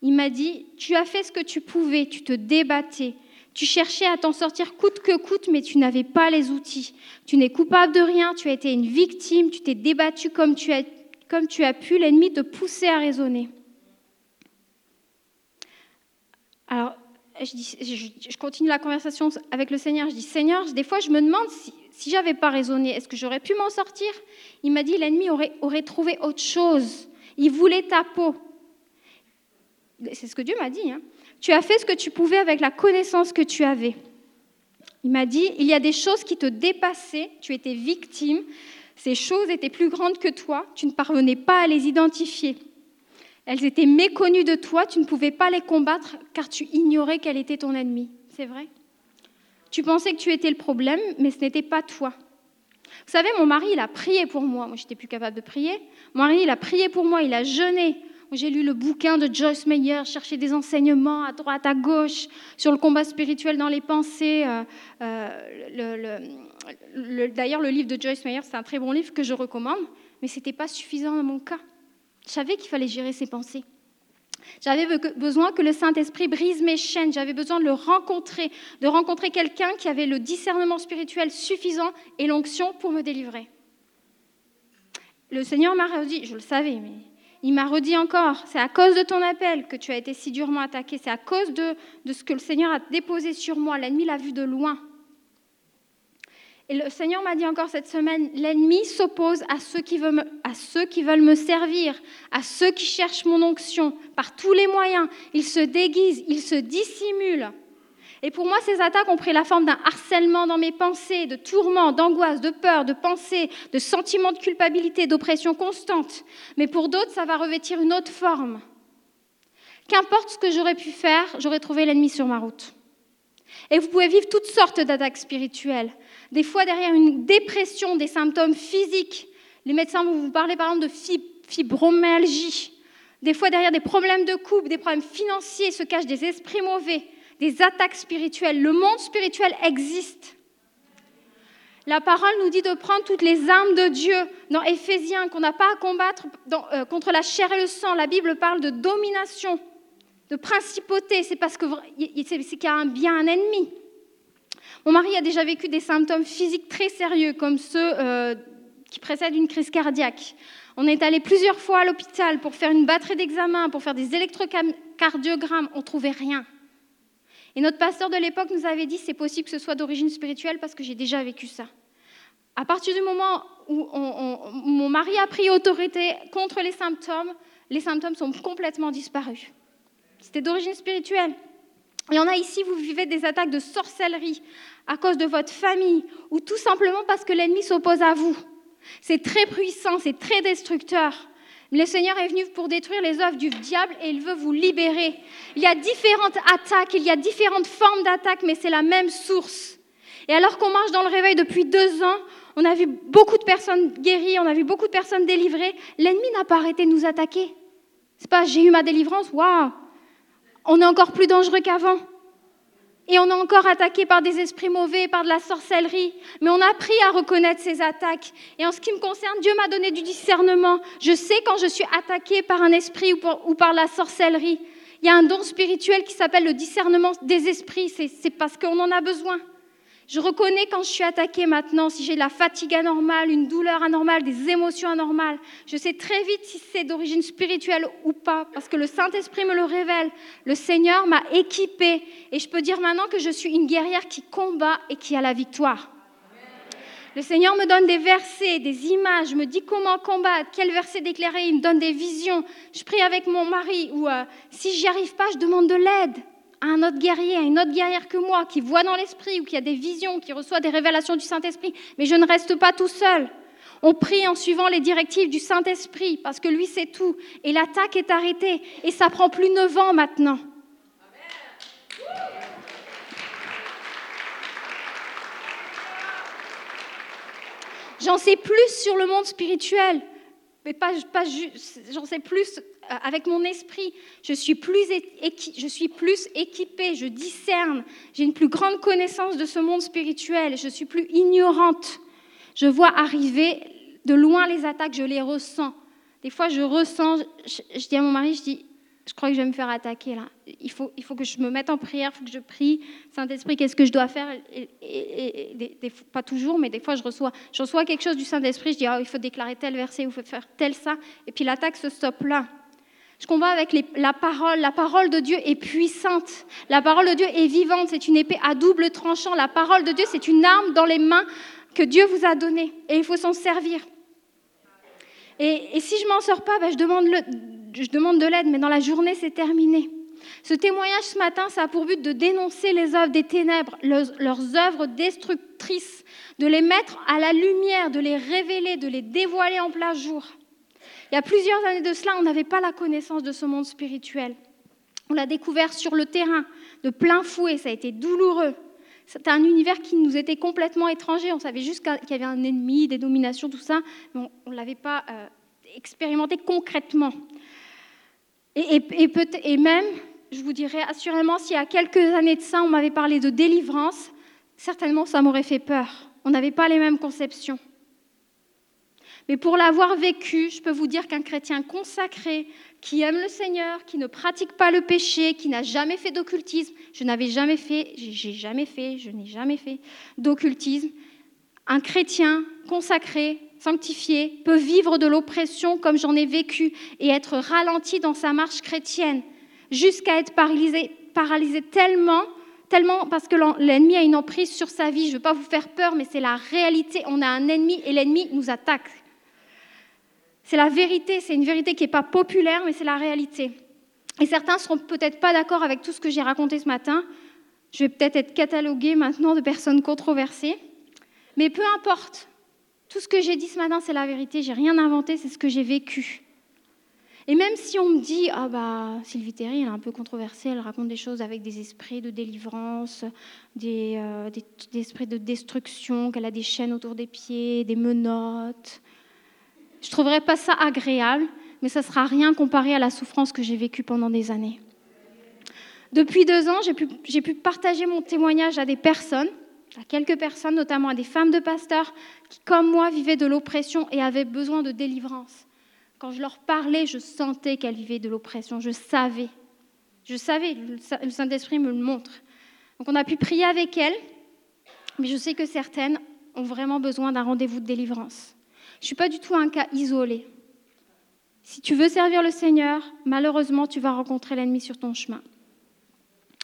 Il m'a dit, tu as fait ce que tu pouvais, tu te débattais, tu cherchais à t'en sortir coûte que coûte, mais tu n'avais pas les outils. Tu n'es coupable de rien, tu as été une victime, tu t'es débattu comme tu as, comme tu as pu, l'ennemi te poussait à raisonner. Alors, je, continue la conversation avec le Seigneur. Je dis, Seigneur, des fois, je me demande si, j'avais pas raisonné, est-ce que j'aurais pu m'en sortir? Il m'a dit, l'ennemi aurait, aurait trouvé autre chose. Il voulait ta peau. C'est ce que Dieu m'a dit. Hein. Tu as fait ce que tu pouvais avec la connaissance que tu avais. Il m'a dit, il y a des choses qui te dépassaient, tu étais victime, ces choses étaient plus grandes que toi, tu ne parvenais pas à les identifier. Elles étaient méconnues de toi, tu ne pouvais pas les combattre car tu ignorais qu'elle était ton ennemi. C'est vrai? Tu pensais que tu étais le problème, mais ce n'était pas toi. Vous savez, mon mari, il a prié pour moi. Moi, je n'étais plus capable de prier. Mon mari, il a prié pour moi, il a jeûné. J'ai lu le bouquin de Joyce Meyer, cherché des enseignements à droite, à gauche, sur le combat spirituel dans les pensées. Euh, euh, d'ailleurs, le livre de Joyce Meyer, c'est un très bon livre que je recommande, mais ce n'était pas suffisant dans mon cas. Je savais qu'il fallait gérer ses pensées. J'avais besoin que le Saint-Esprit brise mes chaînes. J'avais besoin de le rencontrer, de rencontrer quelqu'un qui avait le discernement spirituel suffisant et l'onction pour me délivrer. Le Seigneur m'a redit, je le savais, mais il m'a redit encore, c'est à cause de ton appel que tu as été si durement attaqué, c'est à cause de, de ce que le Seigneur a déposé sur moi. L'ennemi l'a vu de loin. Et le Seigneur m'a dit encore cette semaine, l'ennemi s'oppose à, ceux qui veulent me, servir, à ceux qui cherchent mon onction, par tous les moyens. Il se déguise, il se dissimule. Et pour moi, ces attaques ont pris la forme d'un harcèlement dans mes pensées, de tourments, d'angoisse, de peur, de pensée, de sentiments de culpabilité, d'oppression constante. Mais pour d'autres, ça va revêtir une autre forme. Qu'importe ce que j'aurais pu faire, j'aurais trouvé l'ennemi sur ma route. Et vous pouvez vivre toutes sortes d'attaques spirituelles. Des fois, derrière une dépression, des symptômes physiques. Les médecins vont vous parler par exemple de fibromyalgie. Des fois, derrière des problèmes de couple, des problèmes financiers, se cachent des esprits mauvais, des attaques spirituelles. Le monde spirituel existe. La parole nous dit de prendre toutes les armes de Dieu dans Éphésiens, qu'on n'a pas à combattre euh, contre la chair et le sang. La Bible parle de domination, de principauté. C'est parce qu'il y a un, bien un ennemi. Mon mari a déjà vécu des symptômes physiques très sérieux, comme ceux euh, qui précèdent une crise cardiaque. On est allé plusieurs fois à l'hôpital pour faire une batterie d'examen, pour faire des électrocardiogrammes. On ne trouvait rien. Et notre pasteur de l'époque nous avait dit c'est possible que ce soit d'origine spirituelle parce que j'ai déjà vécu ça. À partir du moment où mon mari a pris autorité contre les symptômes, les symptômes sont complètement disparus. C'était d'origine spirituelle. Il y en a ici, vous vivez des attaques de sorcellerie à cause de votre famille ou tout simplement parce que l'ennemi s'oppose à vous. C'est très puissant, c'est très destructeur. Le Seigneur est venu pour détruire les œuvres du diable et il veut vous libérer. Il y a différentes attaques, il y a différentes formes d'attaques, mais c'est la même source. Et alors qu'on marche dans le réveil depuis deux ans, on a vu beaucoup de personnes guéries, on a vu beaucoup de personnes délivrées. L'ennemi n'a pas arrêté de nous attaquer. C'est pas j'ai eu ma délivrance, waouh, on est encore plus dangereux qu'avant. Et on est encore attaqué par des esprits mauvais, par de la sorcellerie. Mais on a appris à reconnaître ces attaques. Et en ce qui me concerne, Dieu m'a donné du discernement. Je sais quand je suis attaqué par un esprit ou par, la sorcellerie. Il y a un don spirituel qui s'appelle le discernement des esprits. C'est parce qu'on en a besoin. Je reconnais quand je suis attaquée maintenant, si j'ai de la fatigue anormale, une douleur anormale, des émotions anormales. Je sais très vite si c'est d'origine spirituelle ou pas, parce que le Saint-Esprit me le révèle. Le Seigneur m'a équipée et je peux dire maintenant que je suis une guerrière qui combat et qui a la victoire. Le Seigneur me donne des versets, des images, me dit comment combattre, quel verset déclarer, il me donne des visions. Je prie avec mon mari ou euh, si j'y arrive pas, je demande de l'aide à un autre guerrier, à une autre guerrière que moi, qui voit dans l'esprit ou qui a des visions, qui reçoit des révélations du Saint-Esprit. Mais je ne reste pas tout seul. On prie en suivant les directives du Saint-Esprit, parce que lui sait tout. Et l'attaque est arrêtée. Et ça prend plus neuf ans maintenant. J'en sais plus sur le monde spirituel, mais pas, pas j'en sais plus avec mon esprit, je suis, plus je suis plus équipée, je discerne, j'ai une plus grande connaissance de ce monde spirituel, je suis plus ignorante. Je vois arriver de loin les attaques, je les ressens. Des fois, je ressens, je, dis à mon mari, je dis, je crois que je vais me faire attaquer là. Il faut, il faut que je me mette en prière, il faut que je prie. Saint-Esprit, qu'est-ce que je dois faire? Pas toujours, mais des fois, je reçois, je quelque chose du Saint-Esprit, je dis, oh, il faut déclarer tel verset, il faut faire tel ça. Et puis l'attaque se stoppe là. Je combats avec la parole. La parole de Dieu est puissante. La parole de Dieu est vivante. C'est une épée à double tranchant. La parole de Dieu, c'est une arme dans les mains que Dieu vous a donnée. Et il faut s'en servir. Et, si je m'en sors pas, ben, je, demande je demande de l'aide. Mais dans la journée, c'est terminé. Ce témoignage ce matin, ça a pour but de dénoncer les œuvres des ténèbres, leurs œuvres destructrices, de les mettre à la lumière, de les révéler, de les dévoiler en plein jour. Il y a plusieurs années de cela, on n'avait pas la connaissance de ce monde spirituel. On l'a découvert sur le terrain, de plein fouet, ça a été douloureux. C'était un univers qui nous était complètement étranger. On savait juste qu'il y avait un ennemi, des dominations, tout ça, mais on ne l'avait pas euh, expérimenté concrètement. Et, et, même, je vous dirais assurément, s'il y a quelques années de ça, on m'avait parlé de délivrance, certainement ça m'aurait fait peur. On n'avait pas les mêmes conceptions. Mais pour l'avoir vécu, je peux vous dire qu'un chrétien consacré, qui aime le Seigneur, qui ne pratique pas le péché, qui n'a jamais fait d'occultisme, je n'avais jamais fait, j'ai jamais fait, je n'ai jamais fait d'occultisme, un chrétien consacré, sanctifié, peut vivre de l'oppression comme j'en ai vécu et être ralenti dans sa marche chrétienne, jusqu'à être paralysé, tellement tellement parce que l'ennemi a une emprise sur sa vie. Je ne veux pas vous faire peur, mais c'est la réalité. On a un ennemi et l'ennemi nous attaque. C'est la vérité, c'est une vérité qui n'est pas populaire, mais c'est la réalité. Et certains ne seront peut-être pas d'accord avec tout ce que j'ai raconté ce matin. Je vais peut-être être cataloguée maintenant de personnes controversées. Mais peu importe. Tout ce que j'ai dit ce matin, c'est la vérité. J'ai rien inventé, c'est ce que j'ai vécu. Et même si on me dit, ah bah, Sylvie Terry, elle est un peu controversée, elle raconte des choses avec des esprits de délivrance, des, euh, des esprits de destruction, qu'elle a des chaînes autour des pieds, des menottes, je ne trouverai pas ça agréable, mais ça ne sera rien comparé à la souffrance que j'ai vécue pendant des années. Depuis deux ans, j'ai pu, partager mon témoignage à des personnes, à quelques personnes, notamment à des femmes de pasteurs, qui, comme moi, vivaient de l'oppression et avaient besoin de délivrance. Quand je leur parlais, je sentais qu'elles vivaient de l'oppression, je savais. Je savais, le Saint-Esprit me le montre. Donc on a pu prier avec elles, mais je sais que certaines ont vraiment besoin d'un rendez-vous de délivrance. Je ne suis pas du tout un cas isolé. Si tu veux servir le Seigneur, malheureusement, tu vas rencontrer l'ennemi sur ton chemin.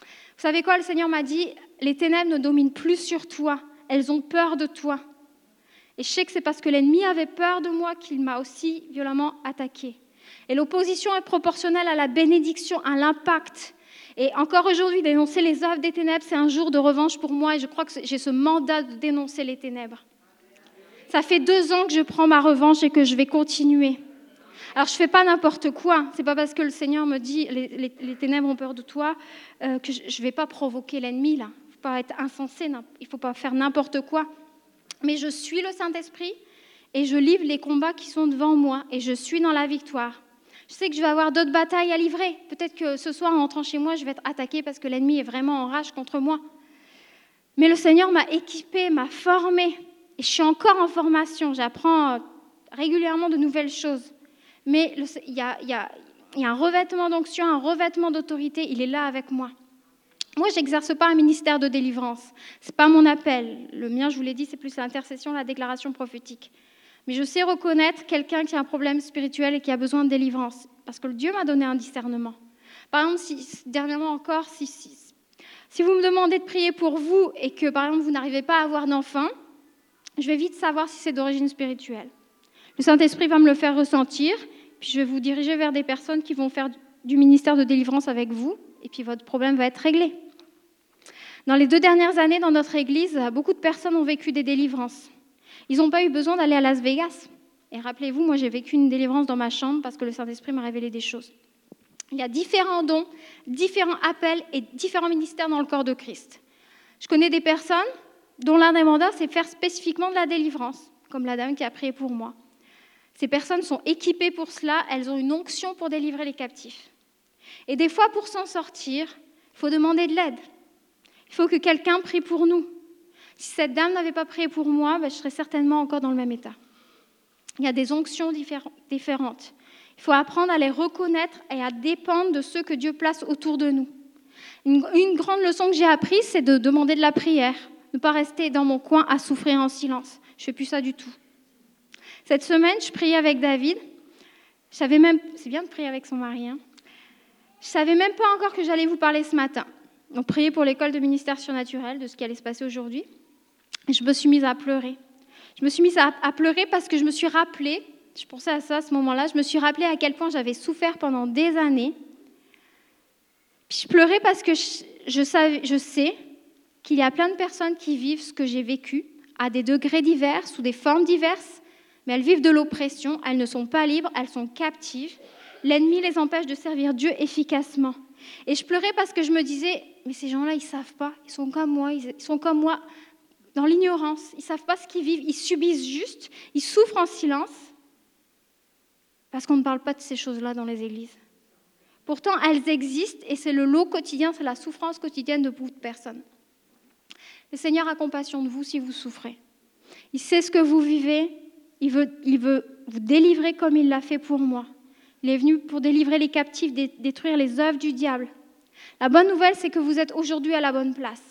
Vous savez quoi, le Seigneur m'a dit, les ténèbres ne dominent plus sur toi, elles ont peur de toi. Et je sais que c'est parce que l'ennemi avait peur de moi qu'il m'a aussi violemment attaqué. Et l'opposition est proportionnelle à la bénédiction, à l'impact. Et encore aujourd'hui, dénoncer les œuvres des ténèbres, c'est un jour de revanche pour moi et je crois que j'ai ce mandat de dénoncer les ténèbres. Ça fait deux ans que je prends ma revanche et que je vais continuer. Alors je fais pas n'importe quoi. C'est pas parce que le Seigneur me dit les, ténèbres ont peur de toi euh, que je ne vais pas provoquer l'ennemi là. Il faut pas être insensé. Il faut pas faire n'importe quoi. Mais je suis le Saint Esprit et je livre les combats qui sont devant moi et je suis dans la victoire. Je sais que je vais avoir d'autres batailles à livrer. Peut-être que ce soir, en rentrant chez moi, je vais être attaqué parce que l'ennemi est vraiment en rage contre moi. Mais le Seigneur m'a équipé, m'a formé et je suis encore en formation, j'apprends euh, régulièrement de nouvelles choses. Mais il y, a, un revêtement d'onction, un revêtement d'autorité, il est là avec moi. Moi, j'exerce pas un ministère de délivrance. C'est pas mon appel. Le mien, je vous l'ai dit, c'est plus l'intercession, la déclaration prophétique. Mais je sais reconnaître quelqu'un qui a un problème spirituel et qui a besoin de délivrance, parce que Dieu m'a donné un discernement. Par exemple, dernièrement encore, si, si vous me demandez de prier pour vous et que, par exemple, vous n'arrivez pas à avoir d'enfant, je vais vite savoir si c'est d'origine spirituelle. Le Saint-Esprit va me le faire ressentir, puis je vais vous diriger vers des personnes qui vont faire du ministère de délivrance avec vous, et puis votre problème va être réglé. Dans les deux dernières années, dans notre Église, beaucoup de personnes ont vécu des délivrances. Ils n'ont pas eu besoin d'aller à Las Vegas. Et rappelez-vous, moi j'ai vécu une délivrance dans ma chambre parce que le Saint-Esprit m'a révélé des choses. Il y a différents dons, différents appels et différents ministères dans le corps de Christ. Je connais des personnes dont l'un des mandats, c'est faire spécifiquement de la délivrance, comme la dame qui a prié pour moi. Ces personnes sont équipées pour cela, elles ont une onction pour délivrer les captifs. Et des fois, pour s'en sortir, il faut demander de l'aide. Il faut que quelqu'un prie pour nous. Si cette dame n'avait pas prié pour moi, ben, je serais certainement encore dans le même état. Il y a des onctions différentes. Il faut apprendre à les reconnaître et à dépendre de ceux que Dieu place autour de nous. Une, une grande leçon que j'ai apprise, c'est de demander de la prière, ne pas rester dans mon coin à souffrir en silence. Je fais plus ça du tout. Cette semaine, je priais avec David. Je savais même, c'est bien de prier avec son mari. Hein. Je savais même pas encore que j'allais vous parler ce matin. On priait pour l'école de ministère surnaturel, de ce qui allait se passer aujourd'hui. Je me suis mise à pleurer. Je me suis mise à, pleurer parce que je me suis rappelé, je pensais à ça à ce moment-là, je me suis rappelé à quel point j'avais souffert pendant des années. Puis je pleurais parce que je, je sais qu'il y a plein de personnes qui vivent ce que j'ai vécu à des degrés divers, sous des formes diverses, mais elles vivent de l'oppression, elles ne sont pas libres, elles sont captives. L'ennemi les empêche de servir Dieu efficacement. Et je pleurais parce que je me disais, mais ces gens-là, ils savent pas, ils sont comme moi, ils sont comme moi dans l'ignorance, ils savent pas ce qu'ils vivent, ils subissent juste, ils souffrent en silence, parce qu'on ne parle pas de ces choses-là dans les églises. Pourtant, elles existent et c'est le lot quotidien, c'est la souffrance quotidienne de beaucoup de personnes. Le Seigneur a compassion de vous si vous souffrez. Il sait ce que vous vivez. Il veut, vous délivrer comme il l'a fait pour moi. Il est venu pour délivrer les captifs, détruire les œuvres du diable. La bonne nouvelle, c'est que vous êtes aujourd'hui à la bonne place.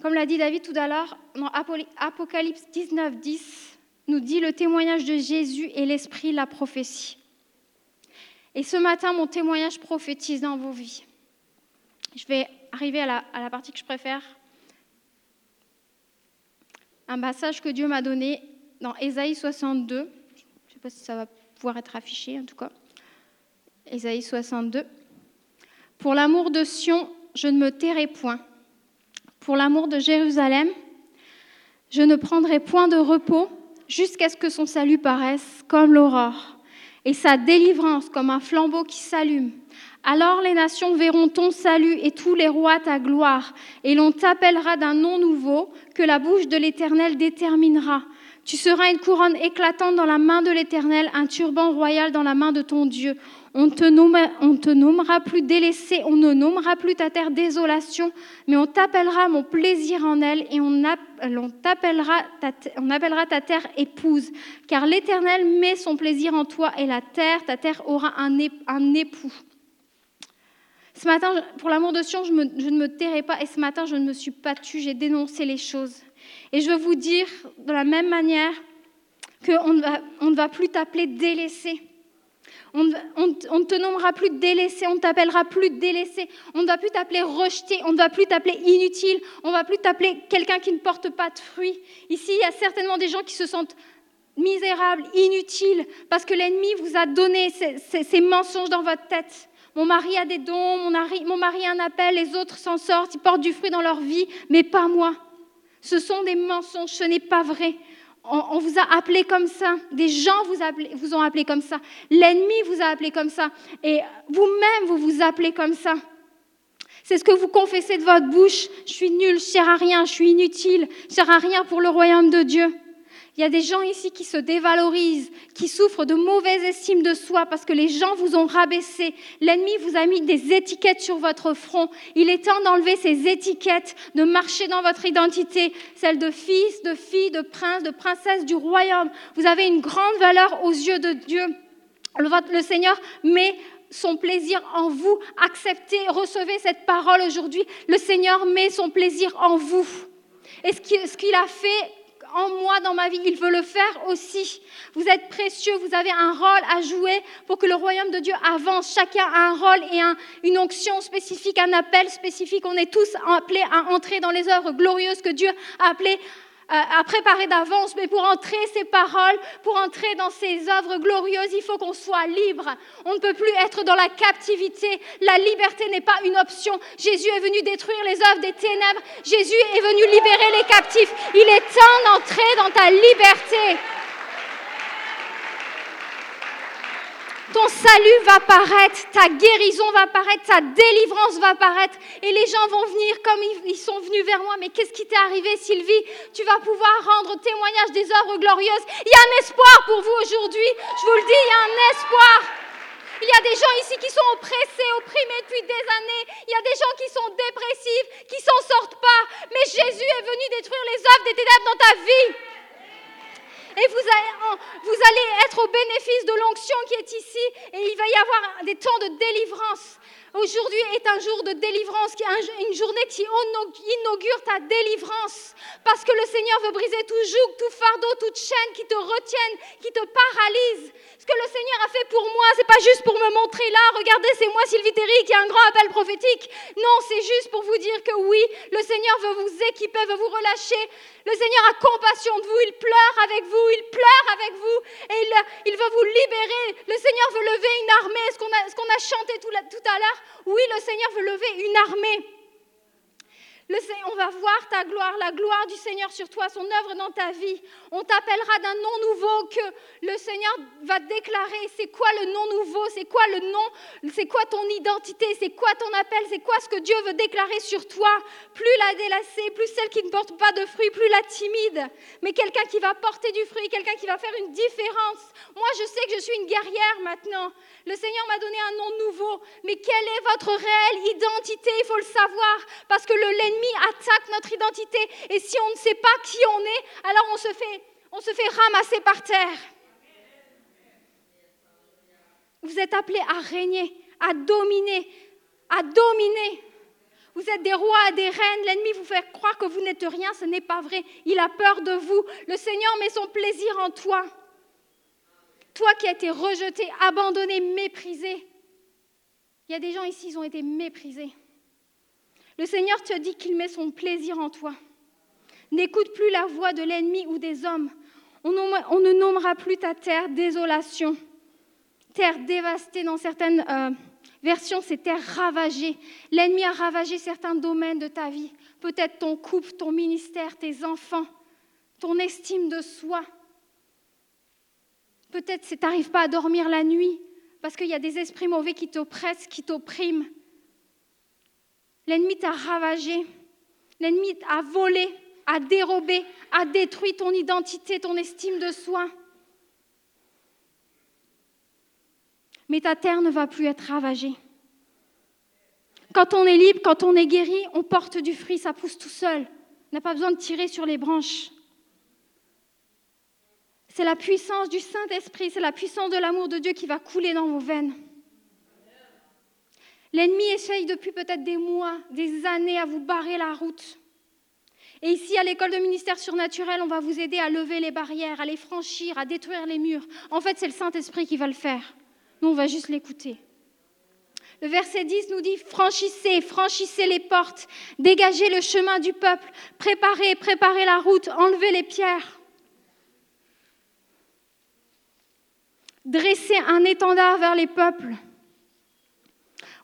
Comme l'a dit David tout à l'heure, dans Apocalypse 19, 10, nous dit le témoignage de Jésus et l'Esprit, la prophétie. Et ce matin, mon témoignage prophétise dans vos vies. Je vais arriver à la, partie que je préfère. Un passage que Dieu m'a donné dans Ésaïe 62. Je ne sais pas si ça va pouvoir être affiché en tout cas. Ésaïe 62. Pour l'amour de Sion, je ne me tairai point. Pour l'amour de Jérusalem, je ne prendrai point de repos jusqu'à ce que son salut paraisse comme l'aurore et sa délivrance comme un flambeau qui s'allume. Alors les nations verront ton salut et tous les rois ta gloire, et l'on t'appellera d'un nom nouveau que la bouche de l'Éternel déterminera. Tu seras une couronne éclatante dans la main de l'Éternel, un turban royal dans la main de ton Dieu. On te, nommera, te nommera plus délaissé, on ne nommera plus ta terre désolation, mais on t'appellera mon plaisir en elle et on, appellera ta terre épouse. Car l'Éternel met son plaisir en toi et la terre, ta terre aura un époux. Ce matin, pour l'amour de Sion, je, je, ne me tairai pas. Et ce matin, je ne me suis pas tue, j'ai dénoncé les choses. Et je veux vous dire de la même manière qu'on ne, va, on ne va plus t'appeler délaissé. On, ne te nommera plus délaissé, on ne t'appellera plus délaissé, on ne va plus t'appeler rejeté, on ne va plus t'appeler inutile, on ne va plus t'appeler quelqu'un qui ne porte pas de fruits. Ici, il y a certainement des gens qui se sentent misérables, inutiles, parce que l'ennemi vous a donné ces, ces mensonges dans votre tête. Mon mari a des dons, mon mari, mon a un appel, les autres s'en sortent, ils portent du fruit dans leur vie, mais pas moi. Ce sont des mensonges, ce n'est pas vrai. On, vous a appelé comme ça, des gens vous, ont appelé comme ça, l'ennemi vous a appelé comme ça, et vous-même vous vous appelez comme ça. C'est ce que vous confessez de votre bouche. Je suis nul, je ne sers à rien, je suis inutile, je ne à rien pour le royaume de Dieu. Il y a des gens ici qui se dévalorisent, qui souffrent de mauvaise estime de soi parce que les gens vous ont rabaissé. L'ennemi vous a mis des étiquettes sur votre front. Il est temps d'enlever ces étiquettes, de marcher dans votre identité, celle de fils, de fille, de prince, de princesse du royaume. Vous avez une grande valeur aux yeux de Dieu. Le, Seigneur met son plaisir en vous. Acceptez, recevez cette parole aujourd'hui. Le Seigneur met son plaisir en vous. Et ce qu'il a fait en moi dans ma vie, il veut le faire aussi. Vous êtes précieux, vous avez un rôle à jouer pour que le royaume de Dieu avance. Chacun a un rôle et une onction spécifique, un appel spécifique. On est tous appelés à entrer dans les œuvres glorieuses que Dieu a appelées à préparer d'avance, mais pour entrer ces paroles, pour entrer dans ces œuvres glorieuses, il faut qu'on soit libre. On ne peut plus être dans la captivité. La liberté n'est pas une option. Jésus est venu détruire les œuvres des ténèbres. Jésus est venu libérer les captifs. Il est temps d'entrer dans ta liberté. Ton salut va paraître, ta guérison va paraître, ta délivrance va paraître. Et les gens vont venir comme ils sont venus vers moi. Mais qu'est-ce qui t'est arrivé, Sylvie? Tu vas pouvoir rendre témoignage des œuvres glorieuses. Il y a un espoir pour vous aujourd'hui. Je vous le dis, il y a un espoir. Il y a des gens ici qui sont oppressés, opprimés depuis des années. Il y a des gens qui sont dépressifs, qui s'en sortent pas. Mais Jésus est venu détruire les œuvres des ténèbres dans ta vie et vous allez, être au bénéfice de l'onction qui est ici et il va y avoir des temps de délivrance. Aujourd'hui est un jour de délivrance, une journée qui inaugure ta délivrance. Parce que le Seigneur veut briser tout joug, tout fardeau, toute chaîne qui te retienne, qui te paralyse. Ce que le Seigneur a fait pour moi, c'est pas juste pour me montrer là, regardez, c'est moi Sylvie Terry qui a un grand appel prophétique. Non, c'est juste pour vous dire que oui, le Seigneur veut vous équiper, veut vous relâcher. Le Seigneur a compassion de vous, il pleure avec vous, il pleure avec vous et il, veut vous libérer. Le Seigneur veut lever une armée, ce qu'on a, a chanté tout, tout à l'heure? Oui, le Seigneur veut lever une armée on va voir ta gloire, la gloire du Seigneur sur toi, son œuvre dans ta vie. On t'appellera d'un nom nouveau que le Seigneur va déclarer. C'est quoi le nom nouveau? C'est quoi le nom? C'est quoi ton identité? C'est quoi ton appel? C'est quoi ce que Dieu veut déclarer sur toi? Plus la délassée, plus celle qui ne porte pas de fruits, plus la timide, mais quelqu'un qui va porter du fruit, quelqu'un qui va faire une différence. Moi, je sais que je suis une guerrière maintenant. Le Seigneur m'a donné un nom nouveau, mais quelle est votre réelle identité? Il faut le savoir, parce que l'ennemi attaque notre identité. Et si on ne sait pas qui on est, alors on se fait, on se fait ramasser par terre. Vous êtes appelés à régner, à dominer, à dominer. Vous êtes des rois des reines. L'ennemi vous fait croire que vous n'êtes rien. Ce n'est pas vrai. Il a peur de vous. Le Seigneur met son plaisir en toi. Toi qui as été rejeté, abandonné, méprisé. Il y a des gens ici, ils ont été méprisés. Le Seigneur te dit qu'il met son plaisir en toi. N'écoute plus la voix de l'ennemi ou des hommes. On, ne nommera plus ta terre désolation. Terre dévastée dans certaines euh, versions, c'est terre ravagée. L'ennemi a ravagé certains domaines de ta vie. Peut-être ton couple, ton ministère, tes enfants, ton estime de soi. Peut-être que tu n'arrives pas à dormir la nuit parce qu'il y a des esprits mauvais qui t'oppressent, qui t'oppriment. L'ennemi t'a ravagé, l'ennemi a volé, a dérobé, a détruit ton identité, ton estime de soi. Mais ta terre ne va plus être ravagée. Quand on est libre, quand on est guéri, on porte du fruit, ça pousse tout seul. On n'a pas besoin de tirer sur les branches. C'est la puissance du Saint-Esprit, c'est la puissance de l'amour de Dieu qui va couler dans vos veines. L'ennemi essaye depuis peut-être des mois, des années à vous barrer la route. Et ici, à l'école de ministère surnaturel, on va vous aider à lever les barrières, à les franchir, à détruire les murs. En fait, c'est le Saint-Esprit qui va le faire. Nous, on va juste l'écouter. Le verset 10 nous dit, franchissez, franchissez les portes, dégagez le chemin du peuple, préparez, préparez la route, enlevez les pierres. Dressez un étendard vers les peuples.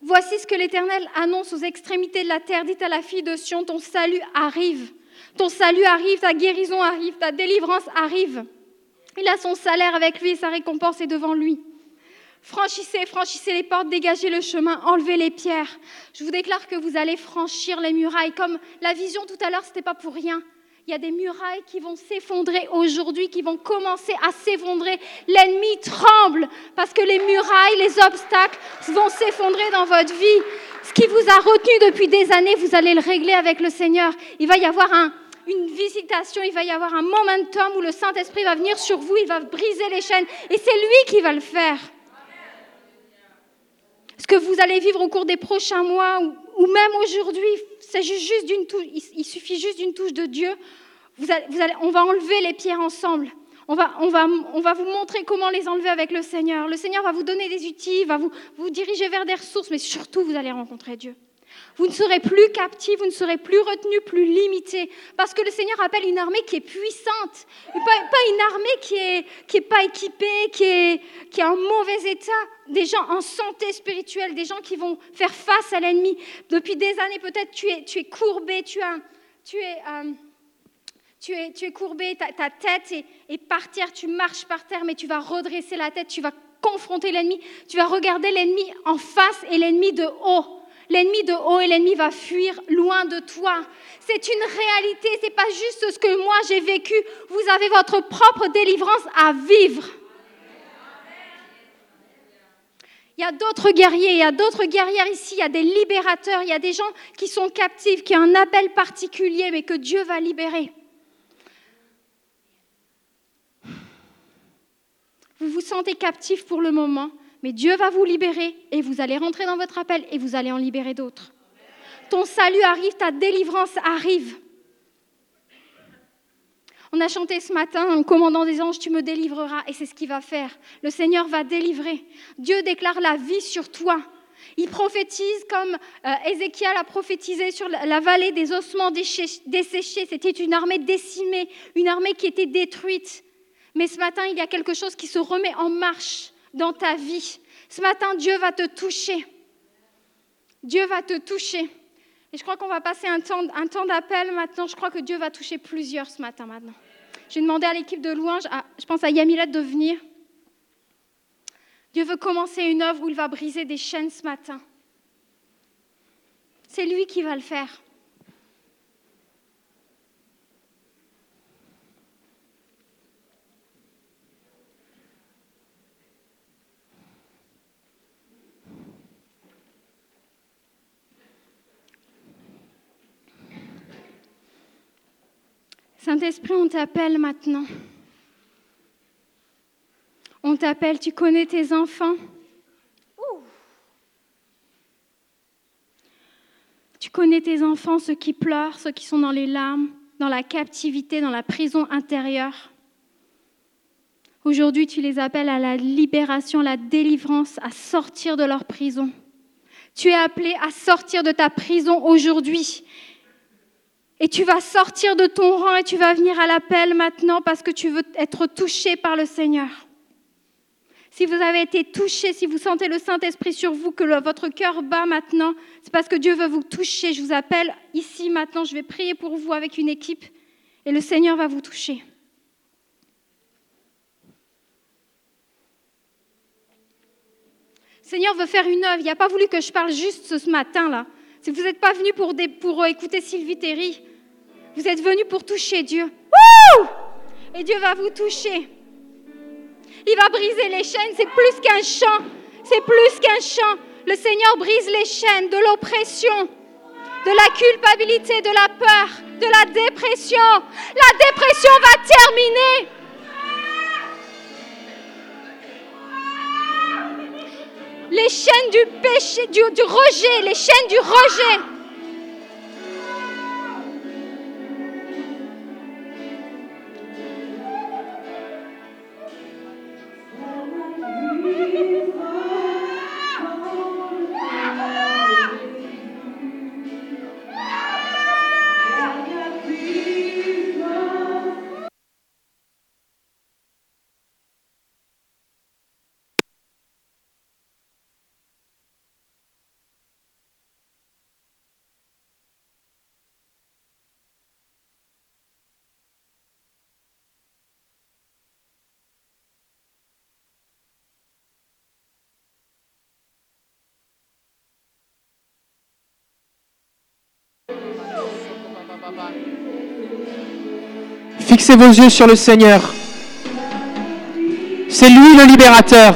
Voici ce que l'Éternel annonce aux extrémités de la terre. Dites à la fille de Sion, ton salut arrive. Ton salut arrive, ta guérison arrive, ta délivrance arrive. Il a son salaire avec lui et sa récompense est devant lui. Franchissez, franchissez les portes, dégagez le chemin, enlevez les pierres. Je vous déclare que vous allez franchir les murailles. Comme la vision tout à l'heure, ce n'était pas pour rien. Il y a des murailles qui vont s'effondrer aujourd'hui, qui vont commencer à s'effondrer. L'ennemi tremble parce que les murailles, les obstacles vont s'effondrer dans votre vie. Ce qui vous a retenu depuis des années, vous allez le régler avec le Seigneur. Il va y avoir une visitation, il va y avoir un momentum où le Saint-Esprit va venir sur vous, il va briser les chaînes. Et c'est lui qui va le faire. ce que vous allez vivre au cours des prochains mois ou, même aujourd'hui, il, suffit juste d'une touche de Dieu. On va enlever les pierres ensemble. On va, on, va, on va, vous montrer comment les enlever avec le Seigneur. Le Seigneur va vous donner des outils, va vous, vous diriger vers des ressources, mais surtout, vous allez rencontrer Dieu. Vous ne serez plus captifs, vous ne serez plus retenus, plus limités. Parce que le Seigneur appelle une armée qui est puissante. Pas, une armée qui n'est qui est pas équipée, qui est, qui est en mauvais état. Des gens en santé spirituelle, des gens qui vont faire face à l'ennemi. Depuis des années, peut-être, tu es, tu es courbé, tu, as, tu es... Euh, tu es, tu es, courbé, ta, ta tête est, est, par terre, tu marches par terre, mais tu vas redresser la tête, tu vas confronter l'ennemi, tu vas regarder l'ennemi en face et l'ennemi de haut. L'ennemi de haut et l'ennemi va fuir loin de toi. C'est une réalité, ce n'est pas juste ce que moi j'ai vécu. Vous avez votre propre délivrance à vivre. Il y a d'autres guerriers, il y a d'autres guerrières ici, il y a des libérateurs, il y a des gens qui sont captifs, qui ont un appel particulier, mais que Dieu va libérer. Vous vous sentez captif pour le moment, mais Dieu va vous libérer et vous allez rentrer dans votre appel et vous allez en libérer d'autres. Ton salut arrive, ta délivrance arrive. On a chanté ce matin en commandant des anges, tu me délivreras. Et c'est ce qu'il va faire. Le Seigneur va délivrer. Dieu déclare la vie sur toi. Il prophétise comme euh, Ézéchiel a prophétisé sur la vallée des ossements desséchés. C'était une armée décimée, une armée qui était détruite. Mais ce matin, il y a quelque chose qui se remet en marche dans ta vie. Ce matin, Dieu va te toucher. Dieu va te toucher. Et je crois qu'on va passer un temps, d'appel maintenant. Je crois que Dieu va toucher plusieurs ce matin maintenant. J'ai demandé à l'équipe de louange, je pense à Yamilet de venir. Dieu veut commencer une œuvre où il va briser des chaînes ce matin. C'est lui qui va le faire. Saint-Esprit, on t'appelle maintenant. On t'appelle, tu connais tes enfants. Tu connais tes enfants, ceux qui pleurent, ceux qui sont dans les larmes, dans la captivité, dans la prison intérieure. Aujourd'hui, tu les appelles à la libération, à la délivrance, à sortir de leur prison. Tu es appelé à sortir de ta prison aujourd'hui et tu vas sortir de ton rang et tu vas venir à l'appel maintenant parce que tu veux être touché par le Seigneur. Si vous avez été touché, si vous sentez le Saint-Esprit sur vous, que votre cœur bat maintenant, c'est parce que Dieu veut vous toucher. Je vous appelle ici maintenant, je vais prier pour vous avec une équipe et le Seigneur va vous toucher. Le Seigneur veut faire une œuvre. Il n'a pas voulu que je parle juste ce matin-là. Si vous n'êtes pas venu pour, pour écouter Sylvie Terry, vous êtes venu pour toucher Dieu. Et Dieu va vous toucher. Il va briser les chaînes. C'est plus qu'un chant. C'est plus qu'un chant. Le Seigneur brise les chaînes de l'oppression, de la culpabilité, de la peur, de la dépression. La dépression va terminer. les chaînes du péché, du, rejet, les chaînes du rejet. Jesus Fixez vos yeux sur le Seigneur. C'est lui le libérateur.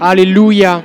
Alléluia.